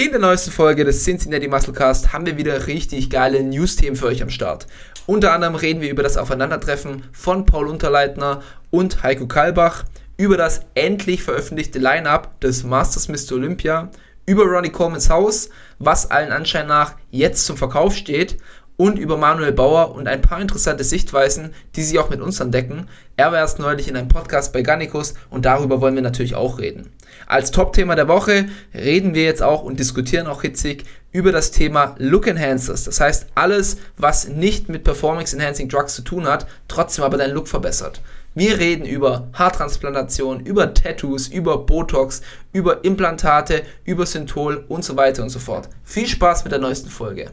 In der neuesten Folge des Cincinnati Musclecast haben wir wieder richtig geile News-Themen für euch am Start. Unter anderem reden wir über das Aufeinandertreffen von Paul Unterleitner und Heiko Kalbach, über das endlich veröffentlichte Line-Up des Masters Mr. Olympia, über Ronnie Colemans Haus, was allen Anschein nach jetzt zum Verkauf steht und über Manuel Bauer und ein paar interessante Sichtweisen, die sie auch mit uns entdecken. Er war erst neulich in einem Podcast bei Gannikus und darüber wollen wir natürlich auch reden. Als Top-Thema der Woche reden wir jetzt auch und diskutieren auch hitzig über das Thema Look Enhancers. Das heißt, alles, was nicht mit Performance Enhancing Drugs zu tun hat, trotzdem aber deinen Look verbessert. Wir reden über Haartransplantation, über Tattoos, über Botox, über Implantate, über Synthol und so weiter und so fort. Viel Spaß mit der neuesten Folge.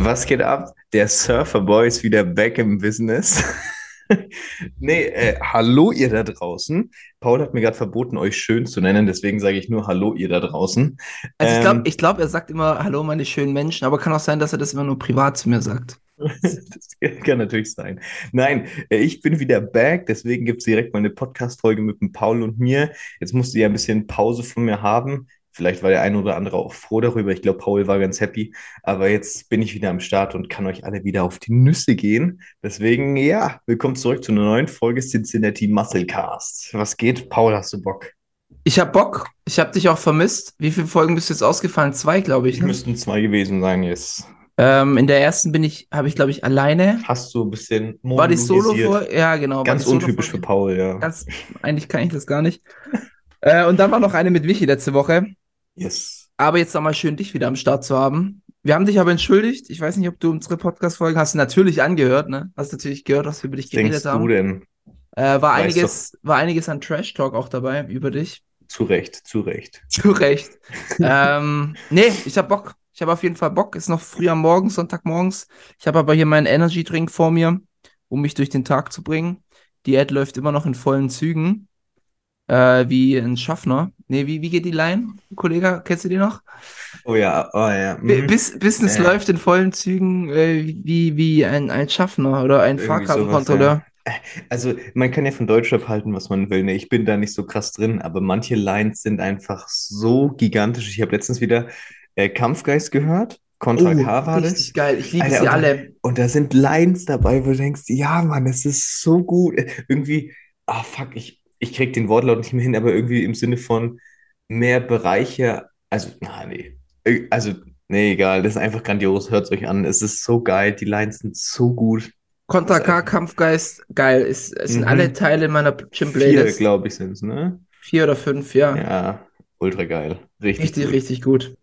Was geht ab? Der Surferboy ist wieder back im Business. nee, äh, hallo ihr da draußen. Paul hat mir gerade verboten, euch schön zu nennen, deswegen sage ich nur Hallo ihr da draußen. Also ich glaube, Ähm, glaub, er sagt immer Hallo meine schönen Menschen, aber kann auch sein, dass er das immer nur privat zu mir sagt. das kann natürlich sein. Nein, äh, ich bin wieder back, deswegen gibt es direkt mal eine Podcast-Folge mit dem Paul und mir. Jetzt musste ihr ein bisschen Pause von mir haben. Vielleicht war der eine oder andere auch froh darüber. Ich glaube, Paul war ganz happy. Aber jetzt bin ich wieder am Start und kann euch alle wieder auf die Nüsse gehen. Deswegen, ja, willkommen zurück zu einer neuen Folge Cincinnati Musclecast. Was geht? Paul, hast du Bock? Ich hab Bock, ich hab dich auch vermisst. Wie viele Folgen bist du jetzt ausgefallen? Zwei, glaube ich. Ne? müssten zwei gewesen sein jetzt. Ähm, in der ersten bin ich, habe ich, glaube ich, alleine. Hast du ein bisschen War die Solo vor? Ja, genau. Ganz untypisch für Paul, ja. Ganz, eigentlich kann ich das gar nicht. äh, und dann war noch eine mit Michi letzte Woche. Yes. Aber jetzt nochmal schön, dich wieder am Start zu haben. Wir haben dich aber entschuldigt. Ich weiß nicht, ob du unsere Podcast-Folgen hast du natürlich angehört, ne? Hast natürlich gehört, was wir über dich Was denkst geredet du haben. denn? Äh, war Weißt einiges, war einiges an Trash-Talk auch dabei über dich. Zu Recht, zu Recht. Zu Recht. ähm, nee, ich hab Bock. Ich habe auf jeden Fall Bock. Ist noch früh am Morgen, Sonntagmorgens. Ich habe aber hier meinen Energy-Drink vor mir, um mich durch den Tag zu bringen. Die Ad läuft immer noch in vollen Zügen. Äh, wie ein Schaffner. Nee, wie, wie geht die Line, Kollege? Kennst du die noch? Oh ja, oh ja. Mhm. Bis, Business Ja, ja. läuft in vollen Zügen äh, wie, wie ein, ein Schaffner oder ein Fahrkartenkontrolleur. Also, man kann ja von Deutschrap halten, was man will. Ne? Ich bin da nicht so krass drin, aber manche Lines sind einfach so gigantisch. Ich habe letztens wieder äh, Kampfgeist gehört. Contra K war Oh, richtig das. geil. Ich liebe sie und alle. Und da sind Lines dabei, wo du denkst, ja, Mann, es ist so gut. Äh, Irgendwie, ah, fuck, ich, ich krieg den Wortlaut nicht mehr hin, aber irgendwie im Sinne von mehr Bereiche, also, na, nee. Äh, Also, nee, egal, das ist einfach grandios, hört euch an. Es ist so geil, die Lines sind so gut. Contra K, Kampfgeist, geil. Es, es sind Mhm. alle Teile meiner Vier, Gym-Playlist. glaube ich, sind es, ne? Vier oder fünf, ja. Ja, ultra geil. Richtig, Richtig, gut. richtig gut.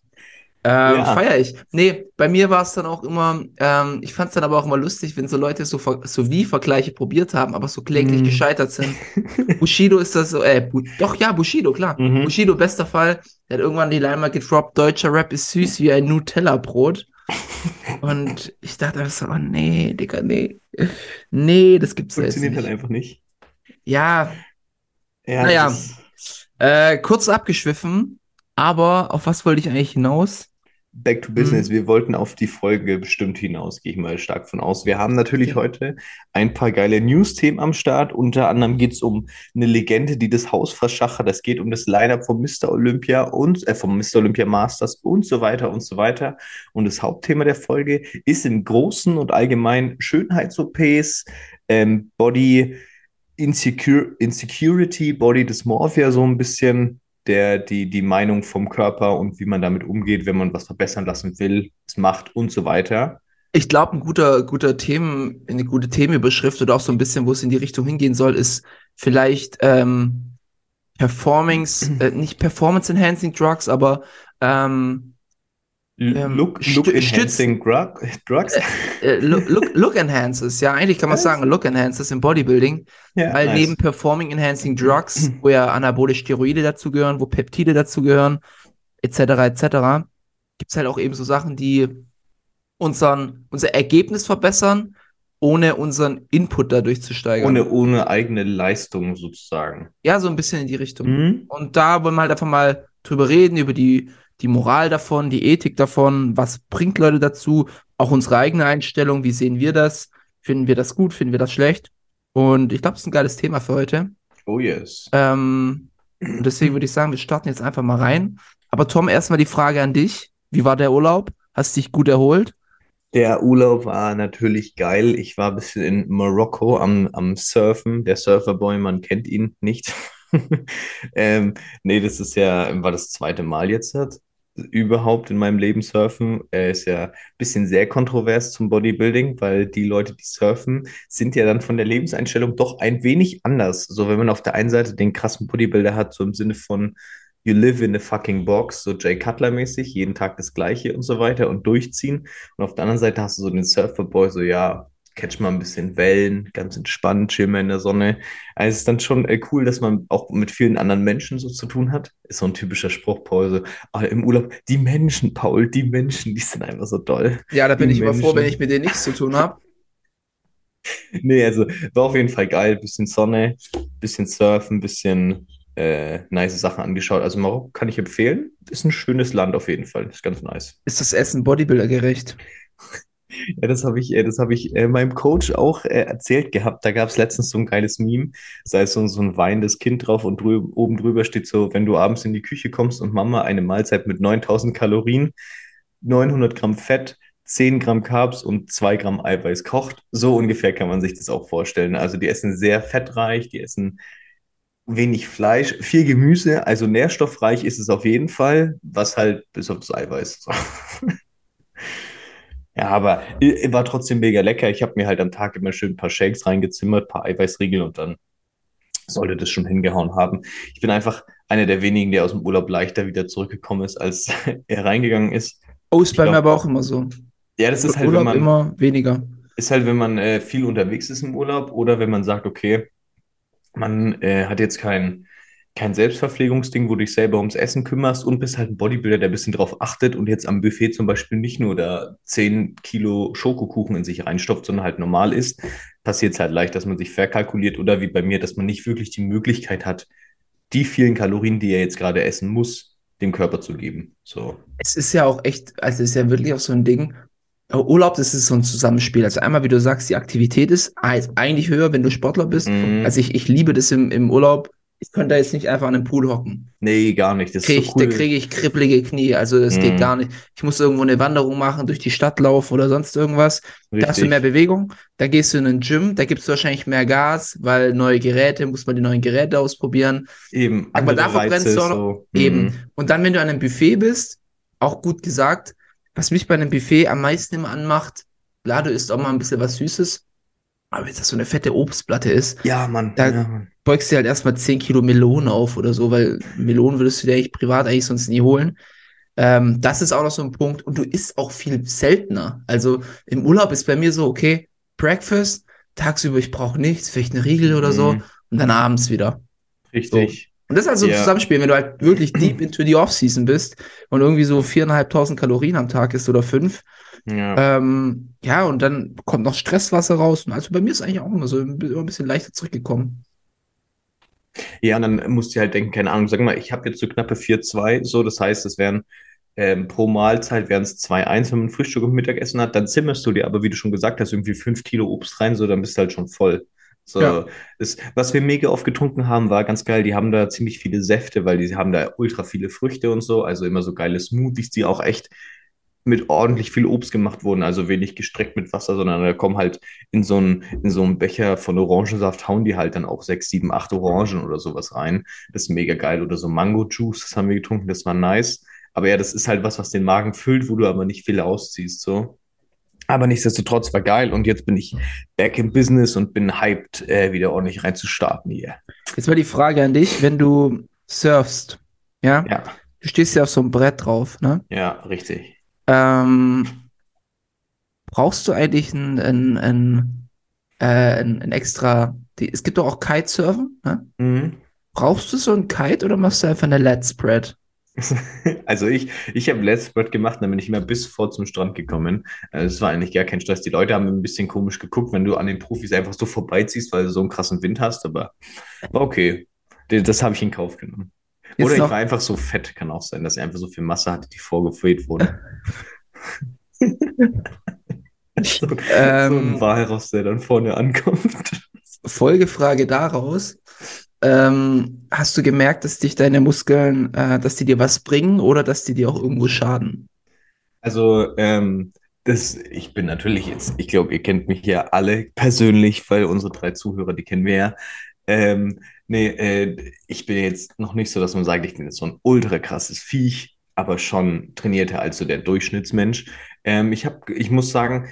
Ähm, Ja. Feier ich. Nee, bei mir war es dann auch immer, ähm, ich fand es dann aber auch immer lustig, wenn so Leute so, so wie Vergleiche probiert haben, aber so kläglich Mhm. gescheitert sind. Bushido ist das so, äh, Bu doch, ja, Bushido, klar. Mhm. Bushido, bester Fall, der hat irgendwann die mal gedroppt, deutscher Rap ist süß wie ein Nutella-Brot. Und ich dachte einfach so, oh nee, Digga, nee. Nee, das gibt's Funktioniert halt einfach nicht. Ja, Ja, Naja. äh, kurz abgeschwiffen, aber auf was wollte ich eigentlich hinaus? Back to Mhm. Business. Wir wollten auf die Folge bestimmt hinaus, gehe ich mal stark von aus. Wir haben natürlich Okay. heute ein paar geile News-Themen am Start. Unter anderem geht es um eine Legende, die das Haus verschachert. Es geht um das Line-Up vom Mr. Olympia und äh, vom Mr. Olympia Masters und so weiter und so weiter. Und das Hauptthema der Folge ist im Großen und Allgemeinen Schönheits-OPs, ähm, Body Insecure, Insecurity, Body Dysmorphia, so ein bisschen der, die, die Meinung vom Körper und wie man damit umgeht, wenn man was verbessern lassen will, es macht und so weiter. Ich glaube, ein guter, guter Themen, eine gute Themenüberschrift oder auch so ein bisschen, wo es in die Richtung hingehen soll, ist vielleicht ähm, Performance, äh, nicht Performance-Enhancing Drugs, aber ähm, Ähm, Look, look enhancing drug, drugs. äh, look, look, look Enhancers, ja, eigentlich kann man sagen Look Enhancers im Bodybuilding, Ja, weil nice. neben Performing Enhancing Drugs, wo ja anabole Steroide dazugehören, wo Peptide dazugehören, etc., etc., gibt es halt auch eben so Sachen, die unseren, unser Ergebnis verbessern, ohne unseren Input dadurch zu steigern. Ohne, ohne eigene Leistung sozusagen. Ja, so ein bisschen in die Richtung. Mhm. Und da wollen wir halt einfach mal drüber reden, über die, die Moral davon, die Ethik davon, was bringt Leute dazu, auch unsere eigene Einstellung, wie sehen wir das, finden wir das gut, finden wir das schlecht. Und ich glaube, das ist ein geiles Thema für heute. Oh yes. Ähm, deswegen würde ich sagen, wir starten jetzt einfach mal rein. Aber Tom, erstmal die Frage an dich. Wie war der Urlaub? Hast du dich gut erholt? Der Urlaub war natürlich geil. Ich war ein bisschen in Marokko am, am Surfen. Der Surferboy, man kennt ihn nicht. ähm, nee, das ist ja, war das zweite Mal jetzt hat, überhaupt in meinem Leben surfen. Er ist ja ein bisschen sehr kontrovers zum Bodybuilding, weil die Leute, die surfen, sind ja dann von der Lebenseinstellung doch ein wenig anders. So, wenn man auf der einen Seite den krassen Bodybuilder hat, so im Sinne von You live in a fucking box, so Jay Cutler-mäßig, jeden Tag das Gleiche und so weiter und durchziehen. Und auf der anderen Seite hast du so den Surferboy, so ja, catch mal ein bisschen Wellen, ganz entspannt, chill mal in der Sonne. Also es ist dann schon äh, cool, dass man auch mit vielen anderen Menschen so zu tun hat. Ist so ein typischer Spruch, Paul, so, ah, im Urlaub, die Menschen, Paul, die Menschen, die sind einfach so toll. Ja, da bin Die ich immer froh, Menschen. wenn ich mit denen nichts zu tun habe. Nee, also war auf jeden Fall geil. Bisschen Sonne, bisschen Surfen, bisschen äh, nice Sachen angeschaut. Also Marokko kann ich empfehlen. Ist ein schönes Land auf jeden Fall. Ist ganz nice. Ist das Essen Bodybuilder-gerecht? Ja, das habe ich, äh, das habe ich äh, meinem Coach auch äh, erzählt gehabt. Da gab es letztens so ein geiles Meme. Da ist so, so ein weinendes Kind drauf und drü oben drüber steht so, wenn du abends in die Küche kommst und Mama eine Mahlzeit mit 9000 Kalorien, 900 Gramm Fett, 10 Gramm Carbs und 2 Gramm Eiweiß kocht. So ungefähr kann man sich das auch vorstellen. Also die essen sehr fettreich, die essen wenig Fleisch, viel Gemüse, also nährstoffreich ist es auf jeden Fall, was halt bis auf das Eiweiß. Ja, aber äh, war trotzdem mega lecker. Ich habe mir halt am Tag immer schön ein paar Shakes reingezimmert, ein paar Eiweißriegel und dann sollte das schon hingehauen haben. Ich bin einfach einer der wenigen, der aus dem Urlaub leichter wieder zurückgekommen ist, als er reingegangen ist. Oh, ist bei mir aber auch immer so. Ja, das ist halt, wenn Urlaub man, immer weniger. ist halt, wenn man äh, viel unterwegs ist im Urlaub oder wenn man sagt, okay, man äh, hat jetzt kein, kein Selbstverpflegungsding, wo du dich selber ums Essen kümmerst und bist halt ein Bodybuilder, der ein bisschen drauf achtet und jetzt am Buffet zum Beispiel nicht nur da 10 Kilo Schokokuchen in sich reinstopft, sondern halt normal isst, passiert es halt leicht, dass man sich verkalkuliert oder wie bei mir, dass man nicht wirklich die Möglichkeit hat, die vielen Kalorien, die er jetzt gerade essen muss, dem Körper zu geben. So. Es ist ja auch echt, also es ist ja wirklich auch so ein Ding. Urlaub, das ist so ein Zusammenspiel. Also einmal, wie du sagst, die Aktivität ist ist eigentlich höher, wenn du Sportler bist. Mhm. Also ich, ich liebe das im, im Urlaub. Ich könnte da jetzt nicht einfach an einem Pool hocken. Nee, gar nicht. Das ist Krieg, so ich- cool. Da kriege ich kribbelige Knie. Also das Mhm. geht gar nicht. Ich muss irgendwo eine Wanderung machen, durch die Stadt laufen oder sonst irgendwas. Da hast du Richtig. mehr Bewegung. Dann gehst du in ein Gym, da gibst du wahrscheinlich mehr Gas, weil neue Geräte, muss man die neuen Geräte ausprobieren. Eben, Aber andere dafür brennst Reize, du auch noch- so. Eben. Mhm. Und dann, wenn du an einem Buffet bist, auch gut gesagt, was mich bei einem Buffet am meisten immer anmacht, klar, du isst auch mal ein bisschen was Süßes, aber wenn das so eine fette Obstplatte ist, Ja, Mann. Da- ja, Mann. beugst du halt erstmal 10 Kilo Melonen auf oder so, weil Melonen würdest du dir eigentlich privat eigentlich sonst nie holen. Ähm, das ist auch noch so ein Punkt. Und du isst auch viel seltener. Also im Urlaub ist bei mir so, okay, Breakfast, tagsüber ich brauche nichts, vielleicht eine Riegel oder so Mhm. und dann abends wieder. Richtig. Und das ist halt so ein. Zusammenspiel, wenn du halt wirklich deep into the Off-Season bist und irgendwie so viereinhalbtausend Kalorien am Tag isst oder fünf. Ja. Ähm, ja, und dann kommt noch Stresswasser raus. Und also bei mir ist eigentlich auch immer so immer ein bisschen leichter zurückgekommen. Ja, und dann musst du halt denken, keine Ahnung, sag mal, ich habe jetzt so knappe 4,2, so, das heißt, es wären ähm, pro Mahlzeit wären es 2,1, wenn man Frühstück und Mittagessen hat, dann zimmerst du dir aber, wie du schon gesagt hast, irgendwie 5 Kilo Obst rein, so, dann bist du halt schon voll. So, Ja. das, was wir mega oft getrunken haben, war ganz geil. Die haben da ziemlich viele Säfte, weil die haben da ultra viele Früchte und so, also immer so geile Smoothies, die auch echt mit ordentlich viel Obst gemacht wurden, also wenig gestreckt mit Wasser, sondern da kommen halt in so einen, in so einen Becher von Orangensaft, hauen die halt dann auch sechs, sieben, acht Orangen oder sowas rein. Das ist mega geil. Oder so Mango-Juice, das haben wir getrunken, das war nice. Aber ja, das ist halt was, was den Magen füllt, wo du aber nicht viel ausziehst, so. Aber nichtsdestotrotz war geil und jetzt bin ich back in Business und bin hyped, äh, wieder ordentlich reinzustarten hier. Jetzt mal die Frage an dich, wenn du surfst, ja, Ja, du stehst ja auf so einem Brett drauf, ne? ja, richtig. Ähm, brauchst du eigentlich ein, ein, ein, äh, ein, ein extra, die, es gibt doch auch Kitesurfen, ne? Mhm. Brauchst du so ein Kite oder machst du einfach eine Let Spread? Also ich, ich habe Let's gemacht, dann bin ich immer bis vor zum Strand gekommen. Also Es war eigentlich gar kein Stress. Die Leute haben ein bisschen komisch geguckt, wenn du an den Profis einfach so vorbeiziehst, weil du so einen krassen Wind hast, aber war okay. Das habe ich in Kauf genommen. Jetzt Oder ich war einfach so fett, kann auch sein, dass ich einfach so viel Masse hatte, die vorgefüllt wurde. so, so Ähm, ein Walross, der dann vorne ankommt. Folgefrage daraus. Ähm, hast du gemerkt, dass dich deine Muskeln, äh, dass die dir was bringen oder dass die dir auch irgendwo schaden? Also, ähm, das, ich bin natürlich jetzt, ich glaube, ihr kennt mich ja alle persönlich, weil unsere drei Zuhörer, die kennen wir ja. Ähm, nee, äh, ich bin jetzt noch nicht so, dass man sagt, ich bin jetzt so ein ultra krasses Viech, aber schon trainierter als so der Durchschnittsmensch. Ähm, ich hab, ich muss sagen,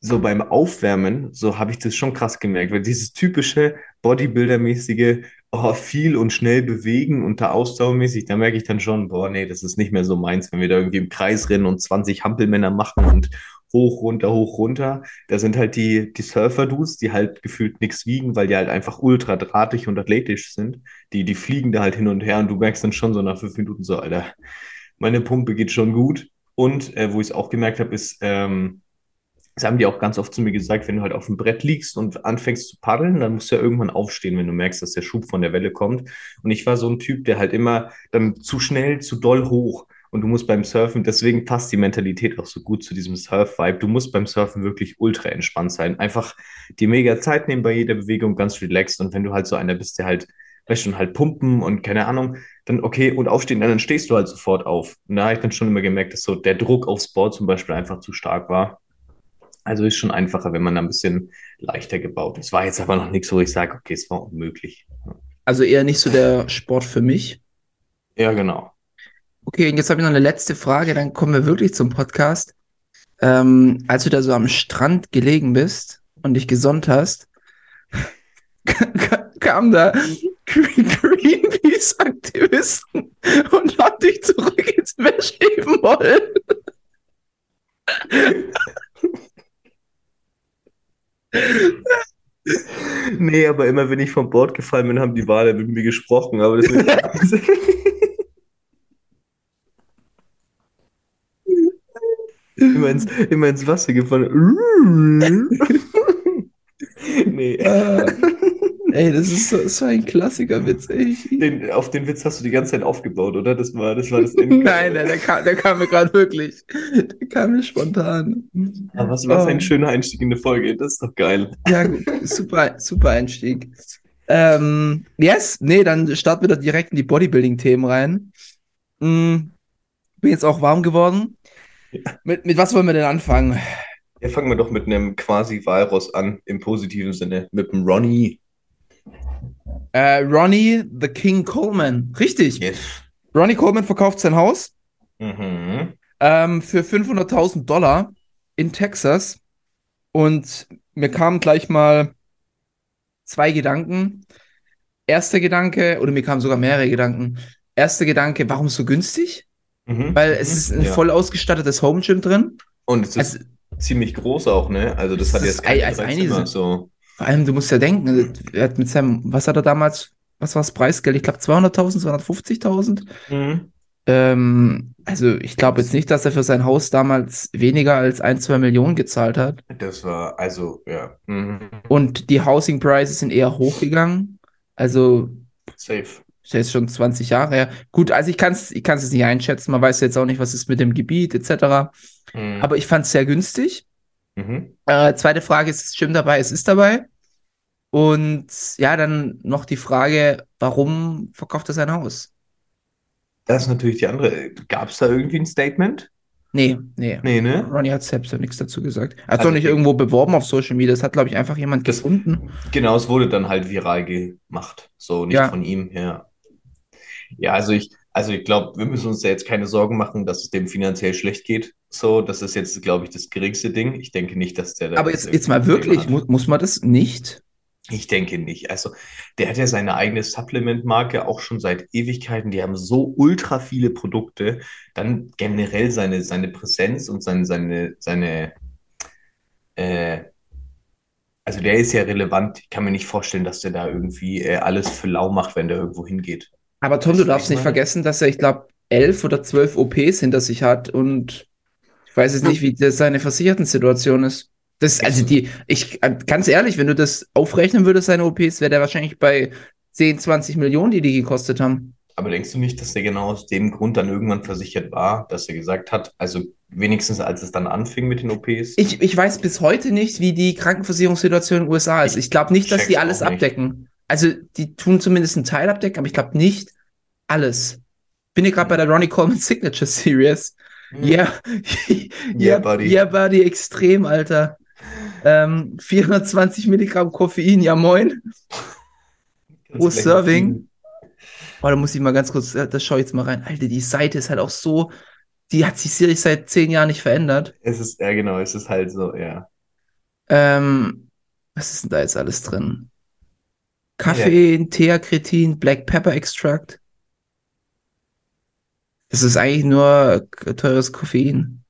so beim Aufwärmen, so habe ich das schon krass gemerkt, weil dieses typische Bodybuilder-mäßige, oh, viel und schnell bewegen und da ausdauermäßig, da merke ich dann schon, boah, nee, das ist nicht mehr so meins, wenn wir da irgendwie im Kreis rennen und 20 Hampelmänner machen und hoch, runter, hoch, runter. Da sind halt die, die Surfer-Dudes, die halt gefühlt nichts wiegen, weil die halt einfach ultra drahtig und athletisch sind. Die, die fliegen da halt hin und her und du merkst dann schon so nach fünf Minuten so, Alter, meine Pumpe geht schon gut. Und äh, wo ich es auch gemerkt habe, ist, ähm, das haben die auch ganz oft zu mir gesagt, wenn du halt auf dem Brett liegst und anfängst zu paddeln, dann musst du ja irgendwann aufstehen, wenn du merkst, dass der Schub von der Welle kommt. Und ich war so ein Typ, der halt immer dann zu schnell, zu doll hoch. Und du musst beim Surfen, deswegen passt die Mentalität auch so gut zu diesem Surf-Vibe. Du musst beim Surfen wirklich ultra entspannt sein. Einfach die mega Zeit nehmen bei jeder Bewegung, ganz relaxed. Und wenn du halt so einer bist, der halt, weißt du, schon halt pumpen und keine Ahnung, dann okay und aufstehen, dann stehst du halt sofort auf. Und da habe ich dann schon immer gemerkt, dass so der Druck aufs Board zum Beispiel einfach zu stark war. Also ist schon einfacher, wenn man da ein bisschen leichter gebaut ist. War jetzt aber noch nichts, wo ich sage, okay, es war unmöglich. Also eher nicht so der Sport für mich. Ja, genau. Okay, und jetzt habe ich noch eine letzte Frage, dann kommen wir wirklich zum Podcast. Ähm, als du da so am Strand gelegen bist und dich gesonnt hast, kam da Green- Greenpeace-Aktivisten und haben dich zurück ins Meer schieben wollen. Nee, aber immer wenn ich vom Bord gefallen bin, haben die Wale mit mir gesprochen. Aber das immer, ins, immer ins Wasser gefallen. nee. Ey, das ist so, so ein Klassiker-Witz, ey. Den, auf den Witz hast du die ganze Zeit aufgebaut, oder? Das war das, war das Ende. Nein, nein, der kam, der kam mir gerade wirklich. Der kam mir spontan. Aber was war Oh. ein schöner Einstieg in eine Folge. Das ist doch geil. Ja, super, super Einstieg. Ähm, yes, nee, dann starten wir doch direkt in die Bodybuilding-Themen rein. Mm, bin jetzt auch warm geworden. Mit, mit was wollen wir denn anfangen? Ja, fangen wir doch mit einem quasi Walross an, im positiven Sinne. Mit dem Ronnie. Äh, Ronnie the King Coleman. Richtig. Yes. Ronnie Coleman verkauft sein Haus Mhm. ähm, für 500.000 Dollar in Texas. Und mir kamen gleich mal zwei Gedanken. Erster Gedanke, oder mir kamen sogar mehrere Gedanken. Erster Gedanke, warum so günstig? Mhm. Weil es ist ein Ja. voll ausgestattetes Home Gym drin. Und es ist Also, ziemlich groß auch, ne? Also das Das hat jetzt keine als drei eine Zimmer, so. Vor allem, du musst ja denken, er hat mit seinem, was hat er damals, was war das Preisgeld? Ich glaube 200.000, 250.000. Mhm. Ähm, also ich glaube jetzt nicht, dass er für sein Haus damals weniger als ein, zwei Millionen gezahlt hat. Das war, also, ja. Mhm. Und die Housing Prices sind eher hochgegangen. Also Safe. ist jetzt schon 20 Jahre her. Gut, also ich kann es ich kann's jetzt nicht einschätzen. Man weiß jetzt auch nicht, was ist mit dem Gebiet etc. Mhm. Aber ich fand es sehr günstig. Mhm. Äh, zweite Frage ist, es stimmt dabei, es ist dabei. Und ja, dann noch die Frage, warum verkauft er sein Haus? Das ist natürlich die andere. Gab es da irgendwie ein Statement? Nee, nee. Nee, ne? Ronnie hat selbst ja nichts dazu gesagt. Er hat Also doch nicht ich- irgendwo beworben auf Social Media. Das hat, glaube ich, einfach jemand Das- gefunden. Genau, es wurde dann halt viral gemacht. So, nicht Ja. von ihm, ja. Ja, also ich, also ich glaube, wir müssen uns da jetzt keine Sorgen machen, dass es dem finanziell schlecht geht. So, das ist jetzt, glaube ich, das geringste Ding. Ich denke nicht, dass der da Aber jetzt, jetzt mal wirklich, Probleme mu muss man das nicht? Ich denke nicht. Also, der hat ja seine eigene Supplement-Marke auch schon seit Ewigkeiten. Die haben so ultra viele Produkte. Dann generell seine, seine Präsenz und seine, seine, seine, äh, also der ist ja relevant. Ich kann mir nicht vorstellen, dass der da irgendwie äh, alles für lau macht, wenn der irgendwo hingeht. Aber Tom, du darfst nicht vergessen, dass er, ich glaube, elf oder zwölf OPs hinter sich hat und ich weiß jetzt nicht, wie das seine Versichertensituation ist. Das, also die, ich, ganz ehrlich, wenn du das aufrechnen würdest, seine OPs, wäre der wahrscheinlich bei 10, 20 Millionen, die die gekostet haben. Aber denkst du nicht, dass der genau aus dem Grund dann irgendwann versichert war, dass er gesagt hat, also wenigstens als es dann anfing mit den OPs? Ich, ich weiß bis heute nicht, wie die Krankenversicherungssituation in den USA ist. Ich glaube nicht, dass die alles abdecken. Also die tun zumindest einen Teil abdecken, aber ich glaube nicht alles. Bin hier gerade bei der Ronnie Coleman Signature Series. Yeah. Yeah, buddy. Yeah, buddy, extrem, Alter. Ähm, 420 Milligramm Koffein, ja moin. Pro Serving. Oh, da muss ich mal ganz kurz, äh, das schau ich jetzt mal rein. Alter, die Seite ist halt auch so, die hat sich sicherlich seit zehn Jahren nicht verändert. Es ist, ja genau, es ist halt so, ja. Ähm, was ist denn da jetzt alles drin? Kaffee, Theakretin, Black Pepper Extract. Das ist eigentlich nur teures Koffein.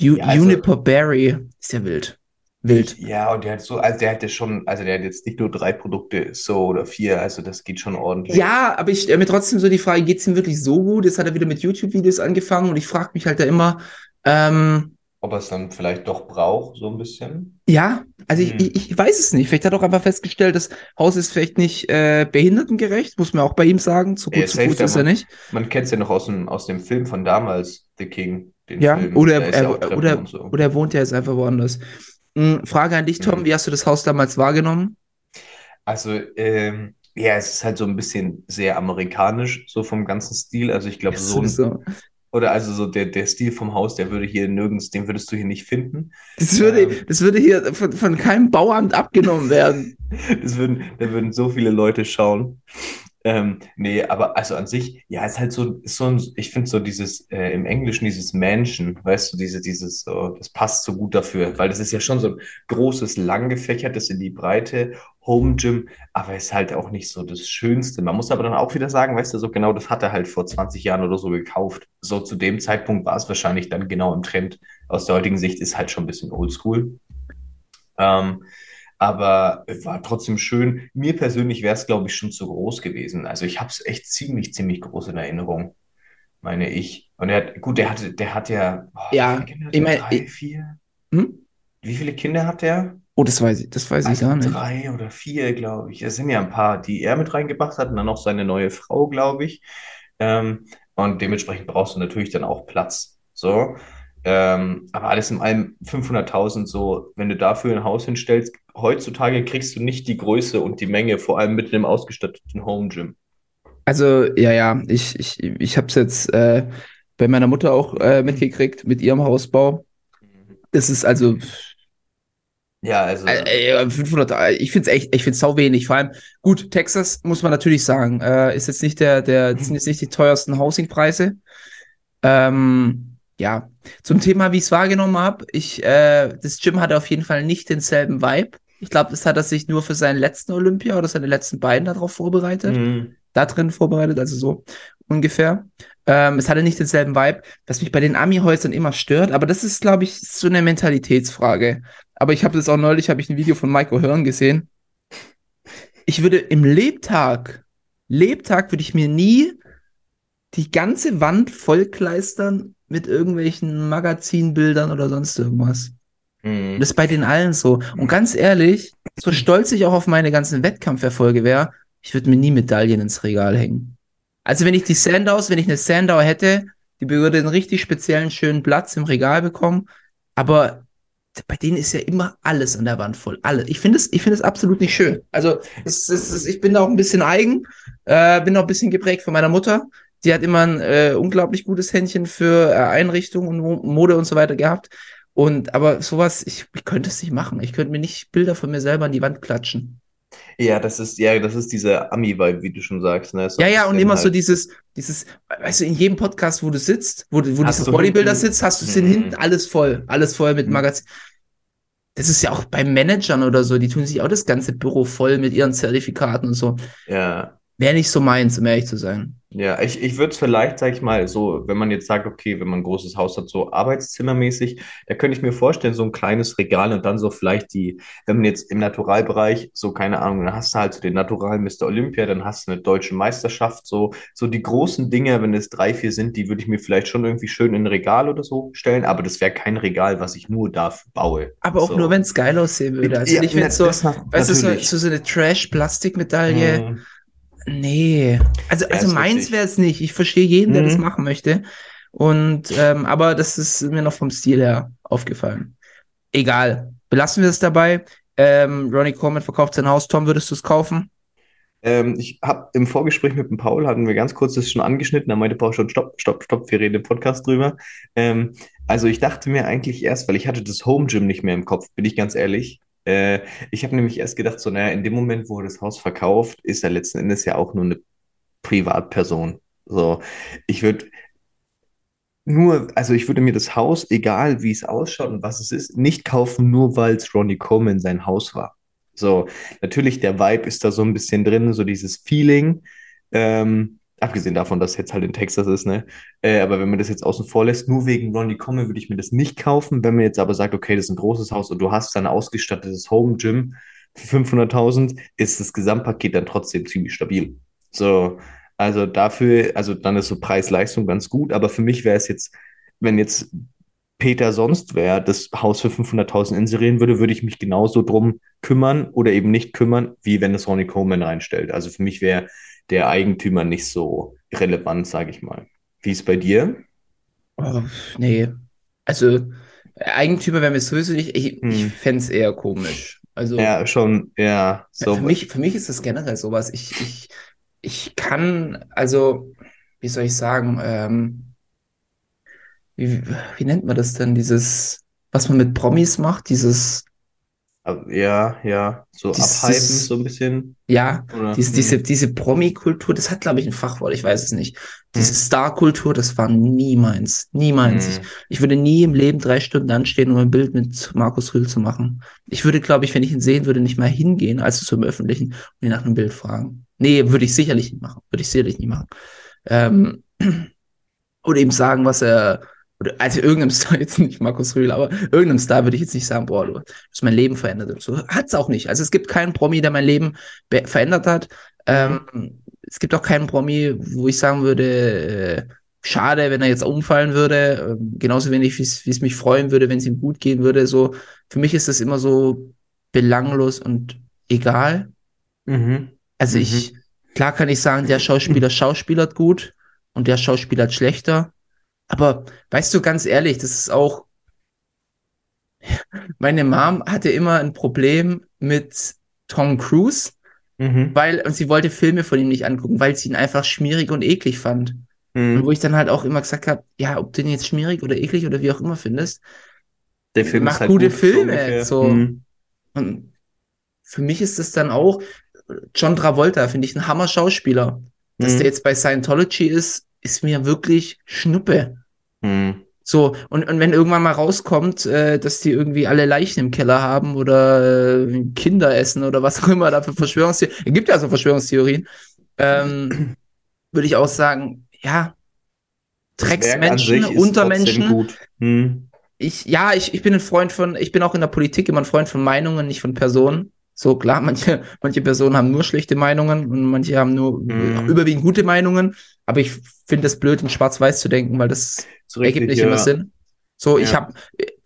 U Ja, also- Juniper Berry. Ist ja wild. Wild. Ja, und der hat so, also der hatte schon, also der hat jetzt nicht nur drei Produkte, so oder vier, also das geht schon ordentlich. Ja, aber ich stelle mir trotzdem so die Frage, geht's ihm wirklich so gut? Jetzt hat er wieder mit YouTube-Videos angefangen und ich frage mich halt da immer, ähm, Ob er es dann vielleicht doch braucht, so ein bisschen. ja, also ich, Hm. ich, ich weiß es nicht. Vielleicht hat er auch einfach festgestellt, das Haus ist vielleicht nicht äh, behindertengerecht, muss man auch bei ihm sagen. Zu gut, ist zu gut ist er nicht. Man kennt es ja noch aus dem, aus dem Film von damals, The King, den Ja, Film. oder, ja er, Treppen oder, so. oder er wohnt ja jetzt einfach woanders. Hm, Frage an dich, Tom, Mhm. wie hast du das Haus damals wahrgenommen? Also, ähm, ja, es ist halt so ein bisschen sehr amerikanisch, so vom ganzen Stil. Also ich glaube, so so. oder also so der, der Stil vom Haus, der würde hier nirgends, den würdest du hier nicht finden. Das würde, Ähm. das würde hier von, von keinem Bauamt abgenommen werden. Das würden, da würden so viele Leute schauen. Ähm, nee, aber also an sich, ja, ist halt so, ist so ein, ich finde so dieses, äh, im Englischen dieses Mansion, weißt du, diese, dieses, so, das passt so gut dafür, weil das ist ja schon so ein großes, lang gefächertes in die Breite, Home Gym, aber ist halt auch nicht so das Schönste. Man muss aber dann auch wieder sagen, weißt du, so genau das hat er halt vor 20 Jahren oder so gekauft. So zu dem Zeitpunkt war es wahrscheinlich dann genau im Trend. Aus der heutigen Sicht ist halt schon ein bisschen oldschool. Ähm, aber es war trotzdem schön. Mir persönlich wäre es, glaube ich, schon zu groß gewesen. Also ich habe es echt ziemlich, ziemlich groß in Erinnerung, meine ich. Und er hat, gut, der hatte, der hat ja, boah, Ja, Kinder ich der? mein, drei, ich- vier? Hm? Wie viele Kinder hat der? Oh, das weiß ich, das weiß ich Also gar nicht. drei oder vier, glaube ich. Es sind ja ein paar, die er mit reingebracht hat und dann noch seine neue Frau, glaube ich. Ähm, und dementsprechend brauchst du natürlich dann auch Platz. So. Ähm, aber alles in allem 500.000 so, wenn du dafür ein Haus hinstellst, heutzutage kriegst du nicht die Größe und die Menge, vor allem mit einem ausgestatteten Home Gym. Also, ja, ja, ich, ich, ich habe es jetzt äh, bei meiner Mutter auch äh, mitgekriegt mit ihrem Hausbau. Das ist also Ja, also, äh, äh, 500, äh, ich finde es echt, ich finde es sau wenig. Vor allem, gut, Texas muss man natürlich sagen, äh, ist jetzt nicht der, der, das sind jetzt nicht die teuersten Housingpreise. Ähm, ja, zum Thema, wie ich es wahrgenommen habe, ich, äh, das Gym hatte auf jeden Fall nicht denselben Vibe. Ich glaube, das hat er sich nur für seinen letzten Olympia oder seine letzten beiden darauf vorbereitet. mh, da drin vorbereitet, also so ungefähr. Ähm, es hatte nicht denselben Vibe, was mich bei den Ami-Häusern immer stört, aber das ist, glaube ich, so eine Mentalitätsfrage. Aber ich habe das auch neulich, habe ich ein Video von Michael Hearn gesehen. Ich würde im Lebtag, Lebtag würde ich mir nie die ganze Wand vollkleistern mit irgendwelchen Magazinbildern oder sonst irgendwas. mh. Das ist bei den allen so. Und ganz ehrlich, so stolz ich auch auf meine ganzen Wettkampferfolge wäre, ich würde mir nie Medaillen ins Regal hängen. Also wenn ich die Sandows, wenn ich eine Sandow hätte, die würde einen richtig speziellen schönen Platz im Regal bekommen. Aber bei denen ist ja immer alles an der Wand voll. Alle. Ich finde es, ich finde es absolut nicht schön. Also es, es, es, ich bin da auch ein bisschen eigen, äh, bin auch ein bisschen geprägt von meiner Mutter. Die hat immer ein äh, unglaublich gutes Händchen für äh, Einrichtung und Mo- Mode und so weiter gehabt. Und aber sowas, ich, ich könnte es nicht machen. Ich könnte mir nicht Bilder von mir selber an die Wand klatschen. Ja, das ist, ja, das ist dieser Ami-Vibe, wie du schon sagst, ne? So Ja, ja, und immer so halt- dieses, dieses, weißt du, in jedem Podcast, wo du sitzt, wo, du- wo Hast dieser Bodybuilder hinten- sitzt, hast du es Mhm. hinten alles voll. Alles voll mit Mhm. Magazin. Das ist ja auch bei Managern oder so, die tun sich auch das ganze Büro voll mit ihren Zertifikaten und so. Ja, Wäre nicht so meins, um ehrlich zu sein. Ja, ich, ich würde es vielleicht, sag ich mal, so, wenn man jetzt sagt, okay, wenn man ein großes Haus hat, so arbeitszimmermäßig, da könnte ich mir vorstellen, so ein kleines Regal und dann so vielleicht die, wenn man jetzt im Naturalbereich, so keine Ahnung, dann hast du halt so den Natural Mr. Olympia, dann hast du eine deutsche Meisterschaft, so, so die großen Dinge, wenn es drei, vier sind, die würde ich mir vielleicht schon irgendwie schön in ein Regal oder so stellen, aber das wäre kein Regal, was ich nur dafür baue. Aber auch so. nur, wenn es geil aussehen würde. Also Ja, nicht, wenn es so, weißt du, so, so eine Trash-Plastikmedaille. Mhm. Nee. Also, also meins wäre es nicht. Ich verstehe jeden, der Mhm. das machen möchte. Und, ähm, aber das ist mir noch vom Stil her aufgefallen. Egal. Belassen wir es dabei. Ähm, Ronnie Coleman verkauft sein Haus. Tom, würdest du es kaufen? Ähm, ich habe im Vorgespräch mit dem Paul, hatten wir ganz kurz das schon angeschnitten, da meinte Paul schon, stopp, stopp, stopp, wir reden im Podcast drüber. Ähm, also ich dachte mir eigentlich erst, weil ich hatte das Home Gym nicht mehr im Kopf, bin ich ganz ehrlich. Äh, ich habe nämlich erst gedacht, so, naja, in dem Moment, wo er das Haus verkauft, ist er letzten Endes ja auch nur eine Privatperson. So, ich würde nur, also ich würde mir das Haus, egal wie es ausschaut und was es ist, nicht kaufen, nur weil es Ronnie Coleman sein Haus war. So, natürlich, der Vibe ist da so ein bisschen drin, so dieses Feeling. Ähm, abgesehen davon, dass jetzt halt in Texas ist, ne? Äh, aber wenn man das jetzt außen vor lässt, nur wegen Ronnie Coleman würde ich mir das nicht kaufen. Wenn man jetzt aber sagt, okay, das ist ein großes Haus und du hast dann ausgestattetes Home Gym für 500.000, ist das Gesamtpaket dann trotzdem ziemlich stabil. So, also dafür, also dann ist so Preis-Leistung ganz gut, aber für mich wäre es jetzt, wenn jetzt Peter sonst wer das Haus für 500.000 inserieren würde, würde ich mich genauso drum kümmern oder eben nicht kümmern, wie wenn es Ronnie Coleman reinstellt. Also für mich wäre der Eigentümer nicht so relevant, sage ich mal. Wie ist bei dir? Oh, nee. Also, Eigentümer wäre mir sowieso nicht. Ich, ich Hm. fände es eher komisch. Also, Ja, schon, ja, so. für mich, für mich ist das generell sowas. Ich, ich, ich kann, also, wie soll ich sagen, ähm, wie, wie nennt man das denn? Dieses, was man mit Promis macht, dieses, Ja, ja, so Dieses- abhypen, so ein bisschen. ja, Oder? diese, diese, diese Promi-Kultur, das hat, glaube ich, ein Fachwort, ich weiß es nicht. Diese Hm. Star-Kultur, das war nie meins. Nie meins. Ich, Hm. ich würde nie im Leben drei Stunden anstehen, um ein Bild mit Markus Rühl zu machen. Ich würde, glaube ich, wenn ich ihn sehen würde, nicht mal hingehen, also zum Öffentlichen, und ihn nach einem Bild fragen. Nee, würde ich sicherlich nicht machen. Würde ich sicherlich nicht machen. Ähm, oder ihm sagen, was er, oder, also irgendeinem Star, jetzt nicht Markus Rühl, aber irgendeinem Star würde ich jetzt nicht sagen, boah, du hast mein Leben verändert oder so. Hat's auch nicht. Also es gibt keinen Promi, der mein Leben be- verändert hat. Ähm, es gibt auch keinen Promi, wo ich sagen würde, äh, schade, wenn er jetzt umfallen würde. Ähm, genauso wenig, wie es wie es mich freuen würde, wenn es ihm gut gehen würde. So, für mich ist das immer so belanglos und egal. Mhm. Also Mhm. ich, klar kann ich sagen, der Schauspieler schauspielert gut und der Schauspieler schlechter. Aber weißt du, ganz ehrlich, das ist auch, meine Mom hatte immer ein Problem mit Tom Cruise, Mhm. weil, und sie wollte Filme von ihm nicht angucken, weil sie ihn einfach schmierig und eklig fand. Und Mhm. wo ich dann halt auch immer gesagt habe, ja, ob du ihn jetzt schmierig oder eklig oder wie auch immer findest, Der Film Mach halt gute gut, Filme, so. Mhm. Und für mich ist es dann auch, John Travolta finde ich ein Hammer-Schauspieler. Dass Mhm. der jetzt bei Scientology ist, ist mir wirklich Schnuppe. Mhm. So, und, und wenn irgendwann mal rauskommt, äh, dass die irgendwie alle Leichen im Keller haben oder äh, Kinder essen oder was auch immer da für Verschwörungstheorien, es gibt ja so Verschwörungstheorien, ähm, würde ich auch sagen, ja, Drecksmenschen, Untermenschen. Mhm. ich, ja, ich, ich bin ein Freund von, ich bin auch in der Politik immer ein Freund von Meinungen, nicht von Personen. So klar, manche, manche Personen haben nur schlechte Meinungen und manche haben nur Mhm. überwiegend gute Meinungen. Aber ich finde es blöd, in Schwarz-Weiß zu denken, weil das So ergibt richtig, nicht ja. immer Sinn. So, ich Ja. habe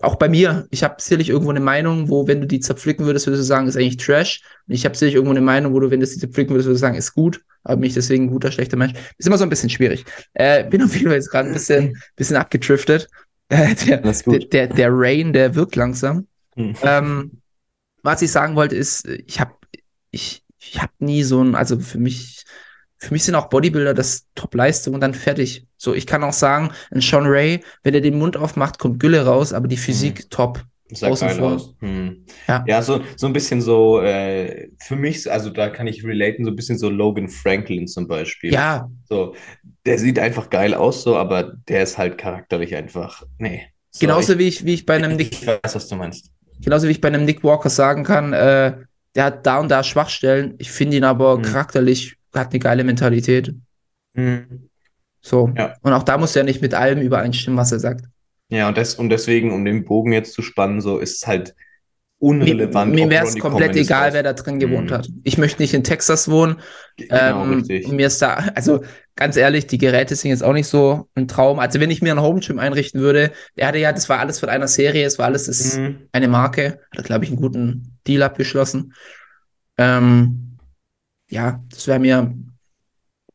auch bei mir, ich habe sicherlich irgendwo eine Meinung, wo, wenn du die zerpflücken würdest, würdest du sagen, ist eigentlich Trash. Und ich habe sicherlich irgendwo eine Meinung, wo du, wenn du sie zerpflücken würdest, würdest du sagen, ist gut, aber mich deswegen ein guter, schlechter Mensch. Ist immer so ein bisschen schwierig. Äh, bin auf jeden Fall jetzt gerade ein bisschen, bisschen abgedriftet. Äh, der, der, der, der Rain, der wirkt langsam. Mhm. Ähm, was ich sagen wollte, ist, ich habe ich, ich hab nie so ein, also für mich, für mich sind auch Bodybuilder das Top-Leistung und dann fertig. So, ich kann auch sagen, ein Sean Ray, wenn er den Mund aufmacht, kommt Gülle raus, aber die Physik top. Das sah Außen vor. aus. Hm. Ja. Ja, so, so ein bisschen so, äh, für mich, also da kann ich relaten, so ein bisschen so Logan Franklin zum Beispiel. Ja, So, der sieht einfach geil aus, so, aber der ist halt charakterlich einfach, nee. So, genauso ich, wie ich, wie ich bei einem Nick, ich weiß, was du meinst. Genauso wie ich bei einem Nick Walker sagen kann, äh, der hat da und da Schwachstellen. Ich finde ihn aber Mhm. charakterlich hat eine geile Mentalität. So. Ja. Und auch da muss er nicht mit allem übereinstimmen, was er sagt. Ja, und, des, und deswegen, um den Bogen jetzt zu spannen, so ist es halt unrelevant. mir ob wäre es komplett egal, ist wer da drin gewohnt Mhm. hat. Ich möchte nicht in Texas wohnen. Genau, ähm, richtig. Mir ist da, also ganz ehrlich, die Geräte sind jetzt auch nicht so ein Traum. Also wenn ich mir ein Home Gym einrichten würde, der hatte ja, das war alles von einer Serie, es war alles das, Mhm. eine Marke, hat glaube ich, einen guten Deal abgeschlossen. Ähm, ja, das wäre mir,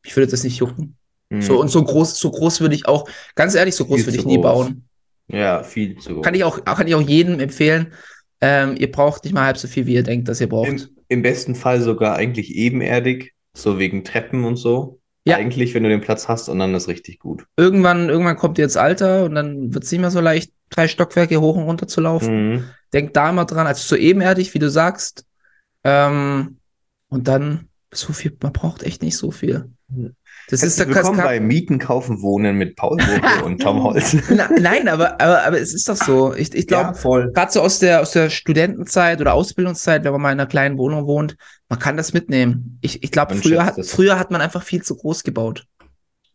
ich würde das nicht jucken. Mhm. So und so groß, so groß würde ich auch, ganz ehrlich, so groß würde ich nie groß. bauen. Ja, viel zu. Kann ich auch, kann ich auch jedem empfehlen. Ähm, ihr braucht nicht mal halb so viel, wie ihr denkt, dass ihr braucht. Im, Im besten Fall sogar eigentlich ebenerdig, so wegen Treppen und so. Ja. Eigentlich, wenn du den Platz hast und dann ist richtig gut. Irgendwann, irgendwann kommt ihr ins Alter und dann wird es nicht mehr so leicht, drei Stockwerke hoch und runter zu laufen. Mhm. Denkt da immer dran, also so ebenerdig, wie du sagst. Ähm, und dann so viel, man braucht echt nicht so viel. Das ist Herzlich der willkommen Kaskad- bei Mieten, Kaufen, Wohnen mit Paul und Tom Holz. Na, nein, aber, aber, aber es ist doch so. Ich, ich glaube, voll. gerade so aus der, aus der Studentenzeit oder Ausbildungszeit, wenn man mal in einer kleinen Wohnung wohnt, man kann das mitnehmen. Ich, ich glaube, früher hat, früher hat man einfach viel zu groß gebaut.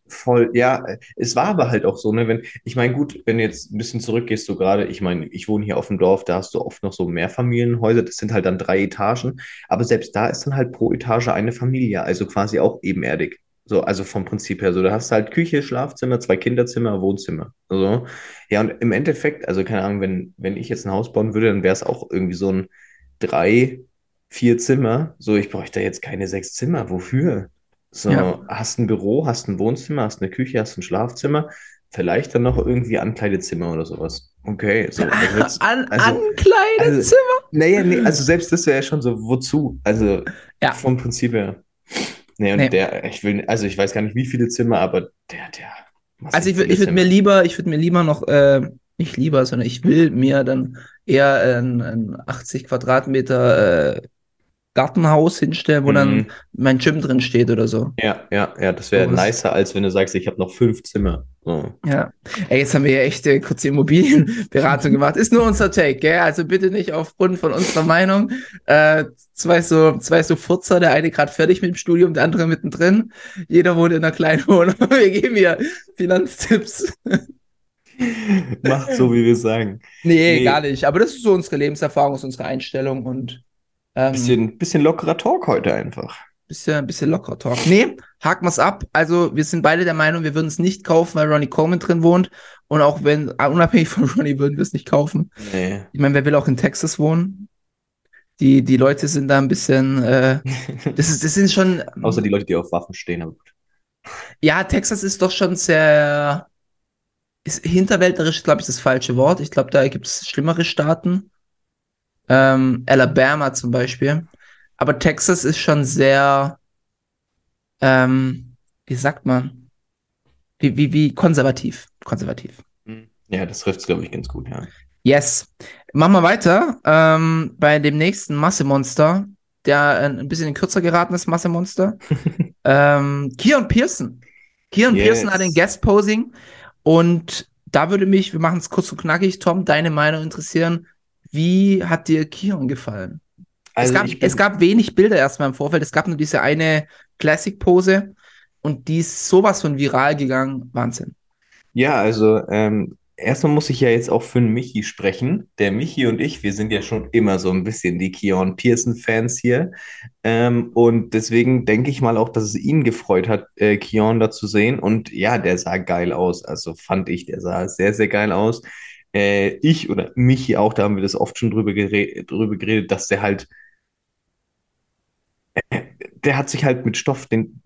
Voll, ja, es war aber halt auch so, ne, wenn, ich meine, gut, wenn du jetzt ein bisschen zurückgehst, so gerade, ich meine, ich wohne hier auf dem Dorf, da hast du oft noch so Mehrfamilienhäuser, das sind halt dann drei Etagen, aber selbst da ist dann halt pro Etage eine Familie, also quasi auch ebenerdig. So, also vom Prinzip her, so, da hast du halt Küche, Schlafzimmer, zwei Kinderzimmer, Wohnzimmer. Also, ja, und im Endeffekt, also keine Ahnung, wenn, wenn ich jetzt ein Haus bauen würde, dann wäre es auch irgendwie so ein drei, vier Zimmer. So, ich bräuchte jetzt keine sechs Zimmer. Wofür? So, Ja. hast ein Büro, hast ein Wohnzimmer, hast eine Küche, hast ein Schlafzimmer, vielleicht dann noch irgendwie Ankleidezimmer oder sowas. Okay, so, also An, also- Ankleidezimmer. naja, nee, also selbst das wäre ja schon so, wozu? Also Ja. vom Prinzip her. Nee, und Nee. der, ich will, also ich weiß gar nicht, wie viele Zimmer, aber der, der. Also ich, ich würde mir lieber, ich würde mir lieber noch, äh, nicht lieber, sondern ich will mir dann eher ein, ein 80 Quadratmeter äh, Gartenhaus hinstellen, wo dann Mhm. mein Gym drin steht oder so. Ja, ja, ja, das wäre nicer, als wenn du sagst, ich habe noch fünf Zimmer. So. Ja. Ey, jetzt haben wir ja echt äh, kurz die Immobilienberatung gemacht. Ist nur unser Take, gell? Also bitte nicht aufgrund von unserer Meinung. Äh, zwei so, zwei so Furzer, der eine gerade fertig mit dem Studium, der andere mittendrin. Jeder wohnt in einer kleinen Wohnung. Wir geben hier Finanztipps. Macht so, wie wir sagen. Nee, Nee. gar nicht. Aber das ist so unsere Lebenserfahrung, ist unsere Einstellung und ähm, Bisschen, bisschen lockerer Talk heute einfach. Bisschen, bisschen locker Talk. Nee, haken wir's ab. Also, wir sind beide der Meinung, wir würden es nicht kaufen, weil Ronnie Coleman drin wohnt. Und auch wenn, äh, unabhängig von Ronnie, würden wir es nicht kaufen. Nee. Ich meine, wer will auch in Texas wohnen? Die, die Leute sind da ein bisschen, äh, das, ist, das sind schon, Außer die Leute, die auf Waffen stehen, aber gut. ja, Texas ist doch schon sehr, ist hinterwäldlerisch, glaube ich, das falsche Wort. Ich glaube, da gibt es schlimmere Staaten. Ähm, Alabama zum Beispiel. Aber Texas ist schon sehr, ähm, wie sagt man? Wie, wie, wie konservativ. Konservativ. Ja, das trifft es, glaube ich, ganz gut, ja. Yes. Machen wir weiter. Ähm, bei dem nächsten Massemonster, der ein bisschen in kürzer geraten ist, Massemonster. ähm, Keon Pearson. Keon Yes. Pearson hat ein Guest-Posing. Und da würde mich, wir machen es kurz und knackig, Tom, deine Meinung interessieren. Wie hat dir Keon gefallen? Also es, gab, es gab wenig Bilder erstmal im Vorfeld. Es gab nur diese eine Classic-Pose. Und die ist sowas von viral gegangen. Wahnsinn. ja, also ähm, erstmal muss ich ja jetzt auch für den Michi sprechen. Der Michi und ich, wir sind ja schon immer so ein bisschen die Keon Pearson-Fans hier. Ähm, und deswegen denke ich mal auch, dass es ihn gefreut hat, äh, Keon da zu sehen. Und ja, der sah geil aus. Also fand ich, der sah sehr, sehr geil aus. Äh, ich oder Michi auch, da haben wir das oft schon drüber, gere drüber geredet, dass der halt, der hat sich halt mit Stoff den,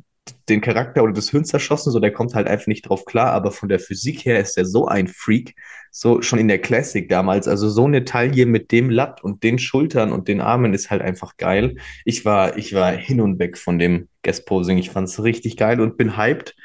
den Charakter oder das Hirn zerschossen, so der kommt halt einfach nicht drauf klar, aber von der Physik her ist er so ein Freak, so schon in der Classic damals, also so eine Taille mit dem Latt und den Schultern und den Armen ist halt einfach geil. Ich war, ich war hin und weg von dem Guest Posing, ich fand's richtig geil und bin hyped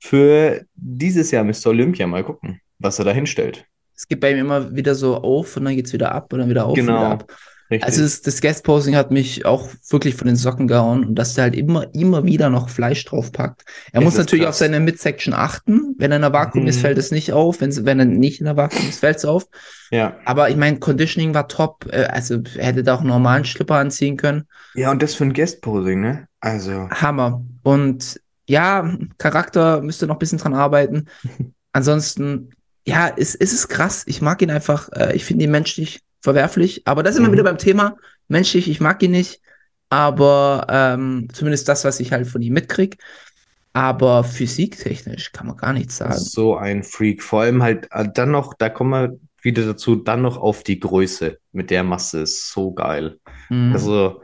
für dieses Jahr Mr. Olympia, mal gucken, was er da hinstellt. Es geht bei ihm immer wieder so auf und dann geht's wieder ab und dann wieder auf und Genau. wieder ab. Richtig. Also das, das Guest-Posing hat mich auch wirklich von den Socken gehauen und dass der halt immer, immer wieder noch Fleisch draufpackt. Er Es muss natürlich krass. auf seine Midsection achten. Wenn er in der Vakuum Mhm. ist, fällt es nicht auf. Wenn, wenn er nicht in der Vakuum ist, fällt es auf. ja. Aber ich meine, Conditioning war top. Äh, Also er hätte da auch einen normalen Schlipper anziehen können. Ja, und das für ein Guest Posing, ne? Also, Hammer. Und ja, Charakter müsste noch ein bisschen dran arbeiten. Ansonsten, ja, es, es ist krass. Ich mag ihn einfach. Äh, ich finde ihn menschlich verwerflich. Aber da sind wir Mhm. wieder beim Thema. Menschlich, ich mag ihn nicht. Aber ähm, zumindest das, was ich halt von ihm mitkrieg. Aber physiktechnisch kann man gar nichts sagen. so ein Freak. Vor allem halt äh, dann noch, da kommen wir wieder dazu, dann noch auf die Größe mit der Masse ist so geil. Mhm. Also,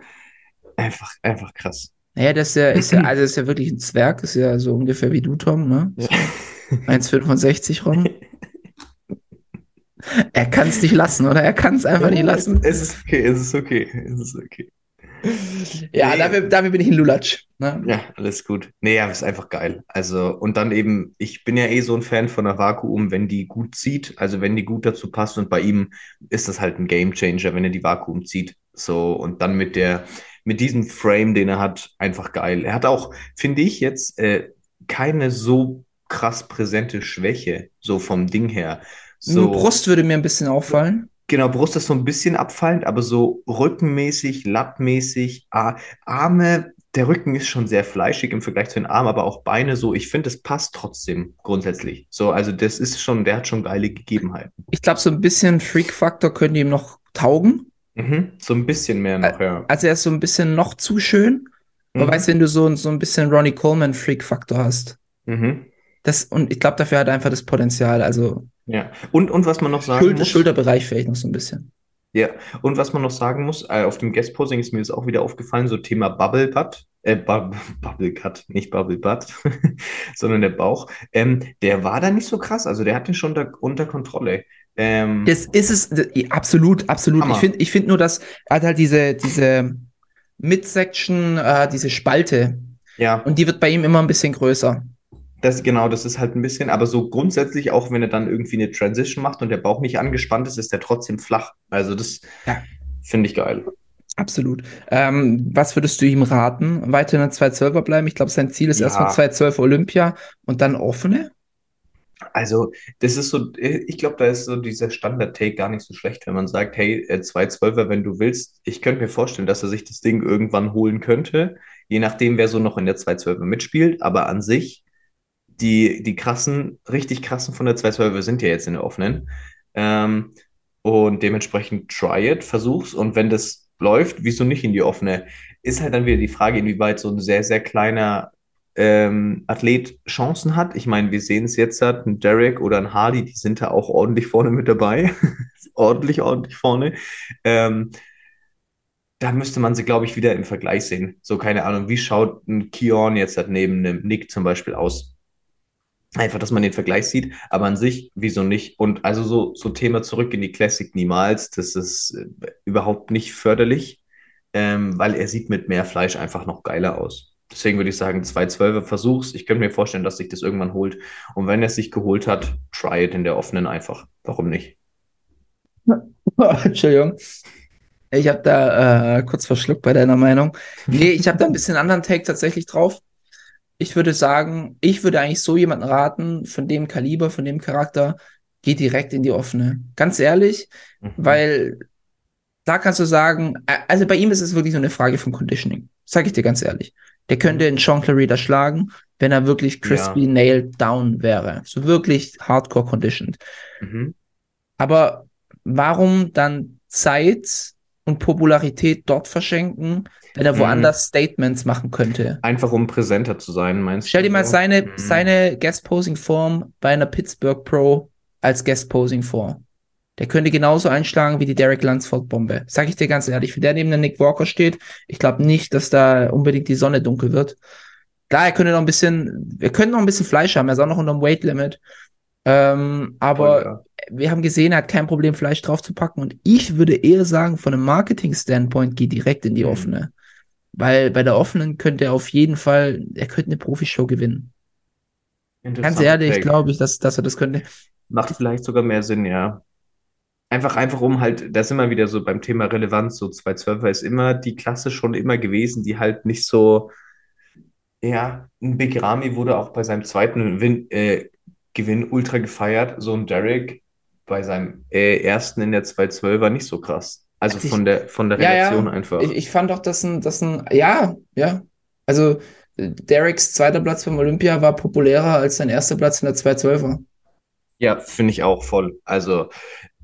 einfach, einfach krass. Naja, das ist ja, ist ja, also ist ja wirklich ein Zwerg, ist ja so ungefähr wie du, Tom, ne? Ja. 1,65 rum. Er kann es nicht lassen, oder? Er kann es einfach nicht lassen. Es ist okay, es ist okay, es ist okay. Ja, Nee. dafür, dafür bin ich ein Lulatsch. Ne? Ja, alles gut. Nee, ja, ist einfach geil. Also, und dann eben, ich bin ja eh so ein Fan von der Vakuum, wenn die gut zieht, also wenn die gut dazu passt und bei ihm ist das halt ein Game Changer, wenn er die Vakuum zieht. So, und dann mit der, mit diesem Frame, den er hat, einfach geil. Er hat auch, finde ich jetzt, äh, keine so krass präsente Schwäche, so vom Ding her. So, Nur Brust würde mir ein bisschen auffallen. Genau, Brust ist so ein bisschen abfallend, aber so rückenmäßig, lattmäßig, Ar- Arme, der Rücken ist schon sehr fleischig im Vergleich zu den Armen, aber auch Beine so. Ich finde, es passt trotzdem grundsätzlich. So, also das ist schon, der hat schon geile Gegebenheiten. Ich glaube, so ein bisschen Freak-Faktor könnte ihm noch taugen. Mhm, so ein bisschen mehr noch, ja. Also er ist so ein bisschen noch zu schön. Aber Mhm. weißt du, wenn du so, so ein bisschen Ronnie Coleman Freak-Faktor hast. Mhm, Das, und ich glaube, dafür hat er einfach das Potenzial. Also ja. Und, und was man noch sagen Schulter, muss. Schulterbereich vielleicht noch so ein bisschen. Ja, und was man noch sagen muss, äh, auf dem Guest-Posing ist mir das auch wieder aufgefallen, so Thema Bubble Butt, äh, Bu Bubble Cut, nicht Bubble Butt, sondern der Bauch, ähm, der war da nicht so krass, also der hat den schon da, unter Kontrolle. Ähm, Das ist es, absolut, absolut. Hammer. Ich finde ich find nur, dass er hat halt diese, diese Midsection, äh, diese Spalte. ja, Und die wird bei ihm immer ein bisschen größer. Das genau, das ist halt ein bisschen, aber so grundsätzlich, auch wenn er dann irgendwie eine Transition macht und der Bauch nicht angespannt ist, ist der trotzdem flach. Also das Ja. finde ich geil. Absolut. Ähm, was würdest du ihm raten? Weiter in der 212er bleiben? Ich glaube, sein Ziel ist Ja. erstmal 212 Olympia und dann offene. Also, das ist so, ich glaube, da ist so dieser Standard-Take gar nicht so schlecht, wenn man sagt, hey, äh, 212er, wenn du willst. Ich könnte mir vorstellen, dass er sich das Ding irgendwann holen könnte, je nachdem, wer so noch in der 212er mitspielt. Aber an sich, die, die krassen, richtig krassen von der 212er sind ja jetzt in der offenen. Ähm, und dementsprechend try it, versuch's. Und wenn das läuft, wieso nicht in die offene? Ist halt dann wieder die Frage, inwieweit so ein sehr, sehr kleiner ähm, Athlet Chancen hat. Ich meine, wir sehen es jetzt, hat ein Derek oder ein Hardy, die sind da auch ordentlich vorne mit dabei. ordentlich, ordentlich vorne. Ähm, da müsste man sie, glaube ich, wieder im Vergleich sehen. So, keine Ahnung, wie schaut ein Kion jetzt halt neben einem Nick zum Beispiel aus? Einfach, dass man den Vergleich sieht, aber an sich, wieso nicht? Und also so, so Thema zurück in die Classic niemals, das ist äh, überhaupt nicht förderlich, ähm, weil er sieht mit mehr Fleisch einfach noch geiler aus. Deswegen würde ich sagen, 212er Versuchs. Ich könnte mir vorstellen, dass sich das irgendwann holt. Und wenn er es sich geholt hat, try it in der offenen einfach. Warum nicht? Entschuldigung. Ich habe da äh, kurz verschluckt bei deiner Meinung. Nee, ich habe da ein bisschen anderen Take tatsächlich drauf. Ich würde sagen, ich würde eigentlich so jemanden raten, von dem Kaliber, von dem Charakter, geh direkt in die offene. Ganz ehrlich, Mhm. weil da kannst du sagen, also bei ihm ist es wirklich so eine Frage von Conditioning. Sag ich dir ganz ehrlich. Der könnte einen Sean Clarida schlagen, wenn er wirklich crispy Ja. nailed down wäre. So wirklich hardcore conditioned. Mhm. Aber warum dann Zeit und Popularität dort verschenken, wenn er Mhm. woanders Statements machen könnte? Einfach um präsenter zu sein, meinst Stell du? dir mal so? seine, Mhm. seine Guest-Posing-Form bei einer Pittsburgh Pro als Guest-Posing vor. Der könnte genauso einschlagen wie die Derek Lunsford-Bombe. Sag ich dir ganz ehrlich, wenn der neben dem Nick Walker steht, ich glaube nicht, dass da unbedingt die Sonne dunkel wird. Klar, er könnte noch ein bisschen, wir können noch ein bisschen Fleisch haben, er ist auch noch unter dem Weight Limit. Ähm, aber Voll, ja. wir haben gesehen, er hat kein Problem, Fleisch draufzupacken. Und ich würde eher sagen, von einem Marketing-Standpoint, geh direkt in die Mhm. offene. Weil bei der offenen könnte er auf jeden Fall, er könnte eine Profishow gewinnen. Ganz ehrlich, glaube ich, dass, dass er das könnte. Macht vielleicht sogar mehr Sinn, ja. Einfach, einfach um halt, da sind wir wieder so beim Thema Relevanz, so 212er ist immer die Klasse schon immer gewesen, die halt nicht so, ja, ein Big Ramy wurde auch bei seinem zweiten Win, äh, Gewinn ultra gefeiert, so ein Derek bei seinem äh, ersten in der 212er nicht so krass. Also ich- von der, von der Ja, Relation ja. einfach. Ich, ich fand doch, dass ein, dass ein, ja, ja. Also Dereks zweiter Platz beim Olympia war populärer als sein erster Platz in der 212er. Ja, finde ich auch voll. Also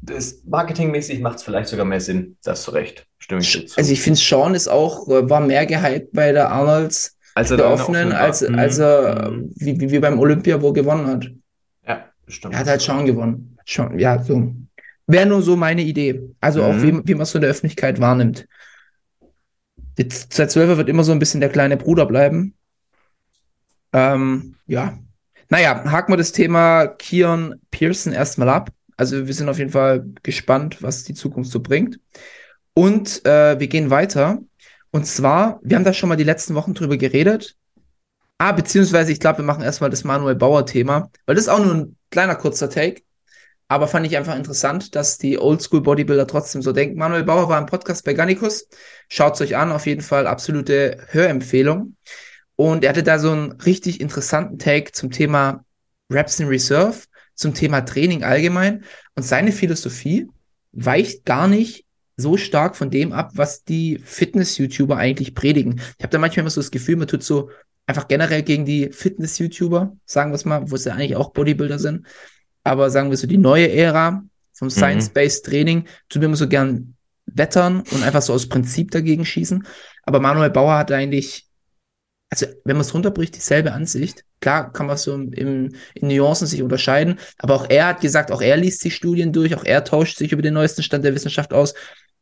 das marketingmäßig macht es vielleicht sogar mehr Sinn. Da hast du recht. Stimme ich dir zu. Also ich finde, Sean ist auch, äh, war mehr gehypt bei der Arnolds Als er der offenen, offenen als, war. Mhm. als er, Mhm. wie, wie, wie beim Olympia, wo er gewonnen hat. Ja, stimmt. Er hat halt Sean gewonnen. Sean, ja, so. Wäre nur so meine Idee. Also auch, Mhm. wie, wie man es so in der Öffentlichkeit wahrnimmt. Die 212er wird immer so ein bisschen der kleine Bruder bleiben. Ähm, ja. Naja, haken wir das Thema Kion Pearson erstmal ab. Also wir sind auf jeden Fall gespannt, was die Zukunft so bringt. Und äh, wir gehen weiter. Und zwar, wir haben da schon mal die letzten Wochen drüber geredet. Ah, beziehungsweise, ich glaube, wir machen erstmal das Manuel Bauer-Thema, weil das ist auch nur ein kleiner kurzer Take. Aber fand ich einfach interessant, dass die Oldschool-Bodybuilder trotzdem so denken. Manuel Bauer war im Podcast bei Gannikus. Schaut's euch an, auf jeden Fall absolute Hörempfehlung. Und er hatte da so einen richtig interessanten Take zum Thema Reps in Reserve, zum Thema Training allgemein. Und seine Philosophie weicht gar nicht so stark von dem ab, was die Fitness-YouTuber eigentlich predigen. Ich habe da manchmal immer so das Gefühl, man tut so einfach generell gegen die Fitness-YouTuber, sagen wir es mal, wo es ja eigentlich auch Bodybuilder sind, aber sagen wir so die neue Ära vom Science-Based Training, tut mir immer so gern wettern und einfach so aus Prinzip dagegen schießen. Aber Manuel Bauer hat eigentlich, also wenn man es runterbricht, dieselbe Ansicht. Klar kann man so im, im, in Nuancen sich unterscheiden, aber auch er hat gesagt, auch er liest sich Studien durch, auch er tauscht sich über den neuesten Stand der Wissenschaft aus.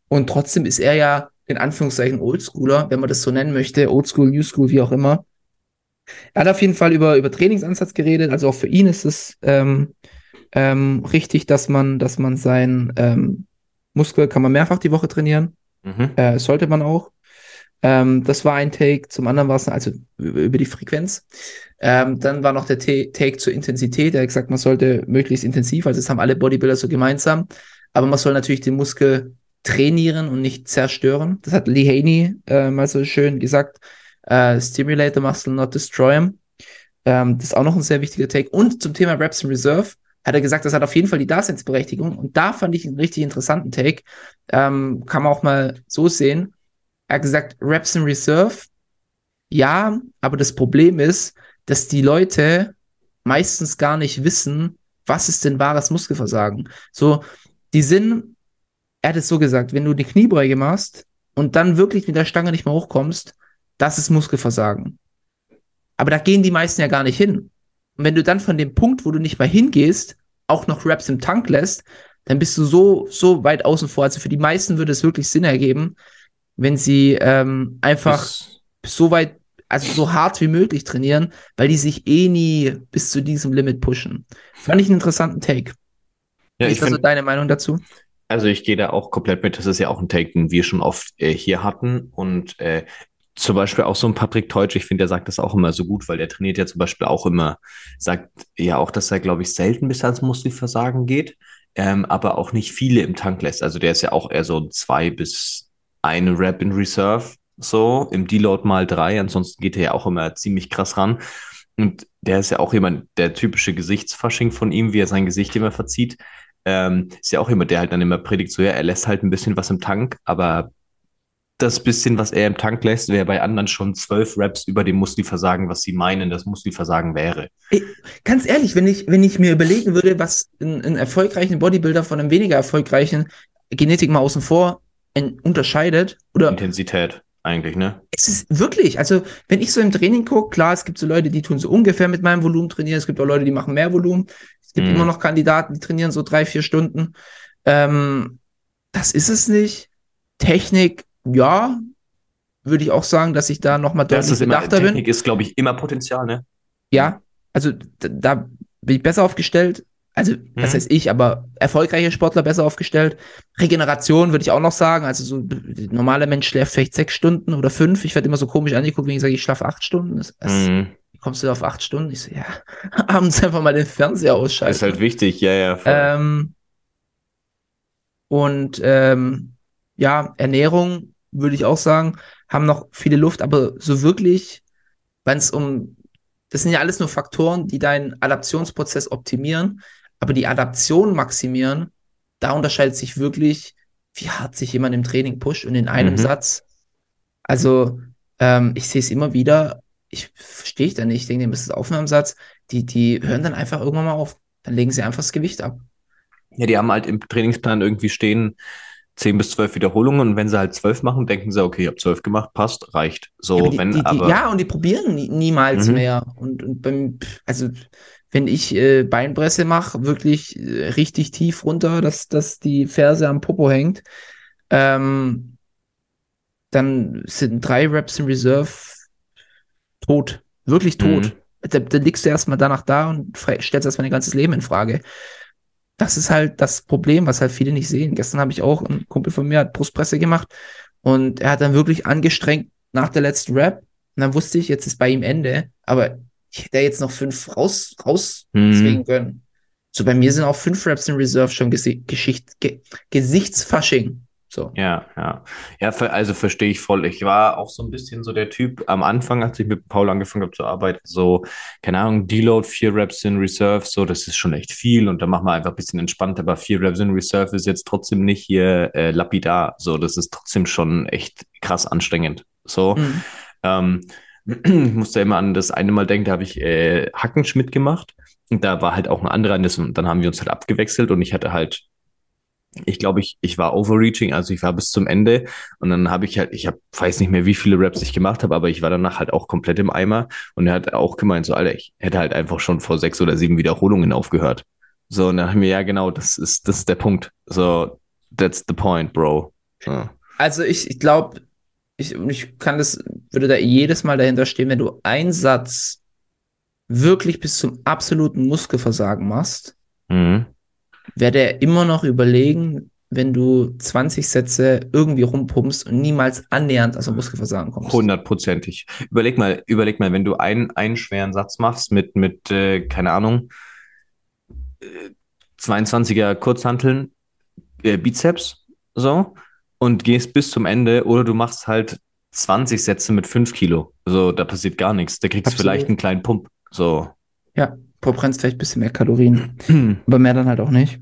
Und trotzdem ist er ja in Anführungszeichen Oldschooler, wenn man das so nennen möchte, Oldschool, New School, wie auch immer. Er hat auf jeden Fall über, über Trainingsansatz geredet, also auch für ihn ist es ähm, ähm, richtig, dass man, dass man sein ähm, Muskel kann man mehrfach die Woche trainieren. Mhm. Äh, sollte man auch. Ähm, das war ein Take. Zum anderen war es also über, die Frequenz. Ähm, dann war noch der Ta- Take zur Intensität. Er hat gesagt, man sollte möglichst intensiv, also das haben alle Bodybuilder so gemeinsam. Aber man soll natürlich den Muskel trainieren und nicht zerstören. Das hat Lee Haney äh, mal so schön gesagt. Äh, stimulate the muscle, not destroy him. Ähm, das ist auch noch ein sehr wichtiger Take. Und zum Thema Reps in Reserve hat er gesagt, das hat auf jeden Fall die Daseinsberechtigung. Und da fand ich einen richtig interessanten Take. Ähm, kann man auch mal so sehen. Er hat gesagt, Reps in Reserve, ja, aber das Problem ist, dass die Leute meistens gar nicht wissen, was ist denn wahres Muskelversagen. So, die sind, er hat es so gesagt, wenn du die Kniebeuge machst und dann wirklich mit der Stange nicht mehr hochkommst, das ist Muskelversagen. Aber da gehen die meisten ja gar nicht hin. Und wenn du dann von dem Punkt, wo du nicht mal hingehst, auch noch Raps im Tank lässt, dann bist du so, so weit außen vor. Also für die meisten würde es wirklich Sinn ergeben, wenn sie ähm, einfach Ist- so weit, also so hart wie möglich trainieren, weil die sich eh nie bis zu diesem Limit pushen. Fand ich einen interessanten Take. ja, Wie ich ist also finde, deine Meinung dazu? Also ich gehe da auch komplett mit. Das ist ja auch ein Take, den wir schon oft äh, hier hatten. Und äh, zum Beispiel auch so ein Patrick Teutsch, ich finde, der sagt das auch immer so gut, weil der trainiert ja zum Beispiel auch immer, sagt ja auch, dass er, glaube ich, selten bis ans Muskelversagen geht, ähm, aber auch nicht viele im Tank lässt. Also der ist ja auch eher so ein zwei bis eine Rep in Reserve, so im Deload mal drei. Ansonsten geht er ja auch immer ziemlich krass ran. Und der ist ja auch jemand, der typische Gesichtsfasching von ihm, wie er sein Gesicht immer verzieht. Ähm, ist ja auch jemand, der halt dann immer predigt, so ja, er lässt halt ein bisschen was im Tank, aber das bisschen, was er im Tank lässt, wäre bei anderen schon zwölf Reps über dem Muskelversagen, was sie meinen, das Muskelversagen wäre. Ganz ehrlich, wenn ich, wenn ich mir überlegen würde, was einen, erfolgreichen Bodybuilder von einem weniger erfolgreichen Genetik mal außen vor unterscheidet, oder Intensität eigentlich, ne? es ist wirklich, also wenn ich so im Training gucke, klar, es gibt so Leute, die tun so ungefähr mit meinem Volumen trainieren, es gibt auch Leute, die machen mehr Volumen, es gibt Mhm. immer noch Kandidaten, die trainieren so drei, vier Stunden. Ähm, das ist es nicht. Technik, ja, würde ich auch sagen, dass ich da nochmal Das deutlich immer, bedachter bin. Technik ist, glaube ich, immer Potenzial, ne? Ja, also da bin ich besser aufgestellt. Also, was Mhm. heißt ich, aber erfolgreiche Sportler besser aufgestellt. Regeneration würde ich auch noch sagen. Also, so ein normaler Mensch schläft vielleicht sechs Stunden oder fünf. Ich werde immer so komisch angeguckt, wenn ich sage, ich schlafe acht Stunden. Das, das, Mhm. Wie kommst du da auf acht Stunden? Ich so, ja, abends einfach mal den Fernseher ausschalten. Ist halt wichtig, ja, ja. Ähm, und ähm, ja, Ernährung würde ich auch sagen, haben noch viele Luft, aber so wirklich, wenn es um, das sind ja alles nur Faktoren, die deinen Adaptionsprozess optimieren, aber die Adaption maximieren, da unterscheidet sich wirklich, wie hart sich jemand im Training pusht und in einem Mhm. Satz. Also ähm, ich sehe es immer wieder, ich verstehe ich da nicht, ich denke, das ist Aufnahmesatz, die, die hören dann einfach irgendwann mal auf. Dann legen sie einfach das Gewicht ab. Ja, die haben halt im Trainingsplan irgendwie stehen 10 bis 12 Wiederholungen und wenn sie halt 12 machen, denken sie, okay, ich habe 12 gemacht, passt, reicht. So, Ja, aber die, wenn die, die, aber ja, und die probieren nie, niemals Mhm. mehr. Und, und beim, also, wenn ich äh, Beinpresse mache, wirklich äh, richtig tief runter, dass, dass die Ferse am Popo hängt, ähm, dann sind drei Reps in Reserve tot. Wirklich tot. Mhm. Da, da liegst du erstmal danach da und stellst erstmal dein ganzes Leben in Frage. Das ist halt das Problem, was halt viele nicht sehen. Gestern habe ich auch, ein Kumpel von mir hat Brustpresse gemacht und er hat dann wirklich angestrengt nach der letzten Rap. Und dann wusste ich, jetzt ist bei ihm Ende, aber ich hätte jetzt noch fünf raus, raus swingen können. So bei mir sind auch fünf Raps in Reserve schon Gesi Geschicht, Ge Gesichtsfasching. So. Ja, ja. Ja, also verstehe ich voll. Ich war auch so ein bisschen so der Typ am Anfang, als ich mit Paul angefangen habe zu arbeiten, so, keine Ahnung, Deload, vier Reps in Reserve, so, das ist schon echt viel und dann machen wir einfach ein bisschen entspannter, aber vier Reps in Reserve ist jetzt trotzdem nicht hier äh, lapidar, so, das ist trotzdem schon echt krass anstrengend, so. Mhm. Ähm, ich musste immer an das eine Mal denken, da habe ich äh, Hackenschmidt gemacht und da war halt auch ein anderer und dann haben wir uns halt abgewechselt und ich hatte halt ich glaube, ich, ich war overreaching, also ich war bis zum Ende und dann habe ich halt, ich hab, weiß nicht mehr, wie viele Raps ich gemacht habe, aber ich war danach halt auch komplett im Eimer und er hat auch gemeint, so, Alter, ich hätte halt einfach schon vor sechs oder sieben Wiederholungen aufgehört. So, und dann haben wir, ja, genau, das ist, das ist der Punkt. So, that's the point, bro. So. Also ich, ich glaube, ich, ich kann das, würde da jedes Mal dahinter stehen, wenn du einen Satz wirklich bis zum absoluten Muskelversagen machst, Mhm. Werde er immer noch überlegen, wenn du 20 Sätze irgendwie rumpumpst und niemals annähernd aus dem Muskelversagen kommst. Hundertprozentig. Überleg mal, überleg mal, wenn du einen, einen schweren Satz machst mit, mit, äh, keine Ahnung, äh, 22er Kurzhanteln, äh, Bizeps, so, und gehst bis zum Ende, oder du machst halt 20 Sätze mit 5 Kilo. So, da passiert gar nichts. Da kriegst du vielleicht einen kleinen Pump. So. Ja, verbrennst vielleicht ein bisschen mehr Kalorien, aber mehr dann halt auch nicht.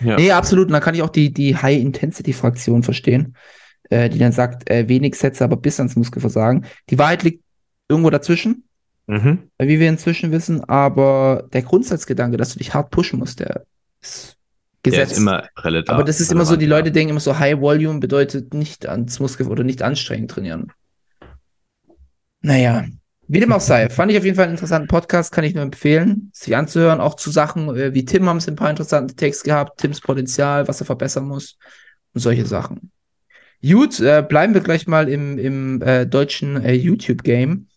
Ja. Nee, absolut. Und da kann ich auch die, die High-Intensity-Fraktion verstehen, äh, die dann sagt, äh, wenig Sätze, aber bis ans Muskelversagen. Die Wahrheit liegt irgendwo dazwischen, Mhm. äh, wie wir inzwischen wissen, aber der Grundsatzgedanke, dass du dich hart pushen musst, der ist Der gesetzt. ist immer relativ. aber das ist immer so, die relevant, Leute denken immer so, High Volume bedeutet nicht ans Muskel oder nicht anstrengend trainieren. Naja, wie dem auch sei, fand ich auf jeden Fall einen interessanten Podcast, kann ich nur empfehlen, sich anzuhören, auch zu Sachen äh, wie Tim haben es ein paar interessante Takes gehabt, Tims Potenzial, was er verbessern muss und solche Sachen. Gut, äh, bleiben wir gleich mal im, im äh, deutschen äh, YouTube-Game.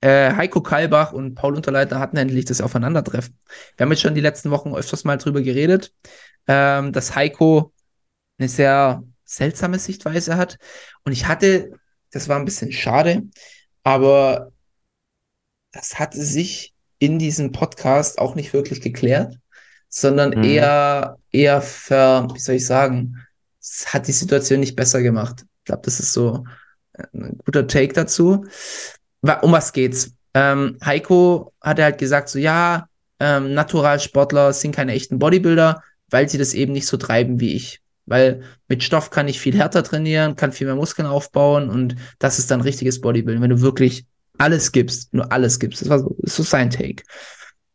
Äh, Heiko Kalbach und Paul Unterleitner hatten endlich das Aufeinandertreffen. Wir haben jetzt schon die letzten Wochen öfters mal drüber geredet, ähm, dass Heiko eine sehr seltsame Sichtweise hat. Und ich hatte, das war ein bisschen schade, aber das hatte sich in diesem Podcast auch nicht wirklich geklärt, sondern Mhm. eher, eher ver, wie soll ich sagen, es hat die Situation nicht besser gemacht. Ich glaube, das ist so ein guter Take dazu. Um was geht's? Ähm, Heiko hatte halt gesagt, so ja, ähm, Naturalsportler sind keine echten Bodybuilder, weil sie das eben nicht so treiben wie ich. Weil mit Stoff kann ich viel härter trainieren, kann viel mehr Muskeln aufbauen und das ist dann richtiges Bodybuilding, wenn du wirklich alles gibst, nur alles gibst. Das war so, das ist so sein Take.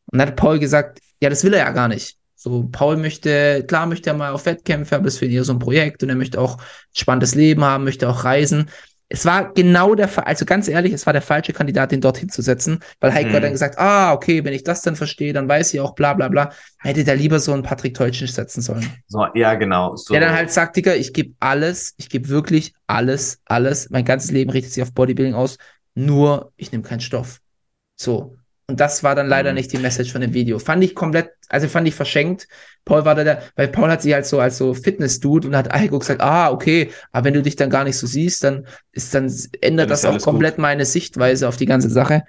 Und dann hat Paul gesagt, ja, das will er ja gar nicht. So, Paul möchte, klar möchte er mal auf Wettkämpfe, aber das ist für ihn so ein Projekt und er möchte auch ein spannendes Leben haben, möchte auch reisen. Es war genau der Fall, also ganz ehrlich, es war der falsche Kandidat, den dorthin zu setzen, weil Heiko Mhm. hat dann gesagt, ah, okay, wenn ich das dann verstehe, dann weiß ich auch bla bla bla. Hätte der lieber so einen Patrick Teutschen setzen sollen. So, ja, genau. So. Der dann halt sagt, Digga, ich gebe alles, ich gebe wirklich alles, alles. Mein ganzes Leben richtet sich auf Bodybuilding aus, nur ich nehme keinen Stoff. So. Und das war dann leider Mhm. nicht die Message von dem Video. Fand ich komplett, also fand ich verschenkt. Paul war da, der, weil Paul hat sich halt so als so Fitness-Dude und hat Heiko gesagt, ah, okay, aber wenn du dich dann gar nicht so siehst, dann ist dann ändert das ist auch komplett meine Sichtweise auf die ganze Sache.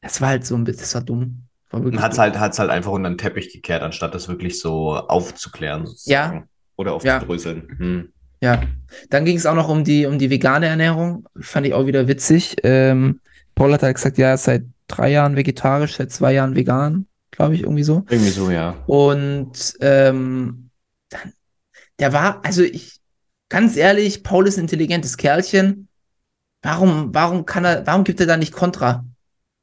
Das war halt so ein bisschen, das war dumm. Hat's dumm. halt, hat's halt einfach unter den Teppich gekehrt, anstatt das wirklich so aufzuklären, sozusagen. Oder Ja. aufzudröseln. Ja, dann ging es auch noch um die, um die vegane Ernährung. Fand ich auch wieder witzig. Ähm, Paul hat halt gesagt, ja, seit drei Jahren vegetarisch, seit zwei Jahren vegan, glaube ich, irgendwie so. Irgendwie so, ja. Und ähm, dann, der war, also ich, ganz ehrlich, Paul ist ein intelligentes Kerlchen. Warum, warum kann er, warum gibt er da nicht Kontra?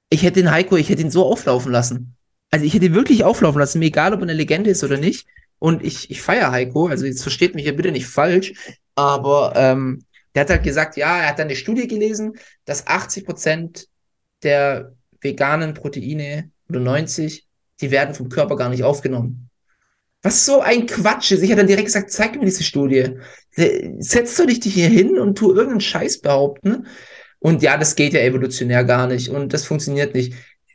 Ich hätte den Heiko, ich hätte ihn so auflaufen lassen. Also ich hätte ihn wirklich auflaufen lassen, mir egal, ob er eine Legende ist oder nicht. Und ich, ich feiere Heiko, also jetzt versteht mich ja bitte nicht falsch, aber ähm, der hat halt gesagt, ja, er hat dann eine Studie gelesen, dass 80 Prozent der veganen Proteine oder 90, die werden vom Körper gar nicht aufgenommen. Was so ein Quatsch ist. Ich habe dann direkt gesagt, zeig mir diese Studie. Setz doch nicht dich hier hin und tu irgendeinen Scheiß behaupten. Und ja, das geht ja evolutionär gar nicht und das funktioniert nicht.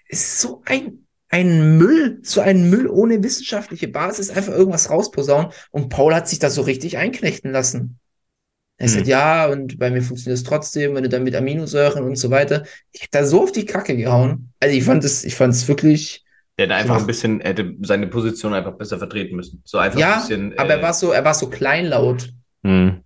Ist so ein, ein Müll, so ein Müll ohne wissenschaftliche Basis, einfach irgendwas rausposaunen. Und Paul hat sich da so richtig einknechten lassen. Er sagt, ja, und bei mir funktioniert es trotzdem, wenn du dann mit Aminosäuren und so weiter. Ich hab da so auf die Kacke gehauen. Also ich fand es, ich fand es wirklich. Der hätte einfach Ja. ein bisschen, er hätte seine Position einfach besser vertreten müssen. So einfach Ja, ein bisschen. aber äh, er war so, er war so kleinlaut. hm.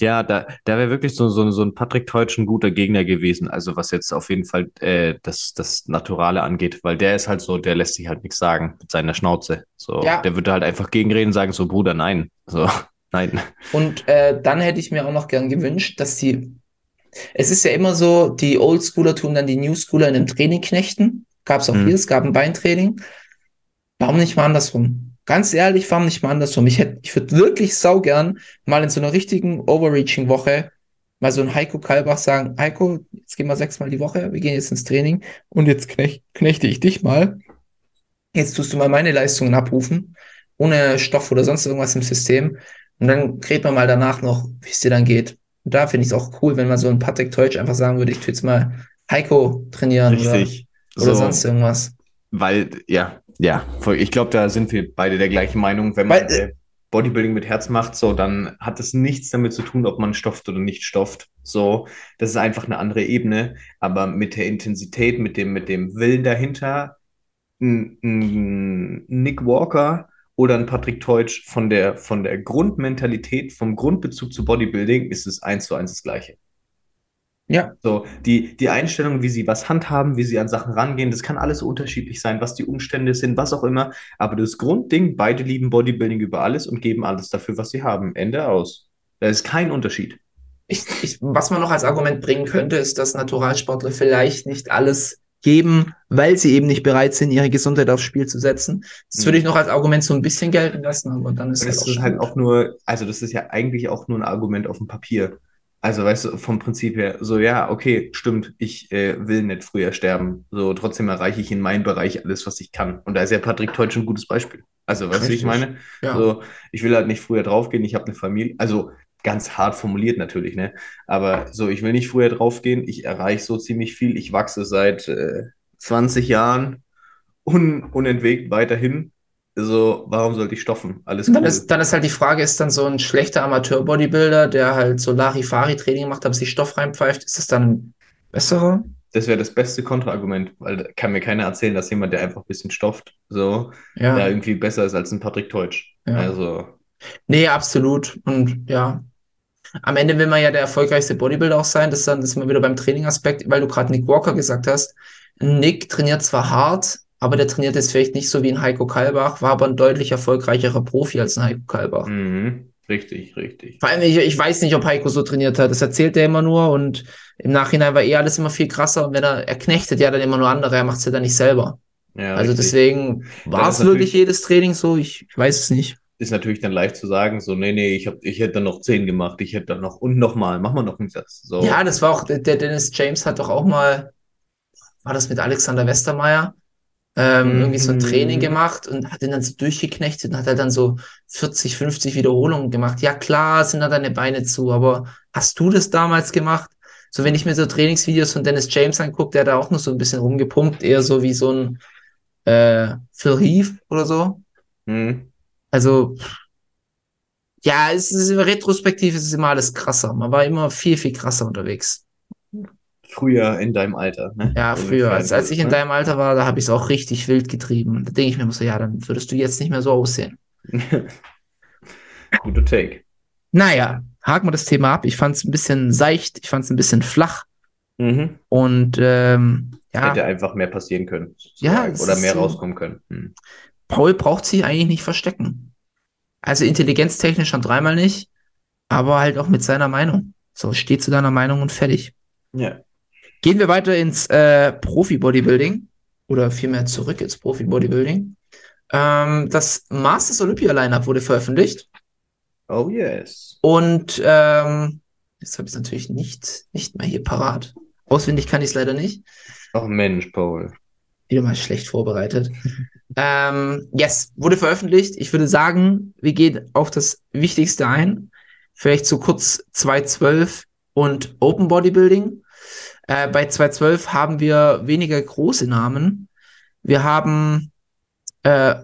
Ja, da, da wäre wirklich so, so, so ein Patrick Teutsch ein guter Gegner gewesen. Also was jetzt auf jeden Fall äh, das, das Naturale angeht, weil der ist halt so, der lässt sich halt nichts sagen mit seiner Schnauze. So, Ja. der würde halt einfach gegenreden und sagen, so Bruder, nein. So, nein. Und äh, dann hätte ich mir auch noch gern gewünscht, dass die. Es ist ja immer so, die Oldschooler tun dann die Newschooler in einem Training knechten. Gab es auch Mhm. hier, es gab ein Beintraining. Warum nicht mal andersrum? Ganz ehrlich, warum nicht mal andersrum? Ich hätte, ich würde wirklich saugern mal in so einer richtigen Overreaching-Woche mal so ein Heiko Kalbach sagen, Heiko, jetzt gehen wir sechsmal die Woche, wir gehen jetzt ins Training und jetzt knech, knechte ich dich mal. Jetzt tust du mal meine Leistungen abrufen, ohne Stoff oder sonst irgendwas im System. Und dann reden wir mal danach noch, wie es dir dann geht. Und da finde ich es auch cool, wenn man so ein Patrick Teutsch einfach sagen würde, ich tue jetzt mal Heiko trainieren Richtig. oder, oder so, sonst irgendwas. weil, ja, ja, ich glaube, da sind wir beide der gleichen Meinung. Wenn man Weil, äh, äh, Bodybuilding mit Herz macht, so, dann hat es nichts damit zu tun, ob man stofft oder nicht stofft. So, das ist einfach eine andere Ebene. Aber mit der Intensität, mit dem, mit dem Willen dahinter, ein, ein Nick Walker oder ein Patrick Teutsch von der, von der Grundmentalität, vom Grundbezug zu Bodybuilding ist es eins zu eins das Gleiche. Ja, So, die, die Einstellung, wie sie was handhaben, wie sie an Sachen rangehen, das kann alles unterschiedlich sein, was die Umstände sind, was auch immer. Aber das Grundding, beide lieben Bodybuilding über alles und geben alles dafür, was sie haben. Ende aus. Da ist kein Unterschied. ich, ich, was man noch als Argument bringen könnte, ist, dass Naturalsportler vielleicht nicht alles geben, weil sie eben nicht bereit sind, ihre Gesundheit aufs Spiel zu setzen. Das würde ich noch als Argument so ein bisschen gelten lassen, aber dann ist Und halt das auch ist halt auch nur, also das ist ja eigentlich auch nur ein Argument auf dem Papier. Also weißt du, vom Prinzip her, so ja, okay, stimmt, ich äh, will nicht früher sterben. So, trotzdem erreiche ich in meinem Bereich alles, was ich kann. Und da ist ja Patrick Teutsch ein gutes Beispiel. Also, weißt du, wie ich meine? Ja. So, ich will halt nicht früher draufgehen, ich habe eine Familie, also ganz hart formuliert natürlich, ne? Aber so, ich will nicht früher draufgehen, ich erreiche so ziemlich viel, ich wachse seit äh, 20 Jahren un unentwegt weiterhin. So, warum sollte ich stoffen? Alles dann cool. ist, dann ist halt die Frage, ist dann so ein schlechter Amateur-Bodybuilder, der halt so Larifari-Training macht, aber sich Stoff reinpfeift, ist das dann ein besserer? Das wäre das beste Kontraargument, weil da kann mir keiner erzählen, dass jemand, der einfach ein bisschen stofft, so, Ja. da irgendwie besser ist als ein Patrick Teutsch. Ja. Also, Nee, absolut. Und ja, am Ende will man ja der erfolgreichste Bodybuilder auch sein. Das ist dann das ist immer wieder beim Trainingaspekt, weil du gerade Nick Walker gesagt hast. Nick trainiert zwar hart, aber der trainiert jetzt vielleicht nicht so wie ein Heiko Kalbach, war aber ein deutlich erfolgreicherer Profi als ein Heiko Kalbach. mhm, richtig, richtig. Vor allem, ich, ich weiß nicht, ob Heiko so trainiert hat. Das erzählt er immer nur und im Nachhinein war eh alles immer viel krasser. Und wenn er, er knechtet ja dann immer nur andere, er macht es ja dann nicht selber. Ja, Also richtig. deswegen war es wirklich jedes Training so. Ich, ich weiß es nicht. ist natürlich dann leicht zu sagen, so, nee, nee, ich, hab, ich hätte dann noch zehn gemacht, ich hätte dann noch und nochmal, mach mal noch einen Satz. So. Ja, das war auch, der Dennis James hat doch auch mal, war das mit Alexander Westermeier, ähm, Mhm. irgendwie so ein Training gemacht und hat ihn dann so durchgeknechtet und hat er dann so 40, 50 Wiederholungen gemacht. Ja, klar sind da deine Beine zu, aber hast du das damals gemacht? So, wenn ich mir so Trainingsvideos von Dennis James angucke, der hat da auch nur so ein bisschen rumgepumpt, eher so wie so ein äh, Phil Heath oder so. Mhm. Also, ja, es ist retrospektiv, es ist immer alles krasser. Man war immer viel, viel krasser unterwegs. Früher in deinem Alter, ne? Ja, früher, als, als ich in ne? deinem Alter war, da habe ich es auch richtig wild getrieben. Da denke ich mir so, ja, dann würdest du jetzt nicht mehr so aussehen. Guter Take. Naja, haken wir das Thema ab. Ich fand es ein bisschen seicht, ich fand es ein bisschen flach Mhm. und ähm, ja, Hätte einfach mehr passieren können. Ja, Oder mehr so- rauskommen können. Mhm. Paul braucht sich eigentlich nicht verstecken. Also intelligenztechnisch schon dreimal nicht, aber halt auch mit seiner Meinung. So, steh zu deiner Meinung und fertig. Ja. Gehen wir weiter ins äh, Profi-Bodybuilding oder vielmehr zurück ins Profi-Bodybuilding. Ähm, das Masters Olympia Lineup wurde veröffentlicht Oh yes. und ähm, jetzt habe ich es natürlich nicht, nicht mehr hier parat. Auswendig kann ich es leider nicht. Ach Mensch, Paul. Wieder mal schlecht vorbereitet. ähm, yes, wurde veröffentlicht. Ich würde sagen, wir gehen auf das Wichtigste ein. Vielleicht so kurz 212 und Open Bodybuilding. Äh, bei 212 haben wir weniger große Namen. Wir haben, äh,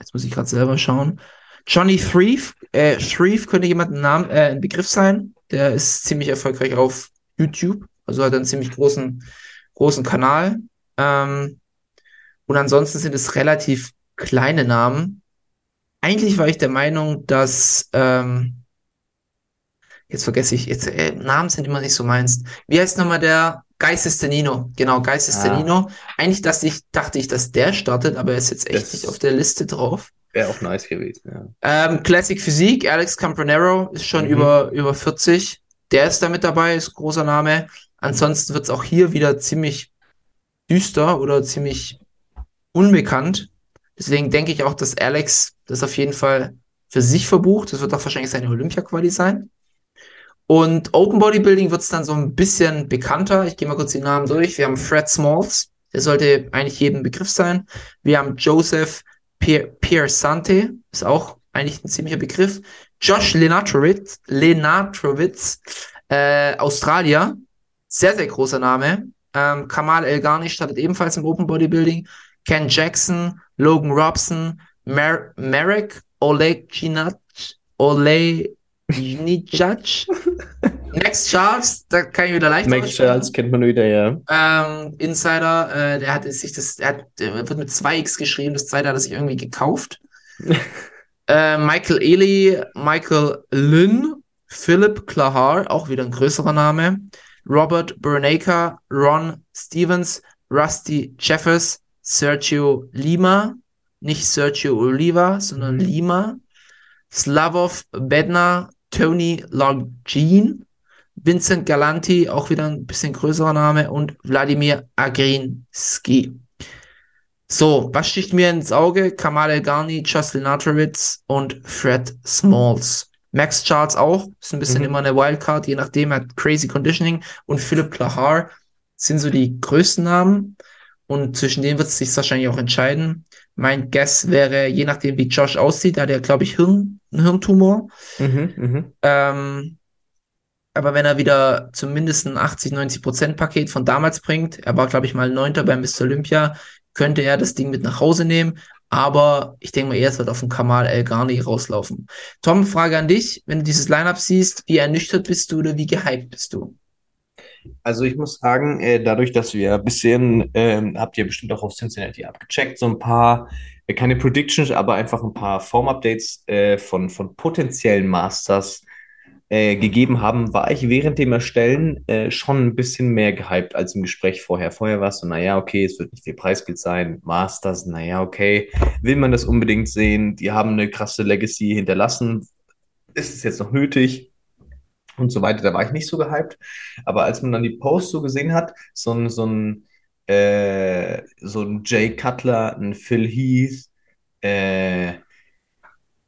jetzt muss ich gerade selber schauen. Johnny Thrieve, äh, Thrieve könnte jemand ein, Name, äh, ein Begriff sein. Der ist ziemlich erfolgreich auf YouTube, also hat einen ziemlich großen, großen Kanal. Ähm, und ansonsten sind es relativ kleine Namen. Eigentlich war ich der Meinung, dass ähm, jetzt vergesse ich, jetzt äh, Namen sind immer nicht so meins. Wie heißt nochmal der Geistestenino? Genau, Geistestenino. Eigentlich dass ich, dachte ich, dass der startet, aber er ist jetzt echt Das- nicht auf der Liste drauf. Wäre auch nice gewesen, ja. Ähm, Classic Physik, Alex Campronero ist schon Mhm. über, über 40. Der ist da mit dabei, ist ein großer Name. Ansonsten wird es auch hier wieder ziemlich düster oder ziemlich unbekannt. Deswegen denke ich auch, dass Alex das auf jeden Fall für sich verbucht. Das wird auch wahrscheinlich seine Olympia-Quali sein. Und Open Bodybuilding wird es dann so ein bisschen bekannter. Ich gehe mal kurz die Namen durch. Wir haben Fred Smalls, der sollte eigentlich jedem Begriff sein. Wir haben Joseph Pier Piersante, ist auch eigentlich ein ziemlicher Begriff. Josh Lenatrowitz, Lenatrowitz äh, Australier, sehr, sehr großer Name. Ähm, Kamal Elgani startet ebenfalls im Open Bodybuilding. Ken Jackson, Logan Robson, Mer Merrick Oleginat, Oleginijaj, Max Charles, da kann ich wieder leicht Max. Charles kennt man wieder, ja. Ähm, Insider, äh, der hat sich das, der, hat, der wird mit 2x geschrieben, das zweite hat er sich irgendwie gekauft. äh, Michael Ely, Michael Lynn, Philip Klahar, auch wieder ein größerer Name, Robert Bernaker, Ron Stevens, Rusty Jeffers, Sergio Lima, nicht Sergio Oliva, sondern Lima, Slavov Bednar, Tony Longin, Vincent Galanti, auch wieder ein bisschen größerer Name, und Wladimir Agrinski. So, was sticht mir ins Auge? Kamal Elgani, Jocelyn Natrowitz und Fred Smalls. Max Charles auch, ist ein bisschen Mhm. immer eine Wildcard, je nachdem, hat Crazy Conditioning und Philipp Klahar sind so die größten Namen und zwischen denen wird es sich wahrscheinlich auch entscheiden. Mein Guess wäre, je nachdem, wie Josh aussieht, da hat er, glaube ich, Hirn, einen Hirntumor. Mhm, mhm. Ähm, aber wenn er wieder zumindest ein 80, 90 Prozent Paket von damals bringt, er war, glaube ich, mal Neunter beim Mr. Olympia, könnte er das Ding mit nach Hause nehmen. Aber ich denke mal, er wird auf den Kamal El Ghani rauslaufen. Tom, Frage an dich. Wenn du dieses Lineup siehst, wie ernüchtert bist du oder wie gehypt bist du? Also ich muss sagen, äh, dadurch, dass wir ein bisschen, ähm, habt ihr bestimmt auch auf Cincinnati abgecheckt, so ein paar, äh, keine Predictions, aber einfach ein paar Form-Updates äh, von, von potenziellen Masters gegeben haben, war ich während dem Erstellen schon ein bisschen mehr gehypt als im Gespräch vorher. Vorher war es so, naja, okay, es wird nicht viel Preisgeld sein. Masters, naja, okay. Will man das unbedingt sehen? Die haben eine krasse Legacy hinterlassen. Ist es jetzt noch nötig? Und so weiter. Da war ich nicht so gehypt. Aber als man dann die Post so gesehen hat, so ein, so ein, äh, so ein Jay Cutler, ein Phil Heath, äh,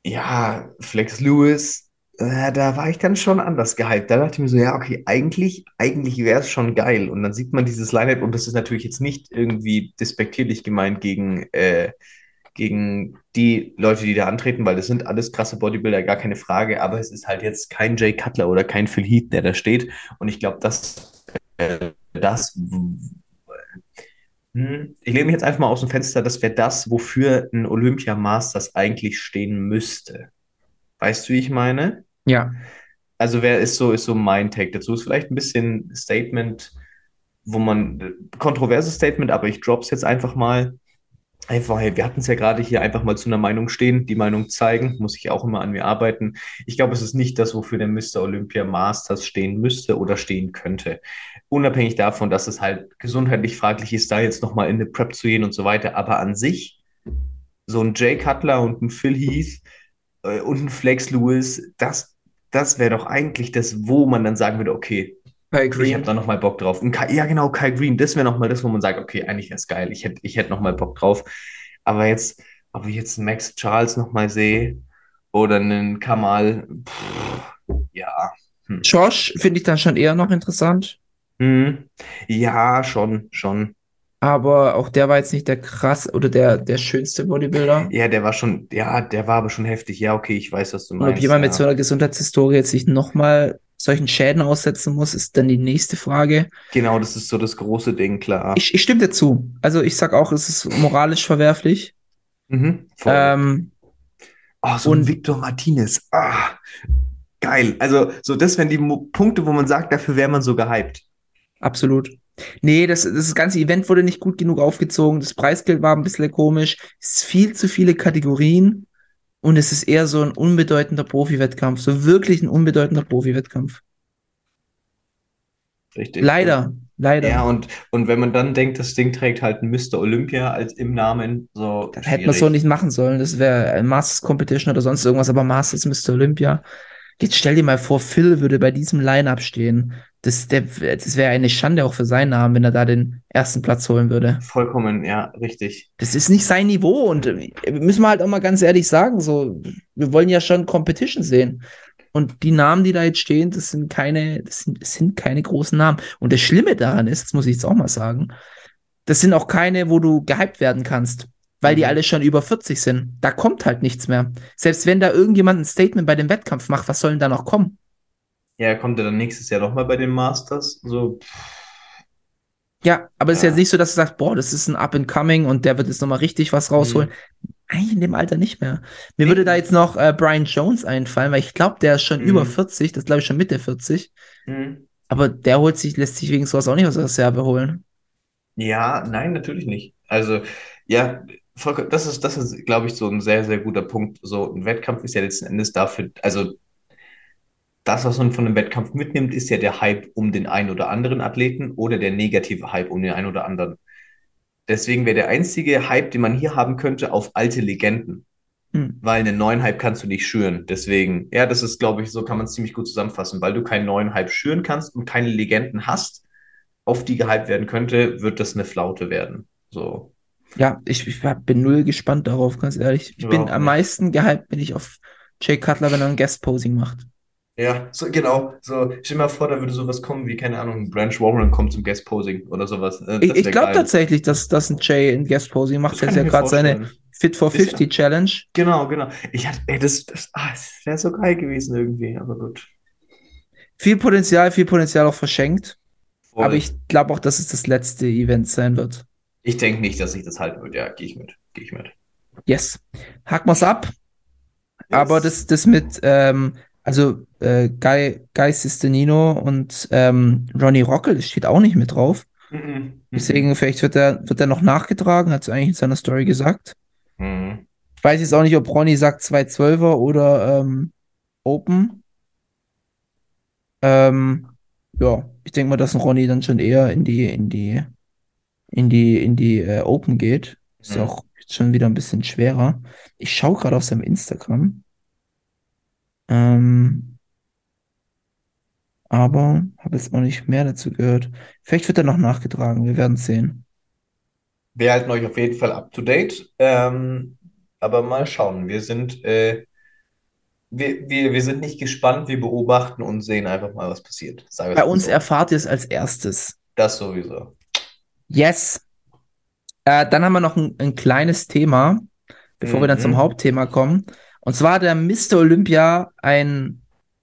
ja, Flex Lewis, äh, da war ich dann schon anders gehypt. Da dachte ich mir so, ja, okay, eigentlich, eigentlich wäre es schon geil. Und dann sieht man dieses Line-Up und das ist natürlich jetzt nicht irgendwie despektierlich gemeint gegen, äh, gegen die Leute, die da antreten, weil das sind alles krasse Bodybuilder, gar keine Frage, aber es ist halt jetzt kein Jay Cutler oder kein Phil Heath, der da steht. Und ich glaube, das, äh, das, hm, ich lehne mich jetzt einfach mal aus dem Fenster, das wäre das, wofür ein Olympia Masters eigentlich stehen müsste. Weißt du, wie ich meine? Ja. Also wer ist so, ist so mein Take dazu? Ist vielleicht ein bisschen Statement, wo man, kontroverses Statement, aber ich drop's jetzt einfach mal. Einfach, wir hatten es ja gerade hier einfach mal zu einer Meinung stehen, die Meinung zeigen, muss ich auch immer an mir arbeiten. Ich glaube, es ist nicht das, wofür der Mr. Olympia Masters stehen müsste oder stehen könnte. Unabhängig davon, dass es halt gesundheitlich fraglich ist, da jetzt nochmal in eine Prep zu gehen und so weiter. Aber an sich, so ein Jay Cutler und ein Phil Heath äh, und ein Flex Lewis, das, das wäre doch eigentlich das, wo man dann sagen würde, okay, Kai Ich Green. habe da nochmal Bock drauf. Kai, ja, genau, Kai Green, das wäre nochmal das, wo man sagt, okay, eigentlich wäre es geil. Ich hätte ich hätt nochmal Bock drauf. Aber jetzt, ob ich jetzt Max Charles nochmal sehe oder einen Kamal, pff, ja. Hm. Josh finde ich dann schon eher noch interessant. Hm. Ja, schon, schon. Aber auch der war jetzt nicht der krass oder der, der schönste Bodybuilder. Ja, der war schon, ja, der war aber schon heftig. Ja, okay, ich weiß, was du Und ob meinst. jemand ja. mit so einer Gesundheitshistorie jetzt sich nochmal solchen Schäden aussetzen muss, ist dann die nächste Frage. Genau, das ist so das große Ding, klar. Ich, ich stimme dir zu. Also ich sag auch, es ist moralisch verwerflich. Mhm, voll. Ähm, Oh, so Und- ein Victor Martinez. Ah, geil. Also, so das wären die Mo Punkte, wo man sagt, dafür wäre man so gehypt. absolut. Nee, das, das ganze Event wurde nicht gut genug aufgezogen. Das Preisgeld war ein bisschen komisch. Es ist viel zu viele Kategorien. Und es ist eher so ein unbedeutender Profi-Wettkampf. So wirklich ein unbedeutender Profi-Wettkampf. Richtig. Leider, leider. Ja, und, und wenn man dann denkt, das Ding trägt halt Mr. Olympia als im Namen, so Das hätte man so nicht machen sollen. Das wäre ein Masters Competition oder sonst irgendwas, aber Masters Mr. Olympia. Jetzt stell dir mal vor, Phil würde bei diesem Line-Up stehen. Das, der, das wäre eine Schande auch für seinen Namen, wenn er da den ersten Platz holen würde. Vollkommen, ja, richtig. Das ist nicht sein Niveau und äh, müssen wir halt auch mal ganz ehrlich sagen, so, wir wollen ja schon Competition sehen. Und die Namen, die da jetzt stehen, das sind keine, das sind, das sind keine großen Namen. Und das Schlimme daran ist, das muss ich jetzt auch mal sagen, das sind auch keine, wo du gehypt werden kannst, weil die Mhm. alle schon über 40 sind. Da kommt halt nichts mehr. Selbst wenn da irgendjemand ein Statement bei dem Wettkampf macht, was soll denn da noch kommen? Ja, kommt er dann nächstes Jahr nochmal bei den Masters? So, pff, Ja, aber es ist Ja. jetzt nicht so, dass du sagst, boah, das ist ein Up and Coming und der wird jetzt nochmal richtig was rausholen. Eigentlich in dem Alter nicht mehr. Mir Nee. würde da jetzt noch äh, Brian Jones einfallen, weil ich glaube, der ist schon Mhm. über 40, das glaube ich schon Mitte 40. hm. Aber der holt sich, lässt sich wegen sowas auch nicht aus der Reserve holen. Ja, nein, natürlich nicht. Also, ja, das ist, das ist, glaube ich, so ein sehr, sehr guter Punkt. So ein Wettkampf ist ja letzten Endes dafür, also das, was man von einem Wettkampf mitnimmt, ist ja der Hype um den einen oder anderen Athleten oder der negative Hype um den einen oder anderen. Deswegen wäre der einzige Hype, den man hier haben könnte, auf alte Legenden. Hm. Weil einen neuen Hype kannst du nicht schüren. Deswegen, ja, das ist, glaube ich, so kann man es ziemlich gut zusammenfassen. Weil du keinen neuen Hype schüren kannst und keine Legenden hast, auf die gehypt werden könnte, wird das eine Flaute werden. So. Ja, ich, ich bin null gespannt darauf, ganz ehrlich. Ich bin Überhaupt am nicht. meisten gehypt, bin ich auf Jay Cutler, wenn er ein Guest-Posing macht. Ja, so, genau. So, stell dir mal vor, da würde sowas kommen wie, keine Ahnung, Branch Warren kommt zum Guest-Posing oder sowas. Ich, das ich wär glaube tatsächlich, dass, dass ein Jay ein Guest-Posing macht. Das ist ja ich gerade seine. Fit for Ist ja- 50 Challenge. Genau, genau. Ich hatte, ey, das, das, ah, das wäre so geil gewesen irgendwie, aber gut. Viel Potenzial, viel Potenzial auch verschenkt. Voll. Aber ich glaube auch, dass es das letzte Event sein wird. Ich denke nicht, dass ich das halten würde. Ja, gehe ich mit. Gehe ich mit. Yes. Hacken wir's ab. Yes. Aber das, das mit, ähm, also äh, Guy, Guy Sistanino und ähm, Ronnie Rockel, steht auch nicht mit drauf. Mhm. Deswegen, vielleicht wird er, wird er noch nachgetragen, hat es eigentlich in seiner Story gesagt. Mhm. Ich weiß jetzt auch nicht, ob Ronnie sagt 212er oder ähm, Open. Ähm, ja, ich denke mal, dass ein Ronnie dann schon eher in die, in die, in die, in die äh, Open geht. Ist Mhm. auch schon wieder ein bisschen schwerer. Ich schaue gerade auf seinem Instagram. Ähm, aber habe jetzt auch nicht mehr dazu gehört. Vielleicht wird er noch nachgetragen, wir werden sehen. Wir halten euch auf jeden Fall up to date. Ähm, aber mal schauen. Wir sind, äh, wir, wir, wir sind nicht gespannt, wir beobachten und sehen einfach mal, was passiert. Bei uns so. erfahrt ihr es als erstes. Das sowieso. Yes. Äh, dann haben wir noch ein, ein kleines Thema, bevor wir dann zum Mhm. Hauptthema kommen. Und zwar der Mr. Olympia ein,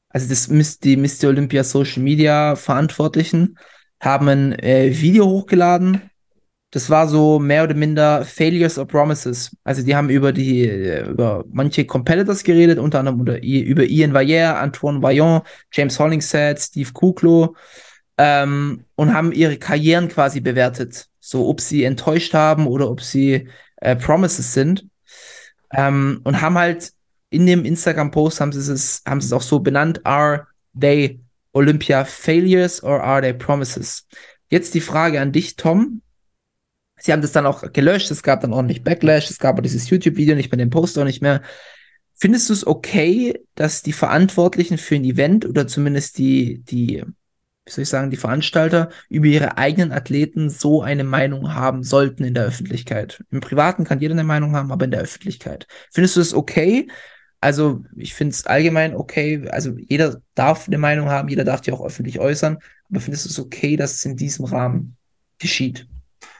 also das, die Mr. Olympia Social Media Verantwortlichen haben ein äh, Video hochgeladen. Das war so mehr oder minder Failures or Promises. Also die haben über die, äh, über manche Competitors geredet, unter anderem unter, über Ian Valliere, Antoine Vaillant, James Hollingshead, Steve Kuklo ähm, und haben ihre Karrieren quasi bewertet. So, ob sie enttäuscht haben oder ob sie äh, Promises sind. Ähm, und haben halt in dem Instagram-Post haben sie es, haben sie es auch so benannt, are they Olympia Failures or are they Promises? Jetzt die Frage an dich, Tom. Sie haben das dann auch gelöscht, es gab dann ordentlich Backlash, es gab aber dieses YouTube-Video nicht mehr, den Post auch nicht mehr. Findest du es okay, dass die Verantwortlichen für ein Event oder zumindest die, die wie soll ich sagen, die Veranstalter über ihre eigenen Athleten so eine Meinung haben sollten in der Öffentlichkeit. Im Privaten kann jeder eine Meinung haben, aber in der Öffentlichkeit. Findest du es okay? Also, ich finde es allgemein okay. Also, jeder darf eine Meinung haben, jeder darf die auch öffentlich äußern. Aber findest du es okay, dass es in diesem Rahmen geschieht?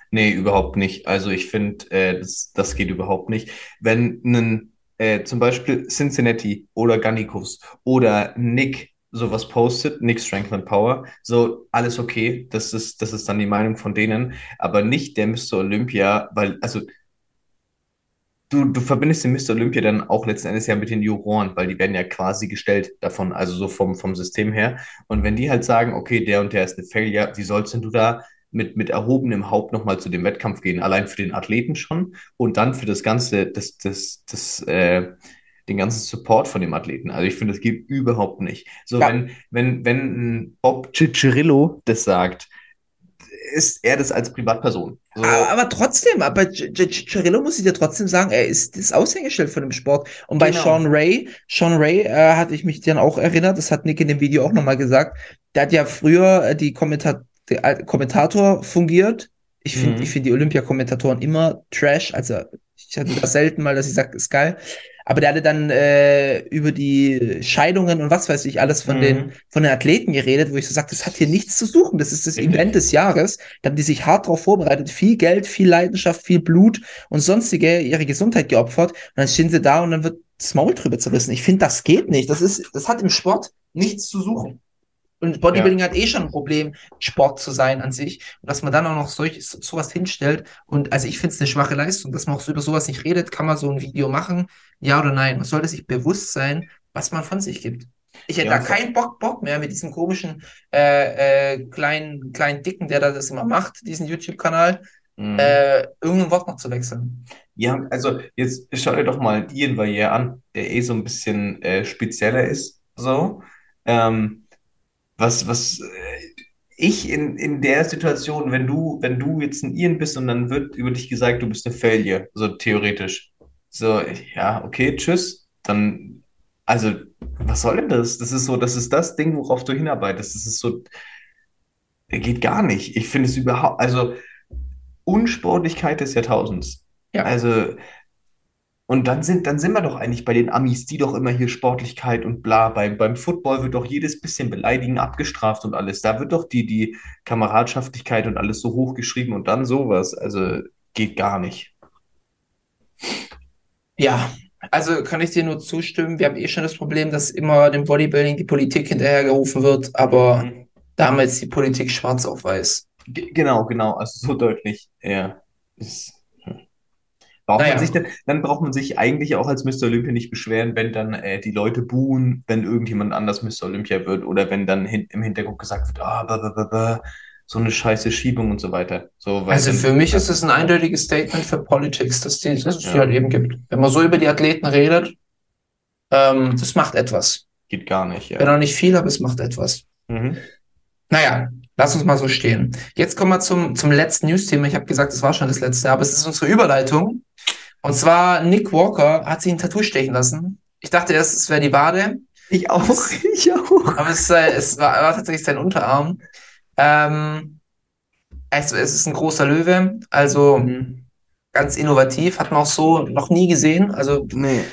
Nee, überhaupt nicht. Also, ich finde, äh, das, das geht überhaupt nicht. Wenn ein, äh, zum Beispiel Cincinnati oder Gannikus oder Nick sowas postet, Nick Strength and Power, so alles okay, das ist, das ist dann die Meinung von denen, aber nicht der Mr. Olympia, weil, also du, du verbindest den Mr. Olympia dann auch letzten Endes ja mit den Juroren, weil die werden ja quasi gestellt davon, also so vom, vom System her. Und wenn die halt sagen, okay, der und der ist eine Failure, wie sollst denn du da mit, mit erhobenem Haupt nochmal zu dem Wettkampf gehen? Allein für den Athleten schon und dann für das Ganze, das, das, das, äh, den ganzen Support von dem Athleten. Also ich finde, das geht überhaupt nicht. So, ja. wenn, wenn, wenn Bob Ciccirillo das sagt, ist er das als Privatperson. So. Aber, aber, trotzdem, aber Cirillo muss ich dir trotzdem sagen, er ist das Aushängeschild von dem Sport. Und bei genau. Sean Ray, Sean Ray äh, hatte ich mich dann auch erinnert, das hat Nick in dem Video auch nochmal gesagt, der hat ja früher äh, die Kommentar der äh, Kommentator fungiert. Ich finde, mhm. ich finde die Olympia-Kommentatoren immer Trash. Also ich hatte das selten mal, dass ich sage, ist geil. Aber der hatte dann äh, über die Scheidungen und was weiß ich alles von mhm. den von den Athleten geredet, wo ich so sage, das hat hier nichts zu suchen. Das ist das Event des Jahres. Da haben die sich hart drauf vorbereitet, viel Geld, viel Leidenschaft, viel Blut und sonstige ihre Gesundheit geopfert. Und dann stehen sie da und dann wird das Maul drüber zerrissen. Ich finde, das geht nicht. Das ist, das hat im Sport nichts zu suchen. Und Bodybuilding ja. hat eh schon ein Problem, Sport zu sein an sich. Und dass man dann auch noch solch, sowas hinstellt. Und also ich finde es eine schwache Leistung, dass man auch über sowas nicht redet. Kann man so ein Video machen? Ja oder nein? Man sollte sich bewusst sein, was man von sich gibt. Ich hätte ja, da keinen Bock, Bock mehr mit diesem komischen äh, äh, kleinen, kleinen Dicken, der das immer macht, diesen YouTube-Kanal, mhm. äh, irgendein Wort noch zu wechseln. Ja, also jetzt schau dir doch mal Ian Valier an, der eh so ein bisschen äh, spezieller ist. So. Ähm, was, was äh, ich in, in der Situation, wenn du, wenn du jetzt ein Ian bist und dann wird über dich gesagt, du bist eine Failure, so theoretisch. So, ja, okay, tschüss. Dann, also, was soll denn das? Das ist so, das ist das Ding, worauf du hinarbeitest. Das ist so, geht gar nicht. Ich finde es überhaupt, also, Unsportlichkeit des Jahrtausends. Ja. Also, und dann sind, dann sind wir doch eigentlich bei den Amis, die doch immer hier Sportlichkeit und bla. Beim, beim Football wird doch jedes bisschen Beleidigen abgestraft und alles. Da wird doch die, die Kameradschaftlichkeit und alles so hochgeschrieben und dann sowas. Also geht gar nicht. Ja, also kann ich dir nur zustimmen. Wir haben eh schon das Problem, dass immer dem Bodybuilding die Politik hinterhergerufen wird, aber mhm. damals die Politik schwarz auf weiß. G genau, genau. Also so deutlich. Ja. Ist Braucht naja. man sich denn, dann braucht man sich eigentlich auch als Mr. Olympia nicht beschweren, wenn dann äh, die Leute buhen, wenn irgendjemand anders Mr. Olympia wird oder wenn dann hin, im Hintergrund gesagt wird, ah, bah, so eine scheiße Schiebung und so weiter. So, also für mich ist es ein eindeutiges Statement für Politics, dass, die, dass es ja. halt eben gibt. Wenn man so über die Athleten redet, ähm, das macht etwas. Geht gar nicht, ja. Wenn auch nicht viel, aber es macht etwas. Mhm. Naja, lass uns mal so stehen. Jetzt kommen wir zum, zum letzten News-Thema. Ich habe gesagt, das war schon das letzte, aber es ist unsere Überleitung. Und zwar Nick Walker hat sich ein Tattoo stechen lassen. Ich dachte erst, es wäre die Wade. Ich auch, ich auch. Aber es, äh, es war, war, tatsächlich sein Unterarm. Ähm, es, es, ist ein großer Löwe, also mhm. ganz innovativ, hat man auch so noch nie gesehen. Also nee.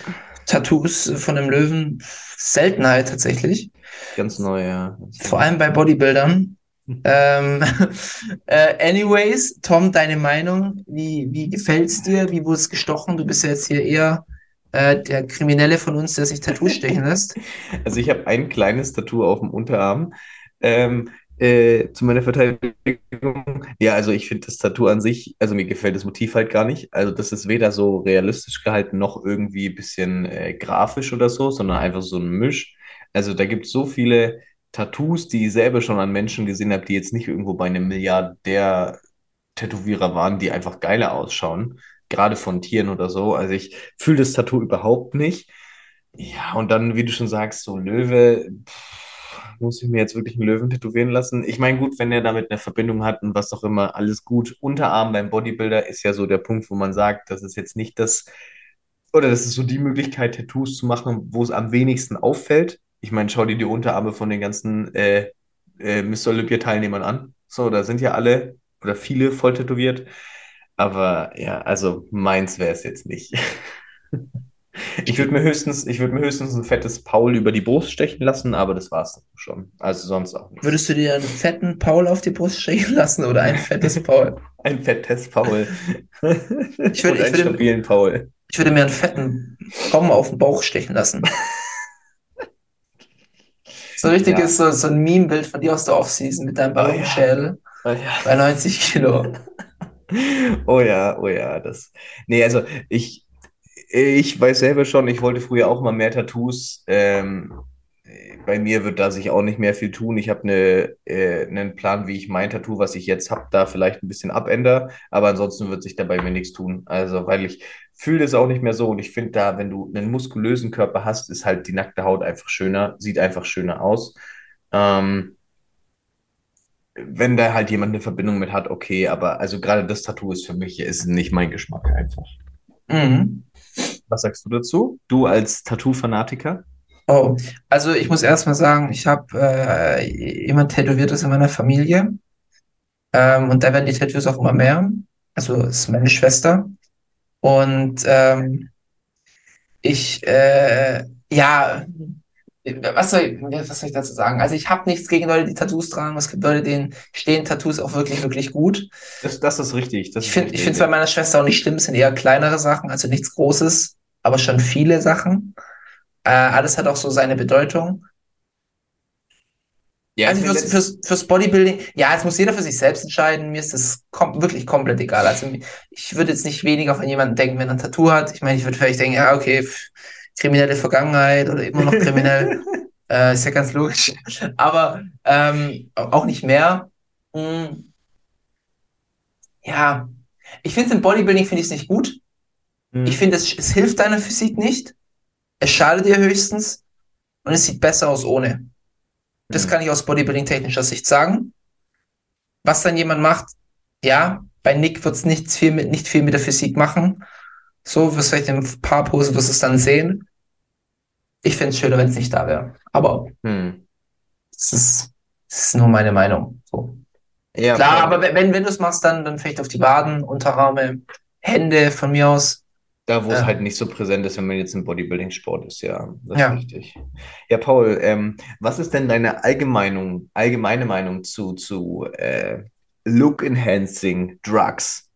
Tattoos von einem Löwen, Seltenheit tatsächlich. Ganz neu, ja. Vor allem bei Bodybuildern. ähm, äh, anyways, Tom, deine Meinung, wie, wie gefällt's dir? Wie wurde es gestochen? Du bist ja jetzt hier eher äh, der Kriminelle von uns, der sich Tattoo stechen lässt. Also ich habe ein kleines Tattoo auf dem Unterarm. Ähm, äh, zu meiner Verteidigung. Ja, also ich finde das Tattoo an sich, also mir gefällt das Motiv halt gar nicht. Also das ist weder so realistisch gehalten noch irgendwie ein bisschen äh, grafisch oder so, sondern einfach so ein Misch. Also da gibt es so viele Tattoos, die ich selber schon an Menschen gesehen habe, die jetzt nicht irgendwo bei einem Milliardär Tätowierer waren, die einfach geiler ausschauen, gerade von Tieren oder so. Also ich fühle das Tattoo überhaupt nicht. Ja, und dann, wie du schon sagst, so Löwe, pff, muss ich mir jetzt wirklich einen Löwen tätowieren lassen? Ich meine, gut, wenn er damit eine Verbindung hat und was auch immer, alles gut. Unterarm beim Bodybuilder ist ja so der Punkt, wo man sagt, das ist jetzt nicht das, oder das ist so die Möglichkeit, Tattoos zu machen, wo es am wenigsten auffällt ich meine, schau dir die Unterarme von den ganzen äh, äh, Mr. Olympia-Teilnehmern an. So, da sind ja alle oder viele voll tätowiert. Aber ja, also meins wäre es jetzt nicht. Ich würde mir höchstens, ich würde mir höchstens ein fettes Paul über die Brust stechen lassen, aber das war's dann schon. Also sonst auch nicht. Würdest du dir einen fetten Paul auf die Brust stechen lassen oder ein fettes Paul? Ein fettes Paul. Ich würde, Und ich, einen würde, stabilen Paul. ich würde mir einen fetten Baum auf den Bauch stechen lassen. So ein richtiges, so, so ein Meme-Bild von dir aus der Offseason mit deinem Ballonschädel Oh ja. bei 90 Kilo. Oh ja, oh ja, das. Nee, also ich, ich weiß selber schon, ich wollte früher auch mal mehr Tattoos. Ähm, bei mir wird da sich auch nicht mehr viel tun. Ich habe eine, äh, einen Plan, wie ich mein Tattoo, was ich jetzt habe, da vielleicht ein bisschen abändere. Aber ansonsten wird sich da bei mir nichts tun. Also, weil ich fühle das auch nicht mehr so. Und ich finde da, wenn du einen muskulösen Körper hast, ist halt die nackte Haut einfach schöner, sieht einfach schöner aus. Ähm, wenn da halt jemand eine Verbindung mit hat, okay, aber also gerade das Tattoo ist für mich, ist nicht mein Geschmack einfach. Mhm. Was sagst du dazu? Du als Tattoo-Fanatiker? Oh, also ich muss erstmal sagen, ich habe äh, jemand Tätowiertes in meiner Familie. Ähm, und da werden die Tattoos auch immer mehr. Also es ist meine Schwester. Und ähm, ich, äh, ja, was soll ich, was soll ich dazu sagen? Also ich habe nichts gegen Leute, die Tattoos tragen. Es gibt Leute, denen stehen Tattoos auch wirklich, wirklich gut. Das, das ist richtig. Das Ich finde es bei meiner Schwester auch nicht schlimm, es sind eher kleinere Sachen, also nichts Großes, aber schon viele Sachen. Äh, alles hat auch so seine Bedeutung. Ja, Also fürs, fürs, fürs Bodybuilding, ja, es muss jeder für sich selbst entscheiden. Mir ist das kom wirklich komplett egal. Also ich würde jetzt nicht weniger von jemandem denken, wenn er ein Tattoo hat. Ich meine, ich würde vielleicht denken, ja, okay, kriminelle Vergangenheit oder immer noch kriminell. äh, ist ja ganz logisch. Aber ähm, auch nicht mehr. Hm, ja, ich finde es im Bodybuilding finde ich es nicht gut. Mhm. Ich finde, es, es hilft deiner Physik nicht. Es schadet dir höchstens und es sieht besser aus ohne. Das Mhm. kann ich aus Bodybuilding-technischer Sicht sagen. Was dann jemand macht, ja, bei Nick wird es nicht viel mit, nicht viel mit der Physik machen. So, wirst vielleicht in ein paar Posen wirst du es dann sehen. Ich fände es schöner, wenn es nicht da wäre. Aber Hm. das ist, das ist nur meine Meinung. So. Ja, Klar, aber wenn, wenn wenn du es machst, dann, dann vielleicht auf die Waden, Unterarme, Hände von mir aus. Da, wo es Ja. halt nicht so präsent ist, wenn man jetzt im Bodybuilding-Sport ist, ja, das Ja. ist richtig. Ja, Paul, ähm, was ist denn deine allgemeine, allgemeine Meinung zu, zu äh, Look-Enhancing Drugs?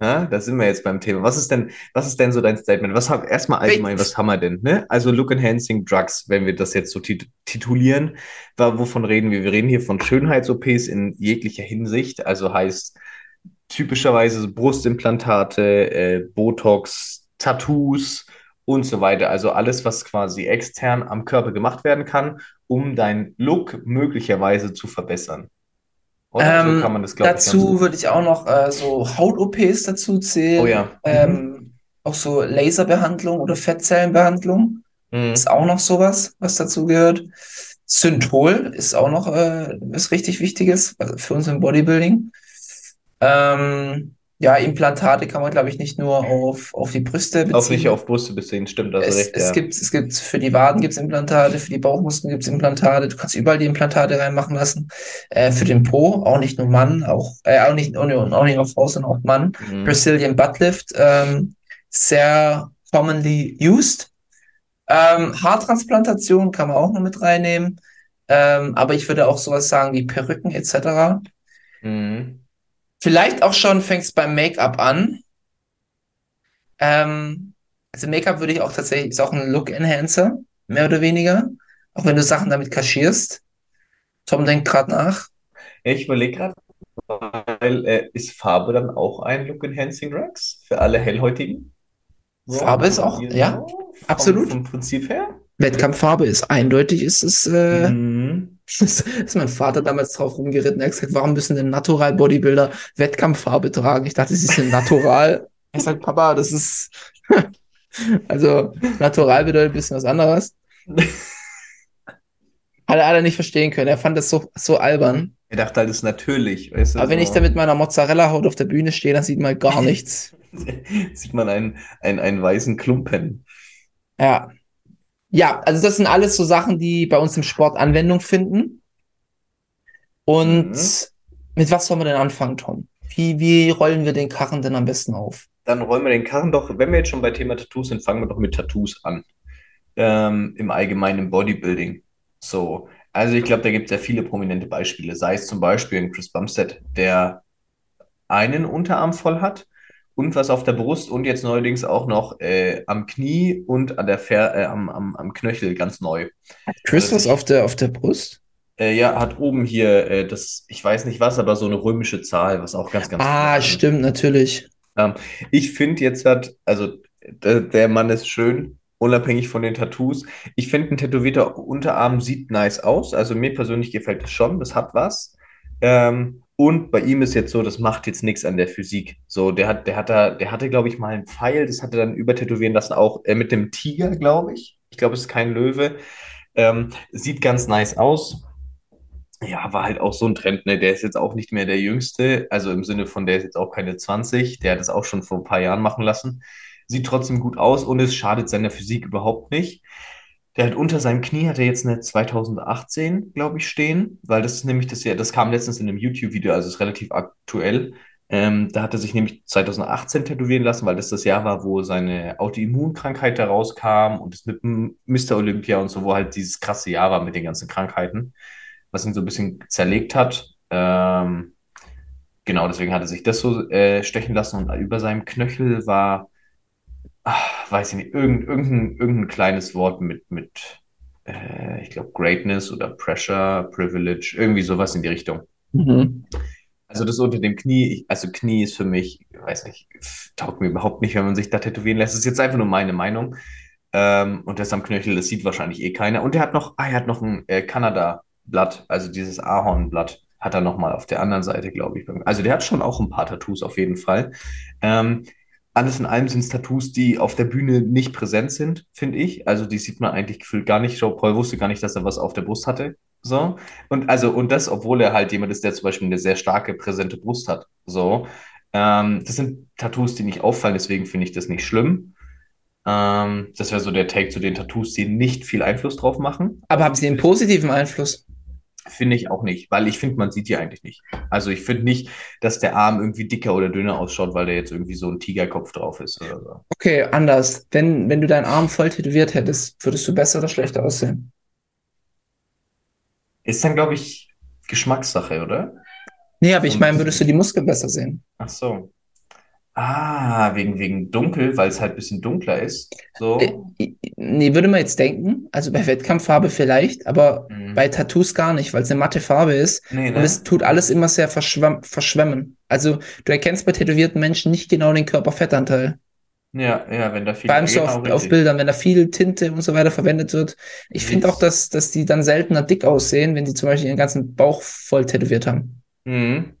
Ja, da sind wir jetzt beim Thema. Was ist denn, was ist denn so dein Statement? Was haben, erstmal allgemein, was haben wir denn? Ne? Also Look-Enhancing Drugs, wenn wir das jetzt so tit titulieren, wovon reden wir? Wir reden hier von Schönheits-OPs in jeglicher Hinsicht, also heißt typischerweise so Brustimplantate, äh, Botox, Tattoos und so weiter. Also alles, was quasi extern am Körper gemacht werden kann, um deinen Look möglicherweise zu verbessern. Oder so Ähm, kann man das, glaube dazu würde ich auch noch äh, so Haut-OPs dazu zählen. Oh ja. Ähm, auch so Laserbehandlung oder Fettzellenbehandlung Mhm. ist auch noch sowas, was dazu gehört. Synthol ist auch noch äh, was richtig Wichtiges also für uns im Bodybuilding. Ähm, ja, Implantate kann man, glaube ich, nicht nur auf, auf die Brüste Auch beziehen. nicht auf Brüste beziehen, stimmt, also Es, recht, es ja. gibt, es gibt für die Waden gibt's Implantate, für die Bauchmuskeln gibt's Implantate. Du kannst überall die Implantate reinmachen lassen. Äh, für den Po, auch nicht nur Mann, auch, äh, auch nicht, auch nicht auch nicht nur Frau, sondern auch Mann. Mhm. Brazilian Butt Lift, ähm, sehr commonly used. Ähm, Haartransplantation kann man auch noch mit reinnehmen. Ähm, aber ich würde auch sowas sagen wie Perücken etc. Mhm. Vielleicht auch schon fängt es beim Make-up an. Ähm, also Make-up würde ich auch tatsächlich, ist auch ein Look-Enhancer, mehr oder weniger. Auch wenn du Sachen damit kaschierst. Tom denkt gerade nach. Ich überlege gerade, weil äh, ist Farbe dann auch ein Look-Enhancing Drugs für alle Hellhäutigen? So, Farbe ist auch- you ja, vom, absolut. Vom Prinzip her? Wettkampffarbe ist eindeutig, ist es, äh, Mhm. ist, mein Vater damals drauf rumgeritten. Er hat gesagt, warum müssen denn Natural Bodybuilder Wettkampffarbe tragen? Ich dachte, sie sind natural. Er sagt, Papa, das ist, also, natural bedeutet ein bisschen was anderes. Hat er alle nicht verstehen können. Er fand das so, so albern. Er dachte halt, das ist natürlich, weißt du, Aber wenn so. ich da mit meiner Mozzarella-Haut auf der Bühne stehe, dann sieht man gar nichts. sieht man einen, einen, einen weißen Klumpen. Ja. Ja, also das sind alles so Sachen, die bei uns im Sport Anwendung finden. Und Mhm. mit was sollen wir denn anfangen, Tom? Wie, wie rollen wir den Karren denn am besten auf? Dann rollen wir den Karren doch, wenn wir jetzt schon bei Thema Tattoos sind, fangen wir doch mit Tattoos an. Ähm, Im Allgemeinen Bodybuilding. So, also ich glaube, da gibt es ja viele prominente Beispiele. Sei es zum Beispiel ein Chris Bumstead, der einen Unterarm voll hat und was auf der Brust und jetzt neuerdings auch noch äh, am Knie und an der Fer äh, am, am, am Knöchel ganz neu. Chris Also was auf der, auf der Brust? Äh, ja, hat oben hier äh, das, ich weiß nicht was, aber so eine römische Zahl, was auch ganz, ganz Ah, cool ist. stimmt, natürlich. Ähm, ich finde jetzt hat, also der, der Mann ist schön, unabhängig von den Tattoos. Ich finde, ein tätowierter Unterarm sieht nice aus. Also mir persönlich gefällt es schon, das hat was. Ähm, und bei ihm ist jetzt so, das macht jetzt nichts an der Physik. So, der hat, der hat da, der hatte, glaube ich, mal einen Pfeil, das hat er dann übertätowieren lassen, auch äh, mit dem Tiger, glaube ich. Ich glaube, es ist kein Löwe. Ähm, sieht ganz nice aus. Ja, war halt auch so ein Trend, ne? Der ist jetzt auch nicht mehr der Jüngste, also im Sinne von, der ist jetzt auch keine 20, der hat es auch schon vor ein paar Jahren machen lassen. Sieht trotzdem gut aus und es schadet seiner Physik überhaupt nicht. Der hat unter seinem Knie, hat er jetzt eine 2018, glaube ich, stehen, weil das ist nämlich das ja, das kam letztens in einem YouTube-Video, also ist relativ aktuell. Ähm, da hat er sich nämlich 2018 tätowieren lassen, weil das das Jahr war, wo seine Autoimmunkrankheit da rauskam und das mit Mr. Olympia und so, wo halt dieses krasse Jahr war mit den ganzen Krankheiten was ihn so ein bisschen zerlegt hat. Ähm, genau, deswegen hat er sich das so äh, stechen lassen und über seinem Knöchel war, ach, weiß ich nicht, irgend, irgendein, irgendein kleines Wort mit, mit äh, ich glaube, Greatness oder Pressure, Privilege, irgendwie sowas in die Richtung. Mhm. Also das unter dem Knie, ich, also Knie ist für mich, ich weiß nicht, taugt mir überhaupt nicht, wenn man sich da tätowieren lässt. Das ist jetzt einfach nur meine Meinung. Ähm, und das am Knöchel, das sieht wahrscheinlich eh keiner. Und er hat noch, ah, er hat noch ein äh, Kanada-Blatt, also dieses Ahornblatt, hat er noch mal auf der anderen Seite, glaube ich. Also der hat schon auch ein paar Tattoos auf jeden Fall. Ähm, alles in allem sind es Tattoos, die auf der Bühne nicht präsent sind, finde ich. Also die sieht man eigentlich gefühlt gar nicht. Joe Paul wusste gar nicht, dass er was auf der Brust hatte. So. Und also, und das, obwohl er halt jemand ist, der zum Beispiel eine sehr starke, präsente Brust hat. So. Ähm, das sind Tattoos, die nicht auffallen, deswegen finde ich das nicht schlimm. Ähm, das wäre so der Take zu den Tattoos, die nicht viel Einfluss drauf machen. Aber haben sie einen positiven Einfluss? Finde ich auch nicht, weil ich finde, man sieht die eigentlich nicht. Also ich finde nicht, dass der Arm irgendwie dicker oder dünner ausschaut, weil da jetzt irgendwie so ein Tigerkopf drauf ist oder so. Okay, anders. Wenn, wenn du deinen Arm voll tätowiert hättest, würdest du besser oder schlechter aussehen? Ist dann, glaube ich, Geschmackssache, oder? Nee, aber ich meine, würdest du die Muskeln besser sehen? Ach so. Ah, wegen, wegen dunkel, weil es halt ein bisschen dunkler ist. So. Nee, würde man jetzt denken. Also bei Wettkampffarbe vielleicht, aber Mhm. bei Tattoos gar nicht, weil es eine matte Farbe ist. Nee, Und ne? es tut alles immer sehr verschwemmen. Also du erkennst bei tätowierten Menschen nicht genau den Körperfettanteil. Ja, ja, wenn da viel Vor allem so auf, auf. Bildern, wenn da viel Tinte und so weiter verwendet wird. Ich finde auch, dass, dass die dann seltener dick aussehen, wenn die zum Beispiel ihren ganzen Bauch voll tätowiert haben. Mhm.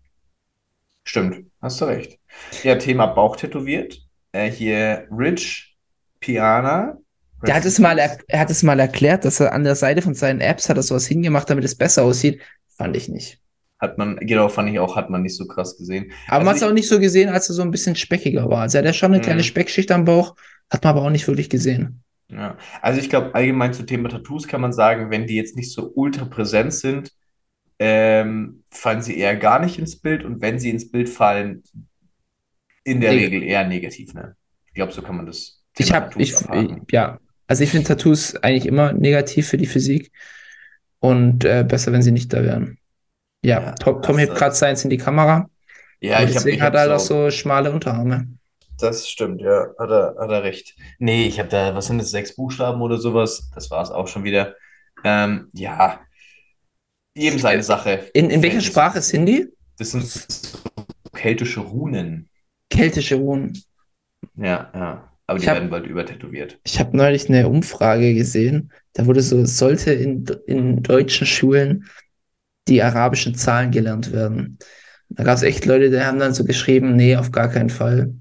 Stimmt, hast du recht. Ja, Thema Bauch tätowiert. Äh, hier Rich Piana. Der hat es mal, er, er hat es mal erklärt, dass er an der Seite von seinen Apps hat er sowas hingemacht, damit es besser aussieht. Fand ich nicht. Hat man, genau, fand ich auch, hat man nicht so krass gesehen. Aber man hat Also es auch nicht so gesehen, als er so ein bisschen speckiger war. Also er hat ja schon eine kleine Mhm. Speckschicht am Bauch, hat man aber auch nicht wirklich gesehen. Ja, also ich glaube, allgemein zum Thema Tattoos kann man sagen, wenn die jetzt nicht so ultra präsent sind, ähm, fallen sie eher gar nicht ins Bild und wenn sie ins Bild fallen, in der Neg- Regel eher negativ, ne? Ich glaube, so kann man das Ich Thema habe, Tattoos ich, abhaken. ja, also ich finde Tattoos eigentlich immer negativ für die Physik und äh, besser, wenn sie nicht da wären. Ja, Ja, Tom, hebt gerade seins in die Kamera. Ja, ich habe deswegen ich hat hab er auch so, schmale Unterarme. das stimmt, ja, hat er, hat er recht. Nee, ich habe da, was sind das, sechs Buchstaben oder sowas? Das war es auch schon wieder. Ähm, ja, jedem seine Sache. In, in welcher. Sprache sind die? Das sind so keltische Runen. Keltische Runen. Ja, ja. Aber die hab- werden bald übertätowiert. Ich habe neulich eine Umfrage gesehen, da wurde so, sollte in, in deutschen Schulen die arabischen Zahlen gelernt werden. Da gab es echt Leute, die haben dann so geschrieben, nee, auf gar keinen Fall.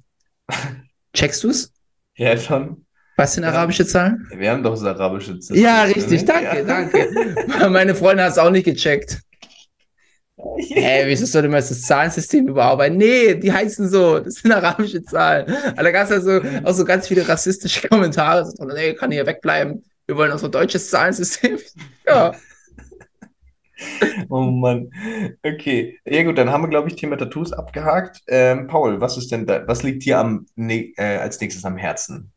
Checkst du's? Ja, schon. Was sind Ja. arabische Zahlen? Wir haben doch das arabische System. Ja, richtig, danke, Ja. danke. Meine Freundin hat es auch nicht gecheckt. Hä, wieso sollte man das Zahlensystem überarbeiten? Nee, die heißen so, das sind arabische Zahlen. Aber da gab es also auch so ganz viele rassistische Kommentare. So, nee, kann hier wegbleiben. Wir wollen unser deutsches Zahlensystem. Ja. Oh Mann. Okay. Ja gut, dann haben wir, glaube ich, Thema Tattoos abgehakt. Ähm, Paul, was ist denn da, was liegt dir am, ne, äh, als nächstes am Herzen?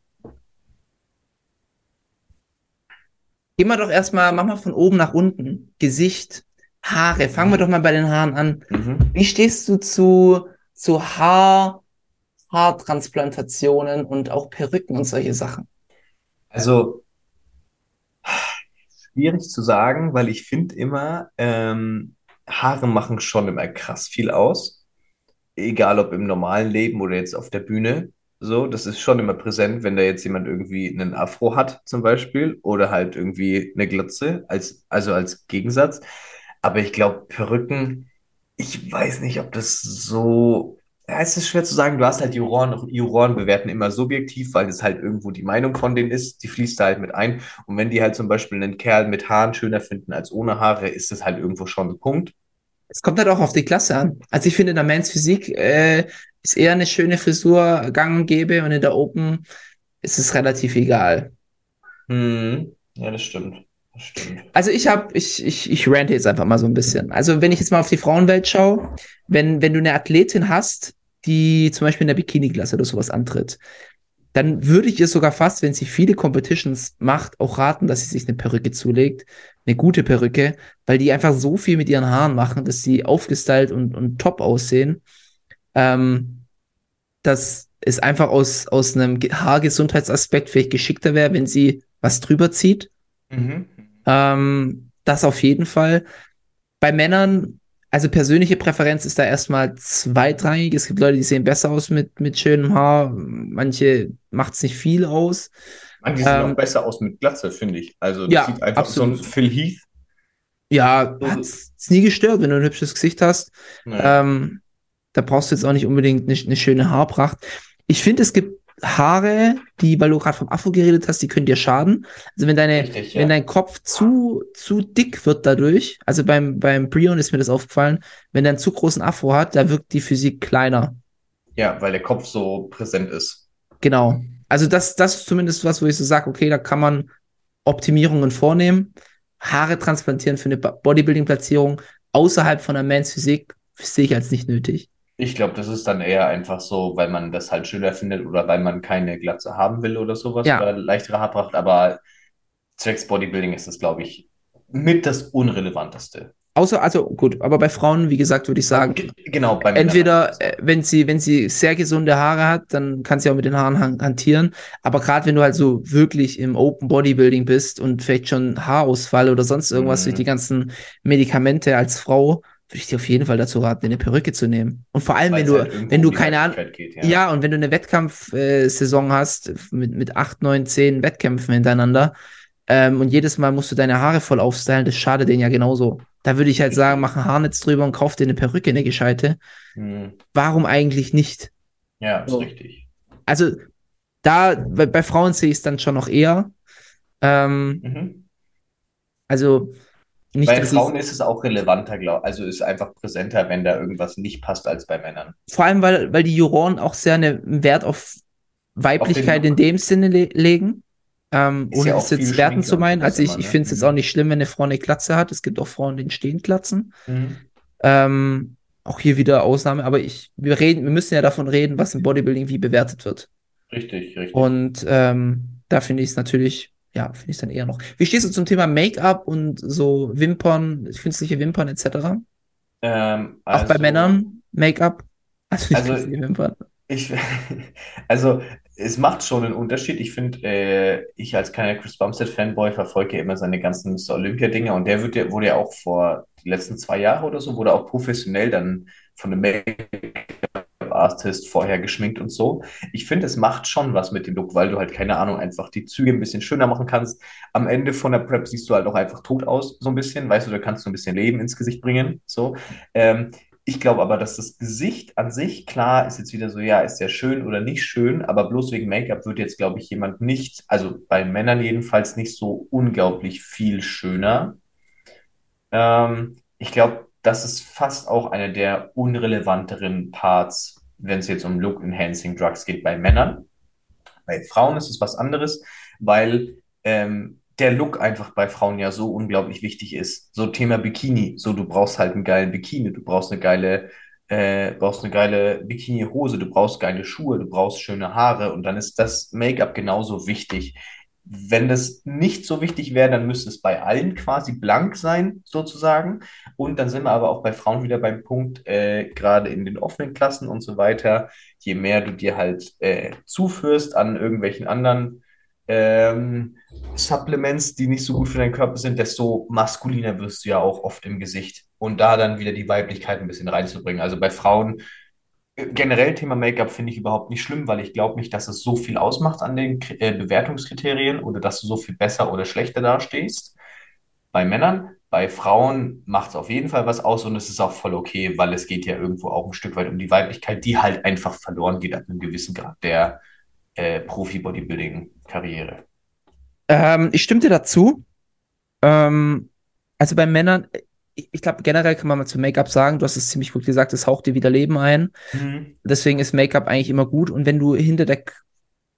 Gehen wir doch erstmal, mach mal von oben nach unten. Gesicht, Haare. Fangen wir doch mal bei den Haaren an. Mhm. Wie stehst du zu, zu Haar, Haartransplantationen und auch Perücken und solche Sachen? Also, schwierig zu sagen, weil ich finde immer, ähm, Haare machen schon immer krass viel aus. Egal ob im normalen Leben oder jetzt auf der Bühne. So, das ist schon immer präsent, wenn da jetzt jemand irgendwie einen Afro hat, zum Beispiel, oder halt irgendwie eine Glatze, als, also als Gegensatz. Aber ich glaube, Perücken, ich weiß nicht, ob das so. Ja, es ist schwer zu sagen. Du hast halt Juroren, Juroren bewerten immer subjektiv, weil es halt irgendwo die Meinung von denen ist. Die fließt da halt mit ein. Und wenn die halt zum Beispiel einen Kerl mit Haaren schöner finden als ohne Haare, ist das halt irgendwo schon ein Punkt. Es kommt halt auch auf die Klasse an. Also ich finde, in der Men's Physik äh, ist eher eine schöne Frisur gang und gäbe und in der Open ist es relativ egal. Hm. Ja, das stimmt. Also ich habe, ich, ich, ich rante jetzt einfach mal so ein bisschen. Also wenn ich jetzt mal auf die Frauenwelt schaue, wenn, wenn du eine Athletin hast, die zum Beispiel in der Bikini-Klasse oder sowas antritt, dann würde ich ihr sogar fast, wenn sie viele Competitions macht, auch raten, dass sie sich eine Perücke zulegt. Eine gute Perücke, weil die einfach so viel mit ihren Haaren machen, dass sie aufgestylt und, und top aussehen. Ähm, dass es einfach aus, aus einem Ge- Haargesundheitsaspekt vielleicht geschickter wäre, wenn sie was drüber zieht. Mhm. Ähm, das auf jeden Fall. Bei Männern, also persönliche Präferenz ist da erstmal zweitrangig. Es gibt Leute, die sehen besser aus mit, mit schönem Haar. Manche macht es nicht viel aus. Man, die sehen Ähm, auch besser aus mit Glatze, finde ich. Also, das Ja, sieht einfach so ein absolut. Phil Heath. Ja, So- hat's nie gestört, wenn du ein hübsches Gesicht hast. Naja. Ähm, da brauchst du jetzt auch nicht unbedingt eine, eine schöne Haarpracht. Ich finde, es gibt Haare, die, weil du gerade vom Afro geredet hast, die können dir schaden. Also wenn deine, Richtig, ja. wenn dein Kopf zu, zu dick wird dadurch, also beim, beim Brion ist mir das aufgefallen, wenn der einen zu großen Afro hat, da wirkt die Physik kleiner. Ja, weil der Kopf so präsent ist. Genau. Also das, das ist zumindest was, wo ich so sage, okay, da kann man Optimierungen vornehmen. Haare transplantieren für eine Bodybuilding-Platzierung außerhalb von der Mans Physik sehe ich als nicht nötig. Ich glaube, das ist dann eher einfach so, weil man das halt schöner findet oder weil man keine Glatze haben will oder sowas Ja. oder leichtere Haarpracht. Aber zwecks Bodybuilding ist das, glaube ich, mit das Unrelevanteste. Außer, also gut, aber bei Frauen, wie gesagt, würde ich sagen, Ge- Genau, entweder, äh, wenn sie, wenn sie sehr gesunde Haare hat, dann kann sie auch mit den Haaren han- hantieren. Aber gerade wenn du halt so wirklich im Open Bodybuilding bist und vielleicht schon Haarausfall oder sonst irgendwas Mhm. durch die ganzen Medikamente als Frau, würde ich dir auf jeden Fall dazu raten, eine Perücke zu nehmen. Und vor allem, Weil wenn du, halt wenn du um keine Ahnung, geht, ja. und wenn du eine Wettkampfsaison hast mit, mit acht, neun, zehn Wettkämpfen hintereinander ähm, und jedes Mal musst du deine Haare voll aufstylen, das schadet denen ja genauso. Da würde ich halt sagen, mach ein Haarnetz drüber und kauf dir eine Perücke, eine gescheite. Hm. Warum eigentlich nicht? Ja, ist So. richtig. Also da, bei, bei Frauen sehe ich es dann schon noch eher. Ähm, Mhm. also nicht, Bei Frauen ist es auch relevanter, glaube Also ist einfach präsenter, wenn da irgendwas nicht passt, als bei Männern. vor allem, weil, weil die Juroren auch sehr eine, einen Wert auf Weiblichkeit in Look. dem Sinne le legen. Ähm, ohne ja das jetzt werten zu meinen. Also ich, ich ne? finde es jetzt auch nicht schlimm, wenn eine Frau eine Glatze hat. Es gibt auch Frauen, die stehen Glatzen. Mhm. Ähm, auch hier wieder Ausnahme, aber ich, wir reden, wir müssen ja davon reden, was im Bodybuilding wie bewertet wird. Richtig, richtig. Und ähm, da finde ich es natürlich, ja, finde ich dann eher noch. Wie stehst du zum Thema Make-up und so Wimpern, künstliche Wimpern etc.? Ähm, Auch bei also- Männern Make-up? Also Also- Wimpern. Ich, also, es macht schon einen Unterschied. Ich finde, äh, ich als kleiner Chris Bumstead-Fanboy verfolge ja immer seine ganzen Mr. Olympia-Dinge und der wird ja, wurde ja auch vor die letzten zwei Jahre oder so, wurde auch professionell dann von einem Make-up-Artist vorher geschminkt und so. Ich finde, es macht schon was mit dem Look, weil du halt, keine Ahnung, einfach die Züge ein bisschen schöner machen kannst. Am Ende von der Prep siehst du halt auch einfach tot aus, so ein bisschen, weißt du, da kannst du ein bisschen Leben ins Gesicht bringen, so. Ähm, ich glaube aber, dass das Gesicht an sich, klar, ist jetzt wieder so, ja, ist der schön oder nicht schön, aber bloß wegen Make-up wird jetzt, glaube ich, jemand nicht, also bei Männern jedenfalls nicht so unglaublich viel schöner. Ähm, ich glaube, das ist fast auch eine der unrelevanteren Parts, wenn es jetzt um Look-Enhancing Drugs geht bei Männern. Bei Frauen ist es was anderes, weil ähm, der Look einfach bei Frauen ja so unglaublich wichtig ist. So Thema Bikini, so du brauchst halt einen geilen Bikini, du brauchst eine geile, äh, brauchst eine geile Bikini-Hose, du brauchst geile Schuhe, du brauchst schöne Haare und dann ist das Make-up genauso wichtig. Wenn das nicht so wichtig wäre, dann müsste es bei allen quasi blank sein, sozusagen. Und dann sind wir aber auch bei Frauen wieder beim Punkt, äh, gerade in den offenen Klassen und so weiter, je mehr du dir halt äh, zuführst an irgendwelchen anderen ähm, Supplements, die nicht so gut für deinen Körper sind, desto maskuliner wirst du ja auch oft im Gesicht. Und da dann wieder die Weiblichkeit ein bisschen reinzubringen. Also bei Frauen, generell Thema Make-up finde ich überhaupt nicht schlimm, weil ich glaube nicht, dass es so viel ausmacht an den äh, Bewertungskriterien oder dass du so viel besser oder schlechter dastehst. Bei Männern, bei Frauen macht es auf jeden Fall was aus und es ist auch voll okay, weil es geht ja irgendwo auch ein Stück weit um die Weiblichkeit, die halt einfach verloren geht ab einem gewissen Grad der äh, Profi-Bodybuilding-Karriere. Ähm, ich stimme dir dazu. Ähm, also bei Männern, ich, glaube, generell kann man mal zu Make-up sagen, du hast es ziemlich gut gesagt, es haucht dir wieder Leben ein. Mhm. Deswegen ist Make-up eigentlich immer gut. Und wenn du hinter der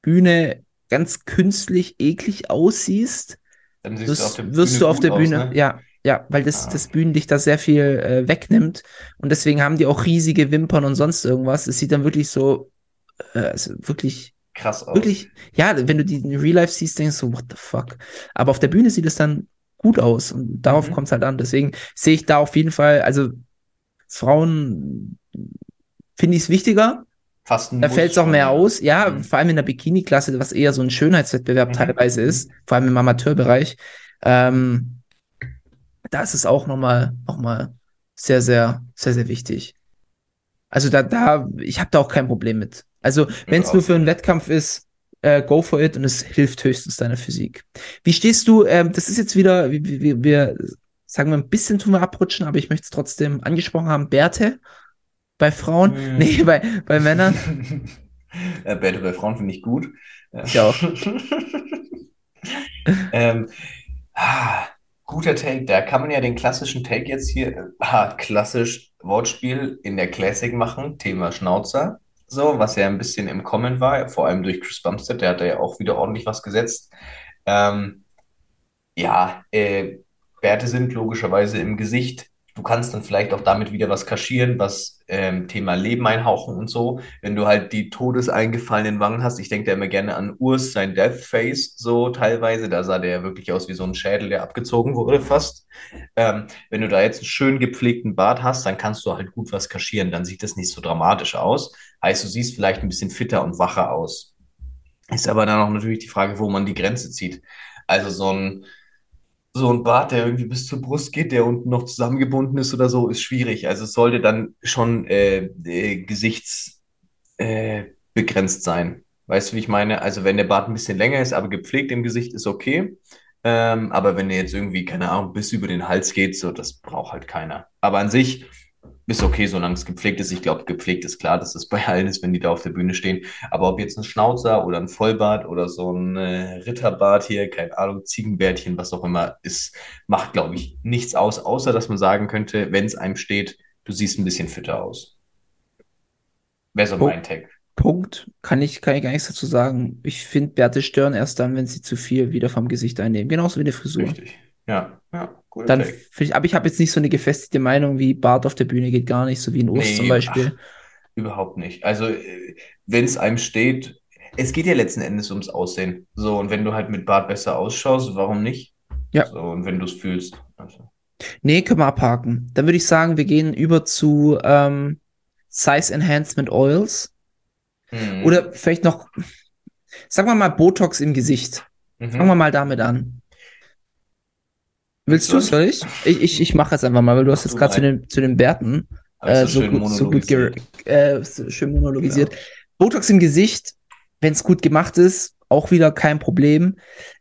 Bühne ganz künstlich eklig aussiehst, Dann siehst du auf wirst, der wirst du auf der aus, Bühne, ne? ja, ja, weil das, Ah. das Bühnenlicht da sehr viel äh, wegnimmt. Und deswegen haben die auch riesige Wimpern und sonst irgendwas. Es sieht dann wirklich so, äh, also wirklich Krass aus. Wirklich, ja, wenn du die in Real Life siehst, denkst du, what the fuck. Aber auf der Bühne sieht es dann gut aus und darauf Mhm. kommt es halt an. Deswegen sehe ich da auf jeden Fall, also Frauen finde ich es wichtiger. Fast Da fällt es auch mehr aus. Ja, Mhm. vor allem in der Bikini-Klasse, was eher so ein Schönheitswettbewerb Mhm. teilweise Mhm. ist, vor allem im Amateurbereich. Ähm, da ist es auch nochmal noch mal sehr, sehr, sehr, sehr wichtig. Also da, da, ich habe da auch kein Problem mit. Also wenn es nur für einen Wettkampf ist, äh, go for it und es hilft höchstens deiner Physik. Wie stehst du, ähm, das ist jetzt wieder, wir, wir, sagen wir ein bisschen tun wir abrutschen, aber ich möchte es trotzdem angesprochen haben, Bärte bei Frauen, Mhm. nee, bei, bei Männern. äh, Bärte bei Frauen finde ich gut. Ich auch. ähm, ah, guter Take. Da kann man ja den klassischen Take jetzt hier, äh, ah, klassisch Wortspiel in der Classic machen, Thema Schnauzer. So, was ja ein bisschen im Kommen war, vor allem durch Chris Bumstead, der hat da ja auch wieder ordentlich was gesetzt. Ähm, ja, äh, Bärte sind logischerweise im Gesicht. Du kannst dann vielleicht auch damit wieder was kaschieren, was ähm, Thema Leben einhauchen und so. Wenn du halt die todeseingefallenen Wangen hast, ich denke da immer gerne an Urs, sein Death Face, so teilweise. Da sah der ja wirklich aus wie so ein Schädel, der abgezogen wurde fast. Ähm, wenn du da jetzt einen schön gepflegten Bart hast, dann kannst du halt gut was kaschieren. Dann sieht das nicht so dramatisch aus. Heißt, du siehst vielleicht ein bisschen fitter und wacher aus. Ist aber dann auch natürlich die Frage, wo man die Grenze zieht. Also so ein, so ein Bart, der irgendwie bis zur Brust geht, der unten noch zusammengebunden ist oder so, ist schwierig. Also es sollte dann schon äh, äh, gesichtsbegrenzt äh, sein. Weißt du, wie ich meine? Also wenn der Bart ein bisschen länger ist, aber gepflegt im Gesicht, ist okay. Ähm, aber wenn der jetzt irgendwie, keine Ahnung, bis über den Hals geht, so, das braucht halt keiner. Aber an sich ist okay, solange es gepflegt ist. Ich glaube, gepflegt ist klar, dass das bei allen ist, wenn die da auf der Bühne stehen. Aber ob jetzt ein Schnauzer oder ein Vollbart oder so ein äh, Ritterbart hier, keine Ahnung, Ziegenbärtchen, was auch immer ist, macht, glaube ich, nichts aus, außer dass man sagen könnte, wenn es einem steht, du siehst ein bisschen fitter aus. Wäre so mein Tag. Punkt. Kann ich, kann ich gar nichts dazu sagen. Ich finde, Bärte stören erst dann, wenn sie zu viel wieder vom Gesicht einnehmen. Genauso wie eine Frisur. Richtig. Ja, ja, guter Dann ich, aber ich habe jetzt nicht so eine gefestigte Meinung wie Bart auf der Bühne geht gar nicht, so wie ein Urs Nee, zum Beispiel. Überhaupt nicht. Also, wenn es einem steht, es geht ja letzten Endes ums Aussehen. So, und wenn du halt mit Bart besser ausschaust, warum nicht? Ja. So, und wenn du es fühlst. Also. Nee, können wir abhaken. Dann würde ich sagen, wir gehen über zu ähm, Size Enhancement Oils. Mhm. Oder vielleicht noch, sagen wir mal, Botox im Gesicht. Mhm. Fangen wir mal damit an. Willst du, du? soll ich? Ich, ich, ich mache es einfach mal, weil du hast Mach jetzt gerade zu den, zu den Bärten äh, so, gut, so gut äh, so schön monologisiert. Genau. Botox im Gesicht, wenn es gut gemacht ist, auch wieder kein Problem.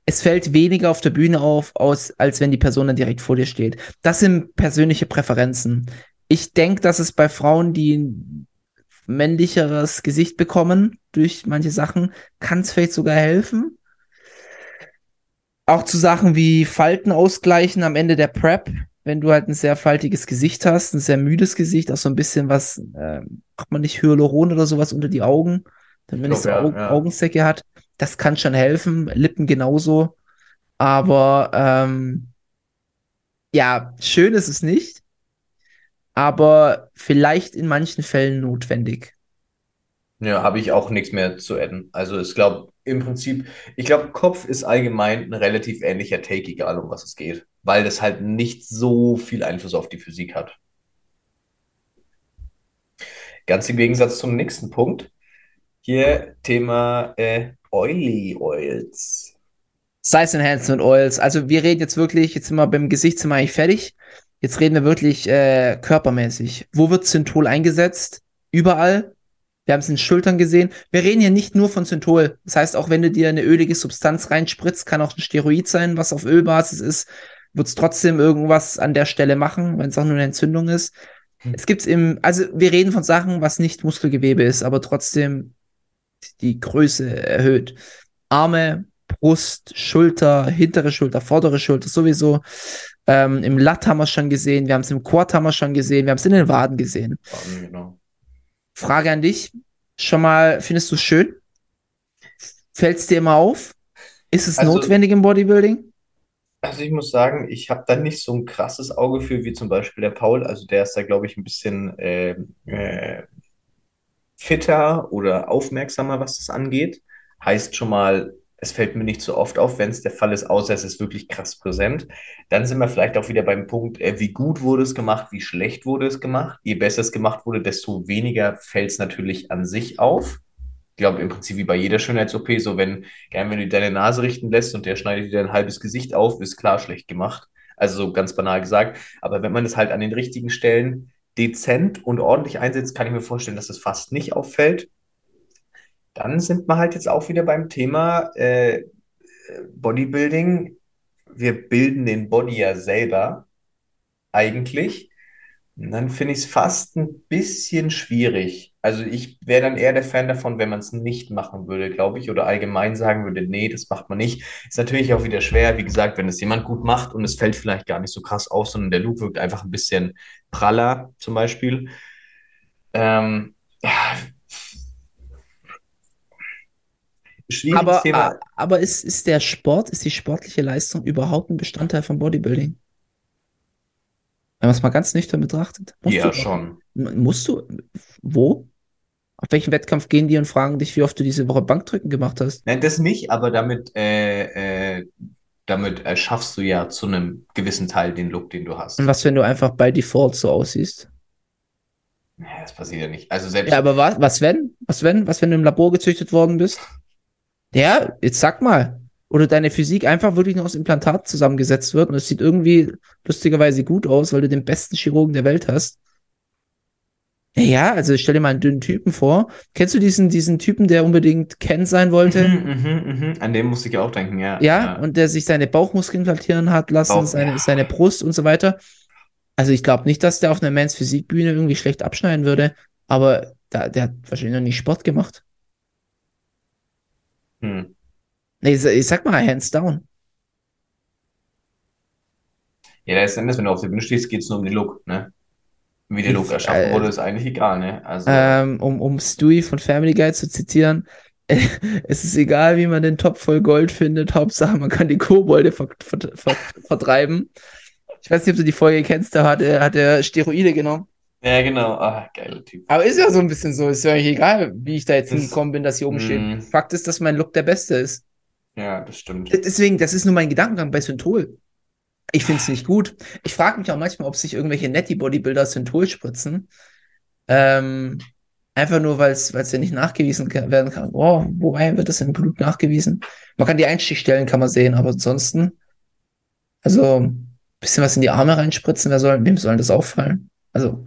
Es fällt weniger auf der Bühne auf, aus, als wenn die Person dann direkt vor dir steht. Das sind persönliche Präferenzen. Ich denke, dass es bei Frauen, die ein männlicheres Gesicht bekommen durch manche Sachen, kann es vielleicht sogar helfen. Auch zu Sachen wie Falten ausgleichen am Ende der Prep, wenn du halt ein sehr faltiges Gesicht hast, ein sehr müdes Gesicht, auch so ein bisschen was, äh, macht man nicht Hyaluron oder sowas unter die Augen, dann wenn Ich es so ja, Augen, ja. Augensäcke hat, das kann schon helfen, Lippen genauso. Aber ähm, ja, schön ist es nicht. Aber vielleicht in manchen Fällen notwendig. Ja, habe ich auch nichts mehr zu adden. Also ich glaube, im Prinzip, ich glaube, Kopf ist allgemein ein relativ ähnlicher Take, egal um was es geht, weil das halt nicht so viel Einfluss auf die Physik hat. Ganz im Gegensatz zum nächsten Punkt. Hier Thema äh, Oily Oils. Size Enhancement Oils. Also wir reden jetzt wirklich, jetzt sind wir beim Gesicht sind wir eigentlich fertig. Jetzt reden wir wirklich äh, körpermäßig. Wo wird Synthol eingesetzt? Überall. Wir haben es in Schultern gesehen. Wir reden hier nicht nur von Synthol. Das heißt, auch wenn du dir eine ölige Substanz reinspritzt, kann auch ein Steroid sein, was auf Ölbasis ist, wird es trotzdem irgendwas an der Stelle machen, wenn es auch nur eine Entzündung ist. Hm. Es gibt im, also wir reden von Sachen, was nicht Muskelgewebe ist, aber trotzdem die Größe erhöht. Arme, Brust, Schulter, hintere Schulter, vordere Schulter sowieso. Ähm, Im Lat haben wir es schon gesehen, wir haben es im Quad haben wir schon gesehen, wir haben es in den Waden gesehen. Genau. Frage an dich. Schon mal, findest du es schön? Fällt es dir immer auf? Ist es Also- notwendig im Bodybuilding? Also ich muss sagen, ich habe da nicht so ein krasses Auge für wie zum Beispiel der Paul. Also der ist da, glaube ich, ein bisschen äh, äh, fitter oder aufmerksamer, was das angeht. Heißt schon mal, es fällt mir nicht so oft auf, wenn es der Fall ist, außer es ist wirklich krass präsent. Dann sind wir vielleicht auch wieder beim Punkt, äh, wie gut wurde es gemacht, wie schlecht wurde es gemacht. Je besser es gemacht wurde, desto weniger fällt es natürlich an sich auf. Ich glaube, im Prinzip wie bei jeder Schönheits-OP, so wenn, gern, wenn du deine Nase richten lässt und der schneidet dir ein halbes Gesicht auf, ist klar schlecht gemacht. Also so ganz banal gesagt. Aber wenn man es halt an den richtigen Stellen dezent und ordentlich einsetzt, kann ich mir vorstellen, dass es fast nicht auffällt. Dann sind wir halt jetzt auch wieder beim Thema äh, Bodybuilding. Wir bilden den Body ja selber eigentlich. Und dann finde ich es fast ein bisschen schwierig. Also ich wäre dann eher der Fan davon, wenn man es nicht machen würde, glaube ich, oder allgemein sagen würde, nee, das macht man nicht. Ist natürlich auch wieder schwer, wie gesagt, wenn es jemand gut macht und es fällt vielleicht gar nicht so krass auf, sondern der Look wirkt einfach ein bisschen praller, zum Beispiel. Ähm, Schwieriges Aber, Thema. aber ist, ist der Sport, ist die sportliche Leistung überhaupt ein Bestandteil von Bodybuilding? Wenn man es mal ganz nüchtern betrachtet. Ja, du, schon. Musst du? Wo? Auf welchen Wettkampf gehen die und fragen dich, wie oft du diese Woche Bankdrücken gemacht hast? Nein, das nicht, aber damit, äh, äh, damit erschaffst du ja zu einem gewissen Teil den Look, den du hast. Und was, wenn du einfach bei Default so aussiehst? Ja, das passiert ja nicht. Also selbst, Ja, aber was, was wenn? Was wenn? Was, wenn du im Labor gezüchtet worden bist? Ja, jetzt sag mal. Oder deine Physik einfach wirklich nur aus Implantat zusammengesetzt wird und es sieht irgendwie lustigerweise gut aus, weil du den besten Chirurgen der Welt hast. Ja, also stell dir mal einen dünnen Typen vor. Kennst du diesen, diesen Typen, der unbedingt Ken sein wollte? Mhm, mhm, mhm. An dem musste ich auch denken, ja. Ja, und der sich seine Bauchmuskeln implantieren hat lassen, Bauch- seine, ja. seine Brust und so weiter. Also ich glaube nicht, dass der auf einer Mans Physikbühne irgendwie schlecht abschneiden würde, aber da, der hat wahrscheinlich noch nie Sport gemacht. Hm. Nee, ich, sag mal, hands down. Ja, letztendlich, wenn du auf der Bühne stehst, geht es nur um den Look, ne? Wie der Look Ist, erschaffen äh, wurde, ist eigentlich egal, ne? Also, Ähm, um, um Stewie von Family Guy zu zitieren, es ist egal, wie man den Topf voll Gold findet, Hauptsache man kann die Kobolde ver ver ver vertreiben. Ich weiß nicht, ob du die Folge kennst, da hat er, hat er Steroide genommen. Ja, genau. Ah, geiler Typ. Aber ist ja so ein bisschen so, ist ja eigentlich egal, wie ich da jetzt Das- hingekommen bin, dass hier oben steht. Mm. Fakt ist, dass mein Look der beste ist. Ja, das stimmt. Deswegen, das ist nur mein Gedankengang bei Synthol. Ich finde es nicht gut. Ich frage mich auch manchmal, ob sich irgendwelche Netty-Bodybuilder Synthol spritzen. Ähm, einfach nur, weil es ja nicht nachgewiesen werden kann. Oh, wobei wird das im Blut nachgewiesen? Man kann die Einstichstellen, kann man sehen, aber ansonsten, also ein bisschen was in die Arme reinspritzen, wer soll, wem soll das auffallen? Also,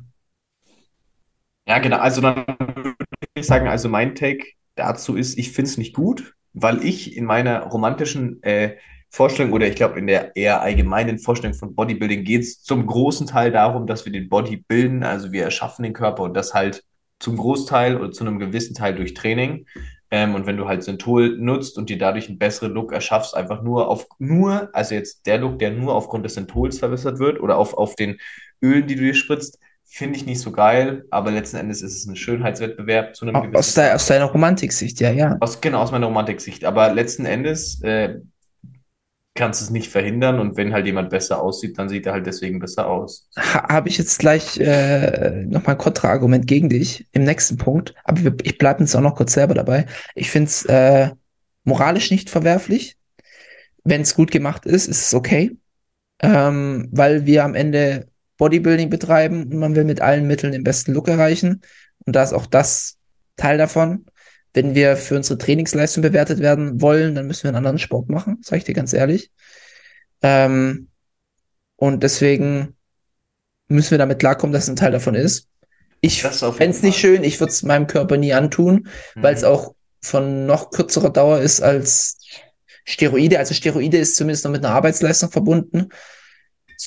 Ja, genau. Also dann würde ich sagen, also mein Take dazu ist, ich finde es nicht gut, weil ich in meiner romantischen äh, Vorstellung oder ich glaube in der eher allgemeinen Vorstellung von Bodybuilding geht es zum großen Teil darum, dass wir den Body bilden, also wir erschaffen den Körper und das halt zum Großteil oder zu einem gewissen Teil durch Training. Ähm, und wenn du halt Synthol nutzt und dir dadurch einen besseren Look erschaffst, einfach nur auf, nur, also jetzt der Look, der nur aufgrund des Synthols verbessert wird oder auf, auf den Ölen, die du dir spritzt, finde ich nicht so geil, aber letzten Endes ist es ein Schönheitswettbewerb zu einem aus, gewissen de, aus deiner Romantiksicht, ja, ja. aus, genau, aus meiner Romantiksicht. Aber letzten Endes, äh, kannst es nicht verhindern und wenn halt jemand besser aussieht, dann sieht er halt deswegen besser aus. Ha Habe ich jetzt gleich äh, nochmal ein Kontraargument gegen dich im nächsten Punkt, aber wir- ich bleibe jetzt auch noch kurz selber dabei. Ich finde es äh, moralisch nicht verwerflich. Wenn es gut gemacht ist, ist es okay, ähm, weil wir am Ende Bodybuilding betreiben und man will mit allen Mitteln den besten Look erreichen. Und da ist auch das Teil davon. Wenn wir für unsere Trainingsleistung bewertet werden wollen, dann müssen wir einen anderen Sport machen, sage ich dir ganz ehrlich. Ähm, und deswegen müssen wir damit klarkommen, dass es ein Teil davon ist. Ich fände es nicht schön, ich würde es meinem Körper nie antun, weil es Mhm. auch von noch kürzerer Dauer ist als Steroide. Also Steroide ist zumindest noch mit einer Arbeitsleistung verbunden.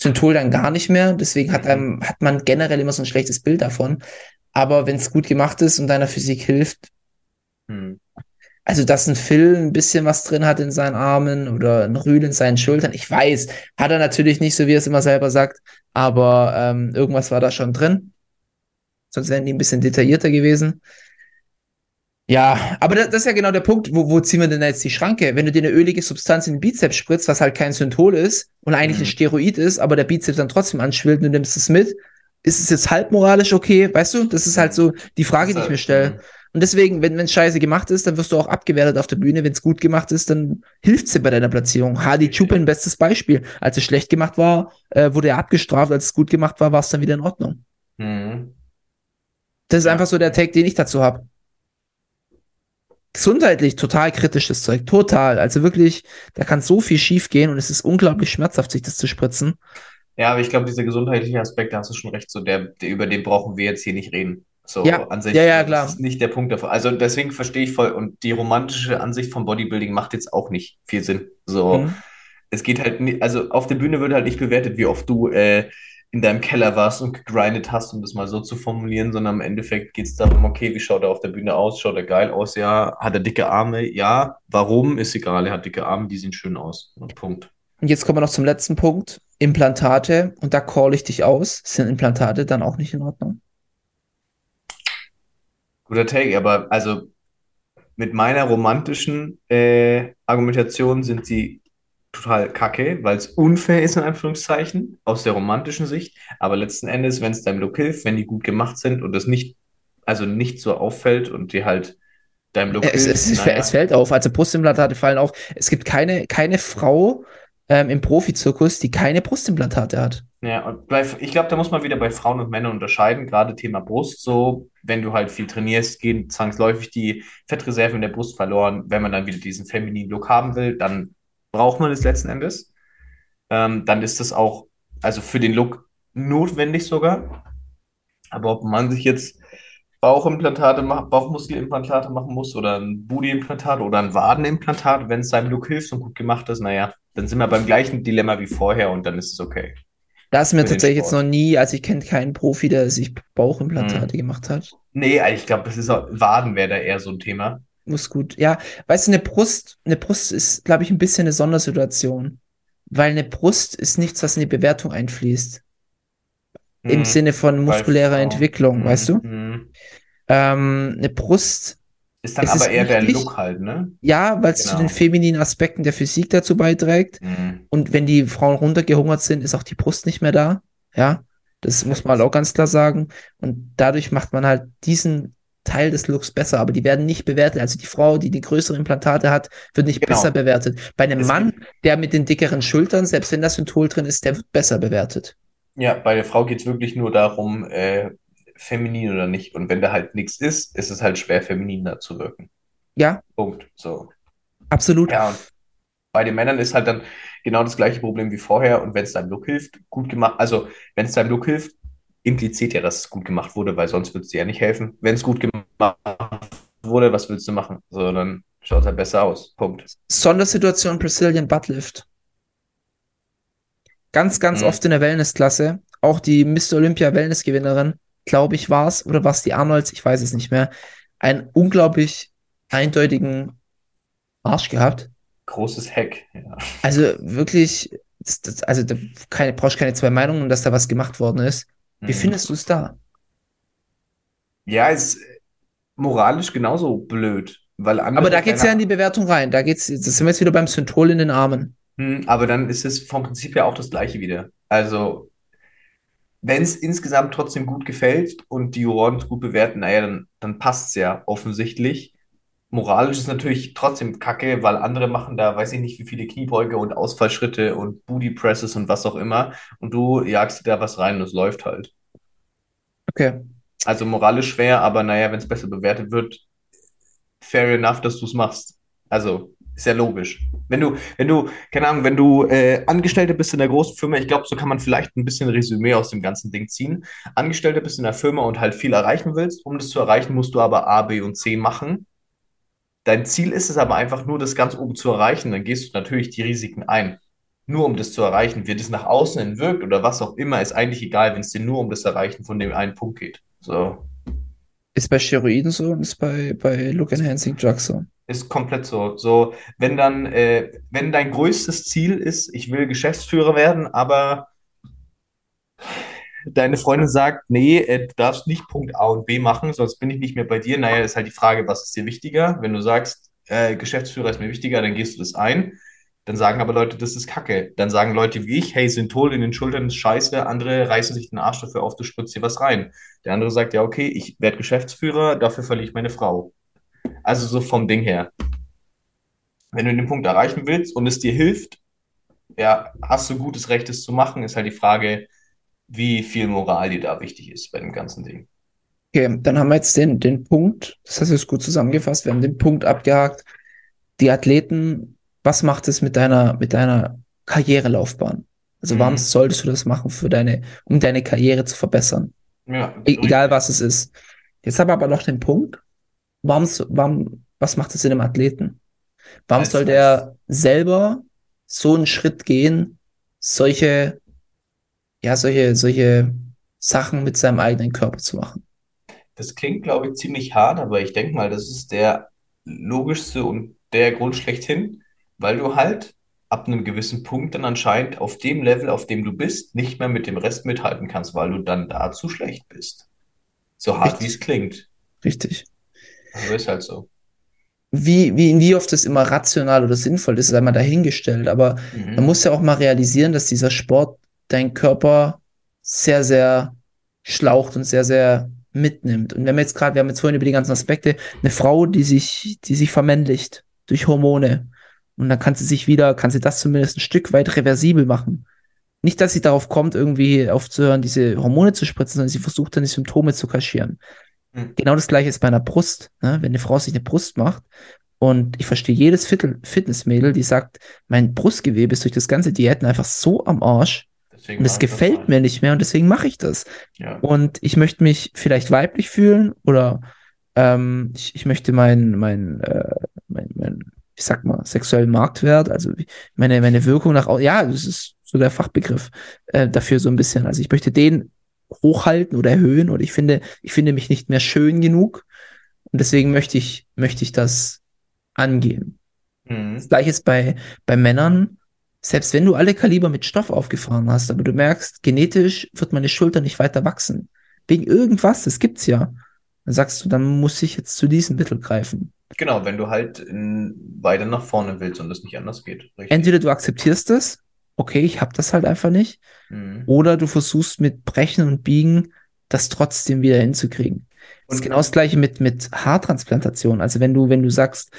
Synthol dann gar nicht mehr. Deswegen hat, Mhm. einem, hat man generell immer so ein schlechtes Bild davon. Aber wenn es gut gemacht ist und deiner Physik hilft, Hm. also dass ein Phil ein bisschen was drin hat in seinen Armen oder ein Rühl in seinen Schultern, ich weiß, hat er natürlich nicht, so wie er es immer selber sagt, aber ähm, irgendwas war da schon drin. Sonst wären die ein bisschen detaillierter gewesen. Ja, aber das, das ist ja genau der Punkt, wo, wo ziehen wir denn jetzt die Schranke? Wenn du dir eine ölige Substanz in den Bizeps spritzt, was halt kein Synthol ist und eigentlich Mhm. ein Steroid ist, aber der Bizeps dann trotzdem anschwillt und du nimmst es mit, ist es jetzt halb moralisch okay? Weißt du, das ist halt so die Frage, die ich mir stelle. Und deswegen, wenn es scheiße gemacht ist, dann wirst du auch abgewertet auf der Bühne. Wenn es gut gemacht ist, dann hilft dir bei deiner Platzierung. Hardy Chupin, bestes Beispiel. Als es schlecht gemacht war, äh, wurde er abgestraft. Als es gut gemacht war, war es dann wieder in Ordnung. Hm. Das ist Ja. einfach so der Take, den ich dazu habe. Gesundheitlich total kritisches Zeug. Total. Also wirklich, da kann so viel schief gehen und es ist unglaublich schmerzhaft, sich das zu spritzen. Ja, aber ich glaube, dieser gesundheitliche Aspekt, da hast du schon recht, so der, der, über den brauchen wir jetzt hier nicht reden. So Ja, an sich, ja, ja, das klar. ist nicht der Punkt davon. Also deswegen verstehe ich voll und die romantische Ansicht von Bodybuilding macht jetzt auch nicht viel Sinn. So, Mhm. es geht halt nicht, also auf der Bühne wird halt nicht bewertet, wie oft du äh, in deinem Keller warst und gegrindet hast, um das mal so zu formulieren, sondern im Endeffekt geht es darum, okay, wie schaut er auf der Bühne aus? Schaut er geil aus? Ja. Hat er dicke Arme? Ja. Warum? Ist egal. Er hat dicke Arme, die sehen schön aus. Und Punkt. Und jetzt kommen wir noch zum letzten Punkt. Implantate. Und da call ich dich aus. Sind Implantate dann auch nicht in Ordnung? Guter Take, aber also mit meiner romantischen äh, Argumentation sind sie total kacke, weil es unfair ist, in Anführungszeichen, aus der romantischen Sicht. Aber letzten Endes, wenn es deinem Look hilft, wenn die gut gemacht sind und es nicht, also nicht so auffällt und dir halt deinem Look Es, hilft, es, es, naja. es fällt auf. Also Brustimplantate fallen auf. Es gibt keine, keine Frau ähm, im Profizirkus, die keine Brustimplantate hat. Ja, und bei, ich glaube, da muss man wieder bei Frauen und Männern unterscheiden, gerade Thema Brust. So, wenn du halt viel trainierst, gehen zwangsläufig die Fettreserven in der Brust verloren. Wenn man dann wieder diesen femininen Look haben will, dann braucht man es letzten Endes. Ähm, dann ist das auch, also für den Look notwendig sogar. Aber ob man sich jetzt Bauchimplantate macht, Bauchmuskelimplantate machen muss oder ein Booty-Implantat oder ein Wadenimplantat, wenn es seinem Look hilft und gut gemacht ist, naja, dann sind wir beim gleichen Dilemma wie vorher und dann ist es okay. Da ist mir tatsächlich jetzt noch nie, also ich kenne keinen Profi, der sich Bauchimplantate Mhm. gemacht hat. Nee, ich glaube, das ist auch, Waden wäre da eher so ein Thema. Muss gut. Ja, weißt du, eine Brust, eine Brust ist, glaube ich, ein bisschen eine Sondersituation. Weil eine Brust ist nichts, was in die Bewertung einfließt. Im Mhm. Sinne von muskulärer. Entwicklung, Mhm, weißt du? mhm. Ähm, eine Brust, Ist dann aber eher der wichtig. Look halt, ne? ja, weil es zu Genau. den femininen Aspekten der Physik dazu beiträgt. Mhm. Und wenn die Frauen runtergehungert sind, ist auch die Brust nicht mehr da. Ja, das muss man halt auch ganz klar sagen. Und dadurch macht man halt diesen Teil des Looks besser, aber die werden nicht bewertet. Also die Frau, die die größeren Implantate hat, wird nicht Genau. besser bewertet. Bei einem Es Mann, der mit den dickeren Schultern, selbst wenn das Synthol drin ist, der wird besser bewertet. Ja, bei der Frau geht es wirklich nur darum, äh, feminin oder nicht. Und wenn da halt nichts ist, ist es halt schwer, femininer zu wirken. Ja, Punkt. So. absolut. Ja, und bei den Männern ist halt dann genau das gleiche Problem wie vorher. Und wenn es deinem Look hilft, gut gemacht, also wenn es deinem Look hilft, impliziert ja, dass es gut gemacht wurde, weil sonst würde es dir ja nicht helfen. Wenn es gut gemacht wurde, was willst du machen? So, dann schaut es halt besser aus. Punkt. Sondersituation Brazilian Buttlift. Ganz, ganz Mhm. oft in der Wellnessklasse. Auch die Mr. Olympia Wellnessgewinnerin, glaube ich, war es. Oder war es die Arnolds? Ich weiß es nicht mehr. Einen unglaublich eindeutigen Arsch gehabt. Großes Hack. Ja. Also wirklich, das, das, also da keine, brauchst keine zwei Meinungen, dass da was gemacht worden ist. Wie Mhm. findest du es da? Ja, ist moralisch genauso blöd, weil andere Aber da geht's ja keine- in die Bewertung rein. Da geht's, das sind wir jetzt wieder beim Synthol in den Armen. Hm, aber dann ist es vom Prinzip her auch das Gleiche wieder. Also, wenn es insgesamt trotzdem gut gefällt und die Juroren es gut bewerten, naja, dann, dann passt es ja offensichtlich. Moralisch ist natürlich trotzdem kacke, weil andere machen da, weiß ich nicht, wie viele Kniebeuge und Ausfallschritte und Booty Presses und was auch immer. Und du jagst dir da was rein und es läuft halt. Okay. Also moralisch schwer, aber naja, wenn es besser bewertet wird, fair enough, dass du es machst. Also, ist ja logisch. Wenn du, wenn du, keine Ahnung, wenn du äh, Angestellter bist in der großen Firma, ich glaube, so kann man vielleicht ein bisschen Resümee aus dem ganzen Ding ziehen. Angestellter bist in der Firma und halt viel erreichen willst. Um das zu erreichen, musst du aber A, B und C machen. Dein Ziel ist es aber einfach nur, das ganz oben zu erreichen. Dann gehst du natürlich die Risiken ein. Nur um das zu erreichen. Wie das nach außen hin wirkt oder was auch immer, ist eigentlich egal, wenn es dir nur um das Erreichen von dem einen Punkt geht. So. Ist bei Steroiden so und ist bei, bei Look Enhancing Drugs so. Ist komplett so. So, wenn dann, äh, wenn dein größtes Ziel ist, ich will Geschäftsführer werden, aber deine Freundin sagt, nee, äh, du darfst nicht Punkt A und B machen, sonst bin ich nicht mehr bei dir. Naja, ist halt die Frage, was ist dir wichtiger? Wenn du sagst, äh, Geschäftsführer ist mir wichtiger, dann gehst du das ein. Dann sagen aber Leute, das ist Kacke. Dann sagen Leute wie ich, hey, Synthol in den Schultern ist scheiße. Andere reißen sich den Arsch dafür auf, du spritzt dir was rein. Der andere sagt, ja, okay, ich werde Geschäftsführer, dafür verliere ich meine Frau. Also so vom Ding her. Wenn du den Punkt erreichen willst und es dir hilft, ja, hast du gutes Recht, es zu machen, ist halt die Frage, wie viel Moral dir da wichtig ist bei dem ganzen Ding. Okay, dann haben wir jetzt den, den Punkt, das hast du jetzt gut zusammengefasst, wir haben den Punkt abgehakt. Die Athleten, was macht es mit deiner, mit deiner Karrierelaufbahn? Also Mhm. warum solltest du das machen für deine, um deine Karriere zu verbessern? Ja, E egal was es ist. Jetzt haben wir aber noch den Punkt, warum, warum, was macht es in einem Athleten? Warum soll der selber so einen Schritt gehen, solche, ja, solche, solche Sachen mit seinem eigenen Körper zu machen? Das klingt, glaube ich, ziemlich hart, aber ich denke mal, das ist der logischste und der Grund schlechthin, weil du halt ab einem gewissen Punkt dann anscheinend auf dem Level, auf dem du bist, nicht mehr mit dem Rest mithalten kannst, weil du dann da zu schlecht bist. So hart, wie es klingt. Richtig. Also ist halt so. Wie, wie, wie oft das immer rational oder sinnvoll ist, ist einmal dahingestellt. Aber Mhm. man muss ja auch mal realisieren, dass dieser Sport deinen Körper sehr, sehr schlaucht und sehr, sehr mitnimmt. Und wenn wir jetzt gerade, wir haben jetzt vorhin über die ganzen Aspekte, eine Frau, die sich, die sich vermännlicht durch Hormone. Und dann kann sie sich wieder, kann sie das zumindest ein Stück weit reversibel machen. Nicht, dass sie darauf kommt, irgendwie aufzuhören, diese Hormone zu spritzen, sondern sie versucht dann die Symptome zu kaschieren. Mhm. Genau das gleiche ist bei einer Brust. Ne? Wenn eine Frau sich eine Brust macht und ich verstehe jedes Fitnessmädel, die sagt, mein Brustgewebe ist durch das ganze Diäten einfach so am Arsch Deswegen und es ich das gefällt halt. mir nicht mehr und deswegen mache ich das. Ja. Und ich möchte mich vielleicht weiblich fühlen oder ähm, ich, ich möchte mein, mein, äh, mein, mein, ich sag mal, sexuellen Marktwert, also meine, meine Wirkung nach außen, ja, das ist so der Fachbegriff äh, dafür so ein bisschen. Also ich möchte den hochhalten oder erhöhen oder ich finde, ich finde mich nicht mehr schön genug und deswegen möchte ich, möchte ich das angehen. Mhm. Das gleiche ist bei, bei Männern. Selbst wenn du alle Kaliber mit Stoff aufgefahren hast, aber du merkst, genetisch wird meine Schulter nicht weiter wachsen. Wegen irgendwas, das gibt's ja. Dann sagst du, dann muss ich jetzt zu diesem Mittel greifen. Genau, wenn du halt weiter nach vorne willst und es nicht anders geht. Richtig. Entweder du akzeptierst es, okay, ich hab das halt einfach nicht, Mhm. oder du versuchst mit Brechen und Biegen das trotzdem wieder hinzukriegen. Das ist Und- genau das gleiche mit, mit Haartransplantation. Also wenn du, wenn du sagst,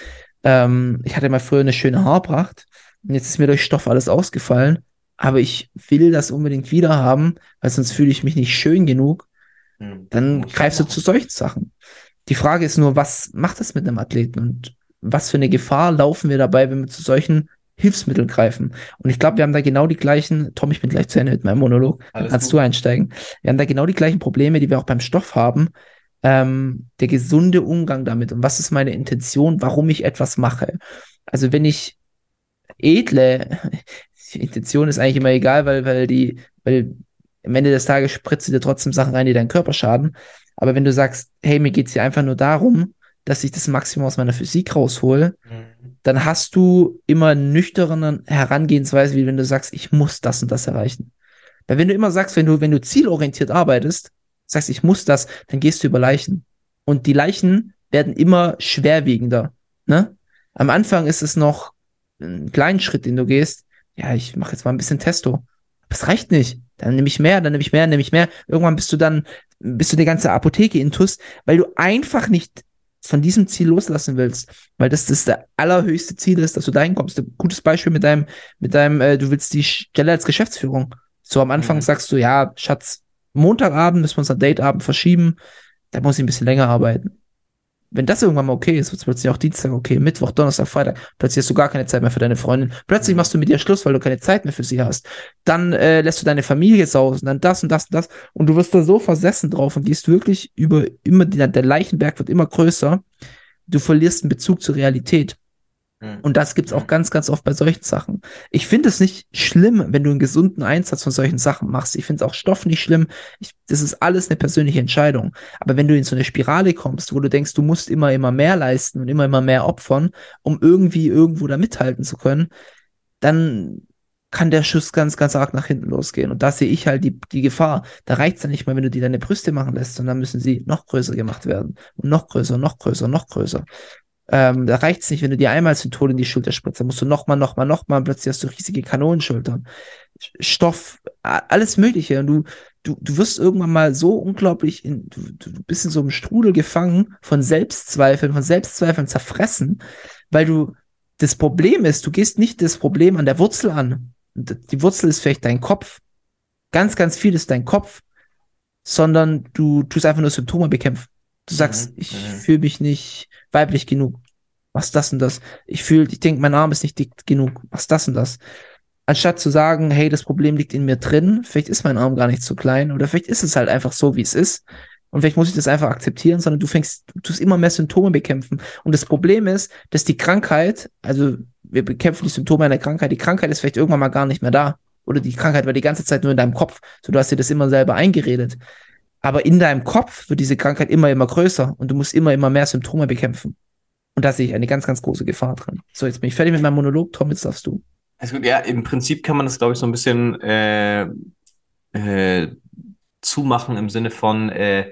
ähm, ich hatte mal früher eine schöne Haarpracht und jetzt ist mir durch Stoff alles ausgefallen, aber ich will das unbedingt wieder haben, weil sonst fühle ich mich nicht schön genug, Mhm. dann greifst du zu solchen Sachen. Die Frage ist nur, was macht das mit einem Athleten und was für eine Gefahr laufen wir dabei, wenn wir zu solchen Hilfsmitteln greifen? Und ich glaube, wir haben da genau die gleichen, Tom, ich bin gleich zu Ende mit meinem Monolog, dann Alles kannst gut. du einsteigen. Wir haben da genau die gleichen Probleme, die wir auch beim Stoff haben. Ähm, der gesunde Umgang damit und was ist meine Intention, warum ich etwas mache. Also wenn ich edle, die Intention ist eigentlich immer egal, weil, weil die, weil am Ende des Tages spritzt du dir trotzdem Sachen rein, die deinen Körper schaden. Aber wenn du sagst, hey, mir geht's hier einfach nur darum, dass ich das Maximum aus meiner Physik raushole, Mhm. dann hast du immer eine nüchterne Herangehensweise, wie wenn du sagst, ich muss das und das erreichen. Weil wenn du immer sagst, wenn du, wenn du zielorientiert arbeitest, sagst, ich muss das, dann gehst du über Leichen. Und die Leichen werden immer schwerwiegender. Ne? Am Anfang ist es noch ein kleiner Schritt, den du gehst. ja, ich mache jetzt mal ein bisschen Testo. Das reicht nicht. Dann nehme ich mehr, dann nehme ich mehr, dann nehme ich mehr. Irgendwann bist du dann, bist du die ganze Apotheke intus, weil du einfach nicht von diesem Ziel loslassen willst, weil das das der allerhöchste Ziel ist, dass du dahin kommst. Ein gutes Beispiel mit deinem, mit deinem, äh, du willst die Stelle als Geschäftsführung. So am Anfang Mhm. sagst du, ja, Schatz, Montagabend müssen wir unser Dateabend verschieben, da muss ich ein bisschen länger arbeiten. Wenn das irgendwann mal okay ist, wird plötzlich auch Dienstag okay, Mittwoch, Donnerstag, Freitag, plötzlich hast du gar keine Zeit mehr für deine Freundin. Plötzlich machst du mit ihr Schluss, weil du keine Zeit mehr für sie hast. Dann äh, lässt du deine Familie sausen, dann das und das und das. Und du wirst da so versessen drauf und gehst wirklich über immer, der Leichenberg wird immer größer. Du verlierst einen Bezug zur Realität. Mhm. Und das gibt's auch ganz, ganz oft bei solchen Sachen. Ich finde es nicht schlimm, wenn du einen gesunden Einsatz von solchen Sachen machst. Ich finde auch Stoff nicht schlimm. Ich, das ist alles eine persönliche Entscheidung. Aber wenn du in so eine Spirale kommst, wo du denkst, du musst immer, immer mehr leisten und immer, immer mehr opfern, um irgendwie irgendwo da mithalten zu können, dann kann der Schuss ganz, ganz arg nach hinten losgehen. Und da sehe ich halt die, die Gefahr. Da reicht's ja nicht mal, wenn du dir deine Brüste machen lässt, sondern müssen sie noch größer gemacht werden. Und noch größer, noch größer, noch größer. Ähm, da reicht's nicht, wenn du dir einmal Synthol in die Schulter spritzt, dann musst du nochmal, nochmal, nochmal, plötzlich hast du riesige Kanonenschultern. Stoff, alles Mögliche. Und du, du, du wirst irgendwann mal so unglaublich in, du, du bist in so einem Strudel gefangen von Selbstzweifeln, von Selbstzweifeln zerfressen, weil du, das Problem ist, du gehst nicht das Problem an der Wurzel an. Die Wurzel ist vielleicht dein Kopf. Ganz, ganz viel ist dein Kopf, sondern du tust einfach nur Symptome bekämpfen. Du sagst, Mhm, ich mhm. fühle mich nicht weiblich genug. Was das und das. Ich fühle, ich denke, mein Arm ist nicht dick genug. Was das und das. Anstatt zu sagen, hey, das Problem liegt in mir drin, vielleicht ist mein Arm gar nicht so klein oder vielleicht ist es halt einfach so, wie es ist. Und vielleicht muss ich das einfach akzeptieren, sondern du fängst, du tust immer mehr Symptome bekämpfen. Und das Problem ist, dass die Krankheit, also wir bekämpfen die Symptome einer Krankheit, die Krankheit ist vielleicht irgendwann mal gar nicht mehr da. Oder die Krankheit war die ganze Zeit nur in deinem Kopf. So, du hast dir das immer selber eingeredet. Aber in deinem Kopf wird diese Krankheit immer, immer größer und du musst immer, immer mehr Symptome bekämpfen. Und da sehe ich eine ganz, ganz große Gefahr drin. So, jetzt bin ich fertig mit meinem Monolog. Tom, jetzt darfst du. Also gut, ja, im Prinzip kann man das, glaube ich, so ein bisschen äh, äh, zumachen im Sinne von, äh,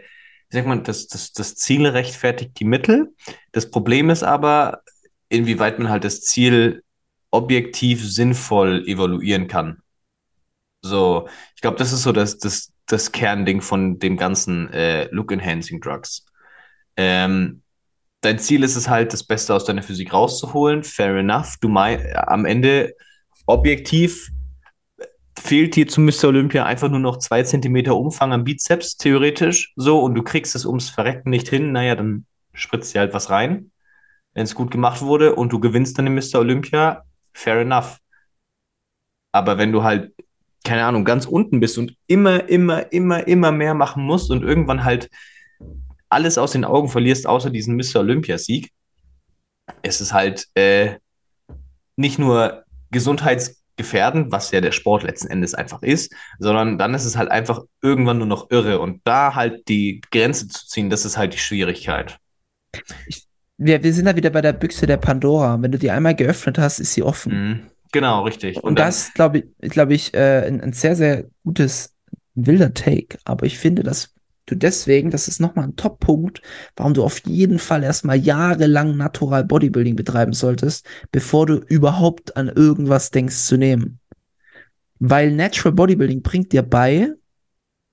wie sagt man, das, das, das Ziel rechtfertigt die Mittel. Das Problem ist aber, inwieweit man halt das Ziel objektiv sinnvoll evaluieren kann. So, ich glaube, das ist so das, das, das Kernding von den ganzen äh, Look-Enhancing Drugs. Ähm, dein Ziel ist es halt, das Beste aus deiner Physik rauszuholen. Fair enough. Du mein, am Ende objektiv fehlt dir zu Mr. Olympia einfach nur noch zwei Zentimeter Umfang am Bizeps, theoretisch, so, und du kriegst es ums Verrecken nicht hin, naja, dann spritzt dir halt was rein, wenn es gut gemacht wurde und du gewinnst dann den Mr. Olympia, fair enough. Aber wenn du halt, keine Ahnung, ganz unten bist und immer, immer, immer, immer mehr machen musst und irgendwann halt alles aus den Augen verlierst, außer diesen Mr. Olympia-Sieg, ist es halt äh, nicht nur gesundheitsgefährdend, was ja der Sport letzten Endes einfach ist, sondern dann ist es halt einfach irgendwann nur noch irre. Und da halt die Grenze zu ziehen, das ist halt die Schwierigkeit. Wir, wir sind da wieder bei der Büchse der Pandora. Wenn du die einmal geöffnet hast, ist sie offen. Mhm. Genau, richtig. Und, dann- das, glaube ich, glaube ich, äh, ein, ein sehr, sehr gutes, wilder Take. Aber ich finde, dass du deswegen, das ist nochmal ein Top-Punkt, warum du auf jeden Fall erstmal jahrelang Natural Bodybuilding betreiben solltest, bevor du überhaupt an irgendwas denkst zu nehmen. Weil Natural Bodybuilding bringt dir bei,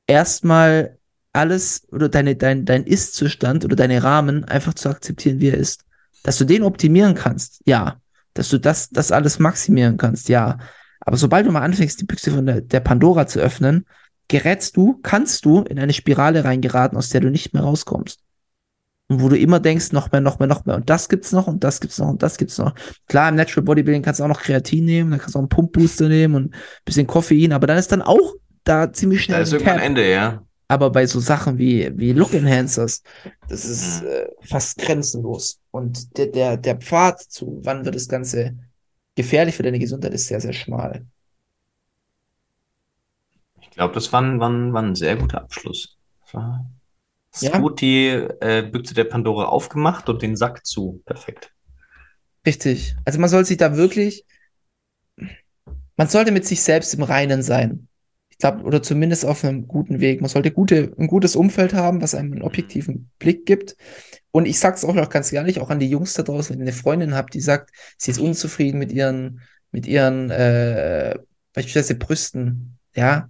erstmal alles oder deine, dein, dein Ist-Zustand oder deine Rahmen einfach zu akzeptieren, wie er ist. Dass du den optimieren kannst, ja. Dass du das, das alles maximieren kannst, ja. Aber sobald du mal anfängst, die Büchse von der, der Pandora zu öffnen, gerätst du, kannst du in eine Spirale reingeraten, aus der du nicht mehr rauskommst. Und wo du immer denkst, noch mehr, noch mehr, noch mehr. Und das gibt's noch und das gibt's noch und das gibt's noch. Klar, im Natural Bodybuilding kannst du auch noch Kreatin nehmen, dann kannst du auch einen Pumpbooster nehmen und ein bisschen Koffein, aber dann ist dann auch da ziemlich schnell da ist irgendwann Cap. Ende, ja. Aber bei so Sachen wie, wie Look Enhancers, das ist äh, fast grenzenlos. Und der, der, der Pfad zu, wann wird das Ganze gefährlich für deine Gesundheit, ist sehr, sehr schmal. Ich glaube, das war ein, war, ein, war ein sehr guter Abschluss. Das war Ja. gut die äh, Büchse der Pandora aufgemacht und den Sack zu. Perfekt. Richtig. Also man soll sich da wirklich, man sollte mit sich selbst im Reinen sein. Ich glaube, oder zumindest auf einem guten Weg. Man sollte gute, ein gutes Umfeld haben, was einem einen objektiven Blick gibt. Und ich sag's auch noch ganz ehrlich, auch an die Jungs da draußen, wenn ihr eine Freundin habt, die sagt, sie ist unzufrieden mit ihren, mit ihren äh, beispielsweise Brüsten, ja,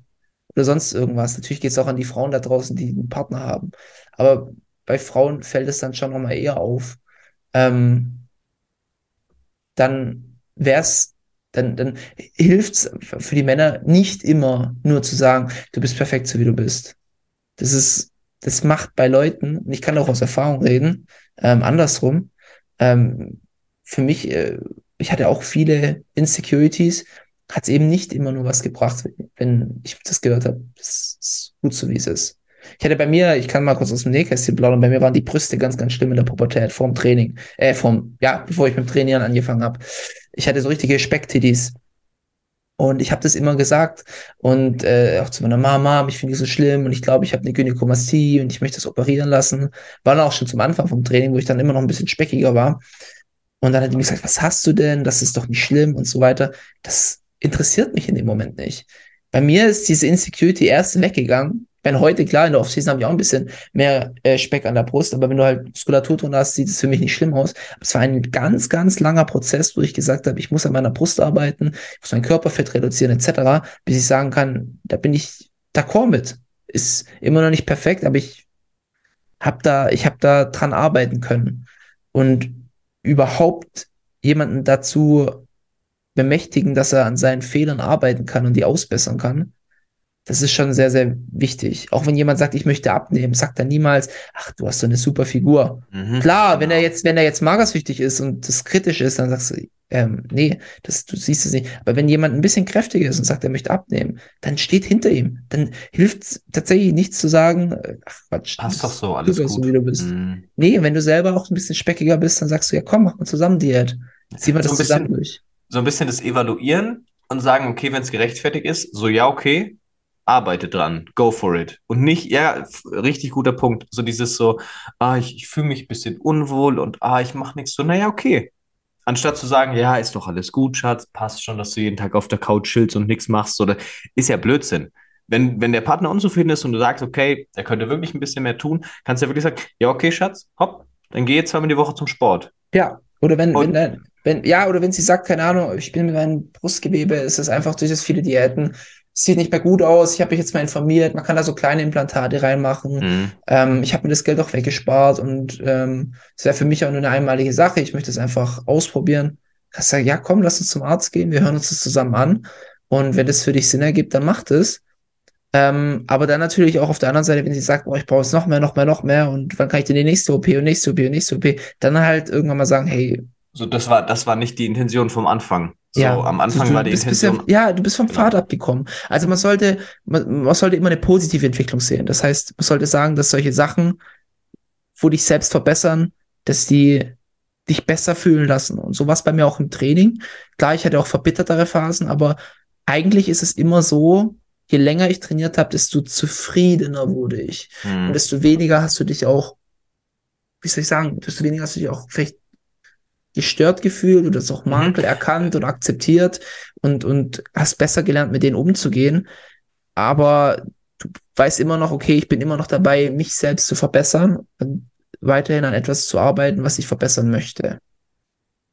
oder sonst irgendwas. Natürlich geht es auch an die Frauen da draußen, die einen Partner haben. Aber bei Frauen fällt es dann schon nochmal eher auf. Ähm, dann wär's, dann, dann hilft's für die Männer nicht immer nur zu sagen, du bist perfekt so wie du bist. Das ist, das macht bei Leuten, und ich kann auch aus Erfahrung reden, ähm, andersrum. Ähm, für mich, äh, ich hatte auch viele Insecurities, hat es eben nicht immer nur was gebracht, wenn ich das gehört habe. Das ist gut so, wie es ist. Ich hatte bei mir, ich kann mal kurz aus dem Nähkästchen plaudern, bei mir waren die Brüste ganz, ganz schlimm in der Pubertät, vorm Training, äh, vorm, ja, bevor ich mit dem Trainieren angefangen habe. Ich hatte so richtige Specktitties. Und ich habe das immer gesagt und äh, auch zu meiner Mama, ich finde die so schlimm und ich glaube, ich habe eine Gynäkomastie und ich möchte das operieren lassen. War dann auch schon zum Anfang vom Training, wo ich dann immer noch ein bisschen speckiger war. Und dann hat die mir gesagt, was hast du denn? Das ist doch nicht schlimm und so weiter. Das interessiert mich in dem Moment nicht. Bei mir ist diese Insecurity erst weggegangen. Wenn heute, klar, in der Offseason habe ich auch ein bisschen mehr äh, Speck an der Brust, aber wenn du halt Muskulatur drin hast, sieht es für mich nicht schlimm aus. Es war ein ganz, ganz langer Prozess, wo ich gesagt habe, ich muss an meiner Brust arbeiten, ich muss mein Körperfett reduzieren, etc., bis ich sagen kann, da bin ich d'accord mit. Ist immer noch nicht perfekt, aber ich habe da, ich habe da dran arbeiten können. Und überhaupt jemanden dazu bemächtigen, dass er an seinen Fehlern arbeiten kann und die ausbessern kann. Das ist schon sehr, sehr wichtig. Auch wenn jemand sagt, ich möchte abnehmen, sagt er niemals, ach, du hast so eine super Figur. Mhm, Klar, wenn er genau. jetzt, wenn er jetzt magersüchtig ist und das kritisch ist, dann sagst du, ähm, nee, das, du siehst es nicht. Aber wenn jemand ein bisschen kräftiger ist und sagt, er möchte abnehmen, dann steht hinter ihm. Dann hilft es tatsächlich nichts zu sagen, äh, ach Quatsch. Passt doch so, alles super, so gut. wie du bist. Mhm. Nee, wenn du selber auch ein bisschen speckiger bist, dann sagst du, ja komm, mach mal zusammen Diät. Ziehen wir So das bisschen- zusammen durch. So ein bisschen das Evaluieren und sagen, okay, wenn es gerechtfertigt ist, so ja, okay, arbeite dran, go for it. Und nicht, ja, richtig guter Punkt. So dieses so, ah, ich, ich fühle mich ein bisschen unwohl und ah, ich mache nichts. So, naja, okay. Anstatt zu sagen, ja, ist doch alles gut, Schatz, passt schon, dass du jeden Tag auf der Couch chillst und nichts machst, oder ist ja Blödsinn. Wenn, wenn der Partner unzufrieden ist und du sagst, okay, er könnte wirklich ein bisschen mehr tun, kannst du ja wirklich sagen, ja, okay, Schatz, hopp, dann geh jetzt zweimal die Woche zum Sport. Ja, oder wenn, Und- wenn, wenn, ja, oder wenn sie sagt, keine Ahnung, ich bin mit meinem Brustgewebe, ist es einfach durch das viele Diäten, sieht nicht mehr gut aus, ich habe mich jetzt mal informiert, man kann da so kleine Implantate reinmachen. Mhm. Ähm, ich habe mir das Geld auch weggespart und ähm, es wäre für mich auch nur eine einmalige Sache. Ich möchte es einfach ausprobieren. Kannst sagen, ja, komm, lass uns zum Arzt gehen, wir hören uns das zusammen an. Und wenn das für dich Sinn ergibt, dann macht es. Ähm, aber dann natürlich auch auf der anderen Seite, wenn sie sagt, boah, ich brauche jetzt noch mehr, noch mehr, noch mehr und wann kann ich denn die nächste OP und nächste OP und nächste OP, dann halt irgendwann mal sagen, hey, So, das war, das war nicht die Intention vom Anfang. So, ja, am Anfang du war die bist Intention. Bisschen, ja, du bist vom Genau. Pfad abgekommen. Also man sollte, man, man sollte immer eine positive Entwicklung sehen. Das heißt, man sollte sagen, dass solche Sachen, wo dich selbst verbessern, dass die dich besser fühlen lassen. Und so war es bei mir auch im Training. Klar, ich hatte auch verbittertere Phasen, aber eigentlich ist es immer so, je länger ich trainiert habe, desto zufriedener wurde ich. Hm. Und desto weniger hast du dich auch, wie soll ich sagen, desto weniger hast du dich auch vielleicht gestört gefühlt oder auch Makel erkannt und akzeptiert und, und hast besser gelernt, mit denen umzugehen. Aber du weißt immer noch, okay, ich bin immer noch dabei, mich selbst zu verbessern und weiterhin an etwas zu arbeiten, was ich verbessern möchte.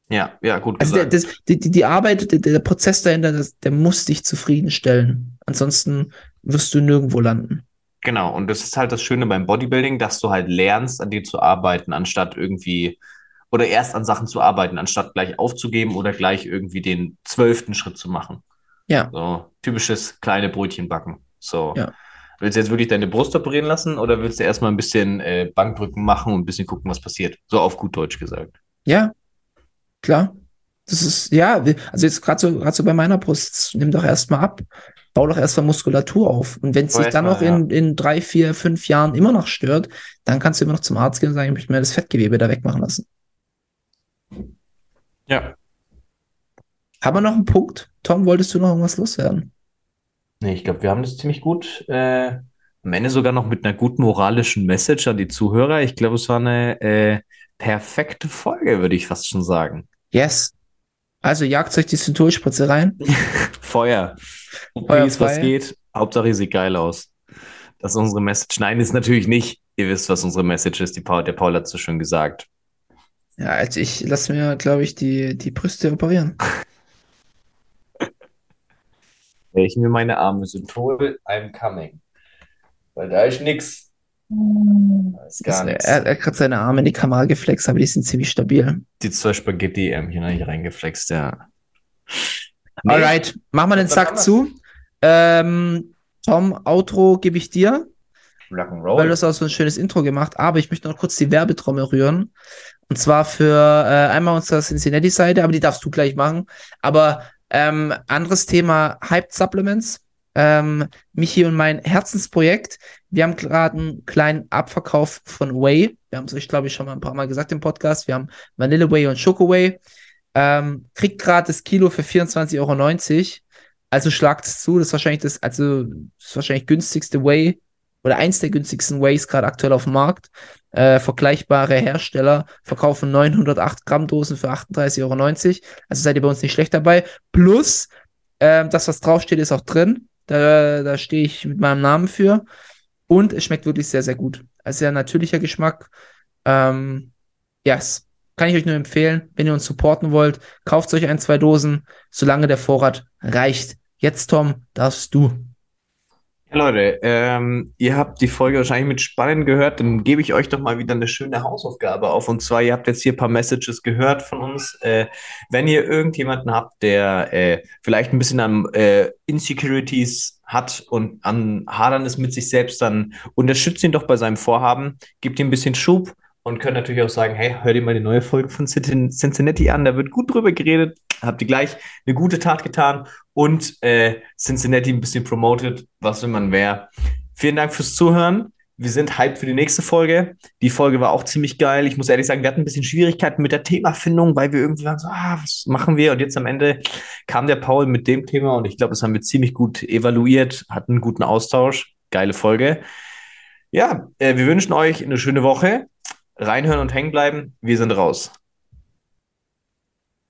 Ja, ja, gut Also der, das, die, die die Arbeit, der, der Prozess dahinter, das, der muss dich zufriedenstellen. Ansonsten wirst du nirgendwo landen. Genau, und das ist halt das Schöne beim Bodybuilding, dass du halt lernst, an dir zu arbeiten, anstatt irgendwie, oder erst an Sachen zu arbeiten, anstatt gleich aufzugeben oder gleich irgendwie den zwölften Schritt zu machen. Ja. So, typisches kleine Brötchen backen. So. Ja. Willst du jetzt wirklich deine Brust operieren lassen oder willst du erstmal ein bisschen äh, Bankdrücken machen und ein bisschen gucken, was passiert? So auf gut Deutsch gesagt. Ja, klar. Das ist, ja, also jetzt gerade so, gerade so bei meiner Brust, nimm doch erstmal ab, bau doch erstmal Muskulatur auf. Und wenn es sich dann erst noch mal, in, in drei, vier, fünf Jahren immer noch stört, dann kannst du immer noch zum Arzt gehen und sagen, ich möchte mir das Fettgewebe da wegmachen lassen. Ja. Haben wir noch einen Punkt? Tom, wolltest du noch irgendwas loswerden? Nee, ich glaube, wir haben das ziemlich gut. Äh, am Ende sogar noch mit einer guten moralischen Message an die Zuhörer. Ich glaube, es war eine äh, perfekte Folge, würde ich fast schon sagen. Yes. Also jagt euch die Synthol-Spritze rein. Feuer. Feuer OPs, was geht. Hauptsache, ihr seht geil aus. Das ist unsere Message. Nein, ist natürlich nicht. Ihr wisst, was unsere Message ist. Die Paul, der Paul hat es so schön gesagt. Ja, also ich lasse mir, glaube ich, die, die Brüste operieren. Ich mir meine Arme sind toll, I'm coming. Weil da ist nix. Da ist gar nichts. Er, er hat gerade seine Arme in die Kamera geflext, aber die sind ziemlich stabil. Die zwei Spaghetti-Ärmchen habe ich reingeflext, ja. Nee, Alright, machen wir den Sack zu. Ähm, Tom, Outro gebe ich dir, weil Rock'n'Roll. du hast auch so ein schönes Intro gemacht, aber ich möchte noch kurz die Werbetrommel rühren. Und zwar für äh, einmal unsere Cincinnati-Seite, aber die darfst du gleich machen. Aber ähm, anderes Thema Hyped Supplements. Ähm, Michi und mein Herzensprojekt. Wir haben gerade einen kleinen Abverkauf von Whey. Wir haben es euch, glaube ich, schon mal ein paar Mal gesagt im Podcast. Wir haben Vanille Whey und Choco Whey. Ähm, kriegt gerade das Kilo für 24,90 Euro. Also schlagt es zu. Das ist wahrscheinlich das, also das wahrscheinlich günstigste Whey oder eins der günstigsten Ways gerade aktuell auf dem Markt. Äh, vergleichbare Hersteller verkaufen 908 Gramm Dosen für 38,90 Euro. Also seid ihr bei uns nicht schlecht dabei. Plus, ähm, das, was draufsteht, ist auch drin. Da, da stehe ich mit meinem Namen für. Und es schmeckt wirklich sehr, sehr gut. Also sehr natürlicher Geschmack. Ähm, yes. Kann ich euch nur empfehlen, wenn ihr uns supporten wollt, kauft euch ein, zwei Dosen, solange der Vorrat reicht. Jetzt, Tom, darfst du. Leute, ähm, ihr habt die Folge wahrscheinlich mit Spannend gehört, dann gebe ich euch doch mal wieder eine schöne Hausaufgabe auf. Und zwar, ihr habt jetzt hier ein paar Messages gehört von uns. Äh, wenn ihr irgendjemanden habt, der äh, vielleicht ein bisschen an äh, Insecurities hat und an Hadern ist mit sich selbst, dann unterstützt ihn doch bei seinem Vorhaben, gebt ihm ein bisschen Schub und könnt natürlich auch sagen, hey, hör dir mal die neue Folge von Cincin- Cincinnati an, da wird gut drüber geredet, habt ihr gleich eine gute Tat getan und äh, Cincinnati ein bisschen promoted, was will man mehr. Vielen Dank fürs Zuhören. Wir sind hyped für die nächste Folge. Die Folge war auch ziemlich geil. Ich muss ehrlich sagen, wir hatten ein bisschen Schwierigkeiten mit der Themafindung, weil wir irgendwie waren so, ah, was machen wir? Und jetzt am Ende kam der Paul mit dem Thema und ich glaube, das haben wir ziemlich gut evaluiert, hatten einen guten Austausch. Geile Folge. Ja, äh, wir wünschen euch eine schöne Woche. Reinhören und hängen bleiben. Wir sind raus.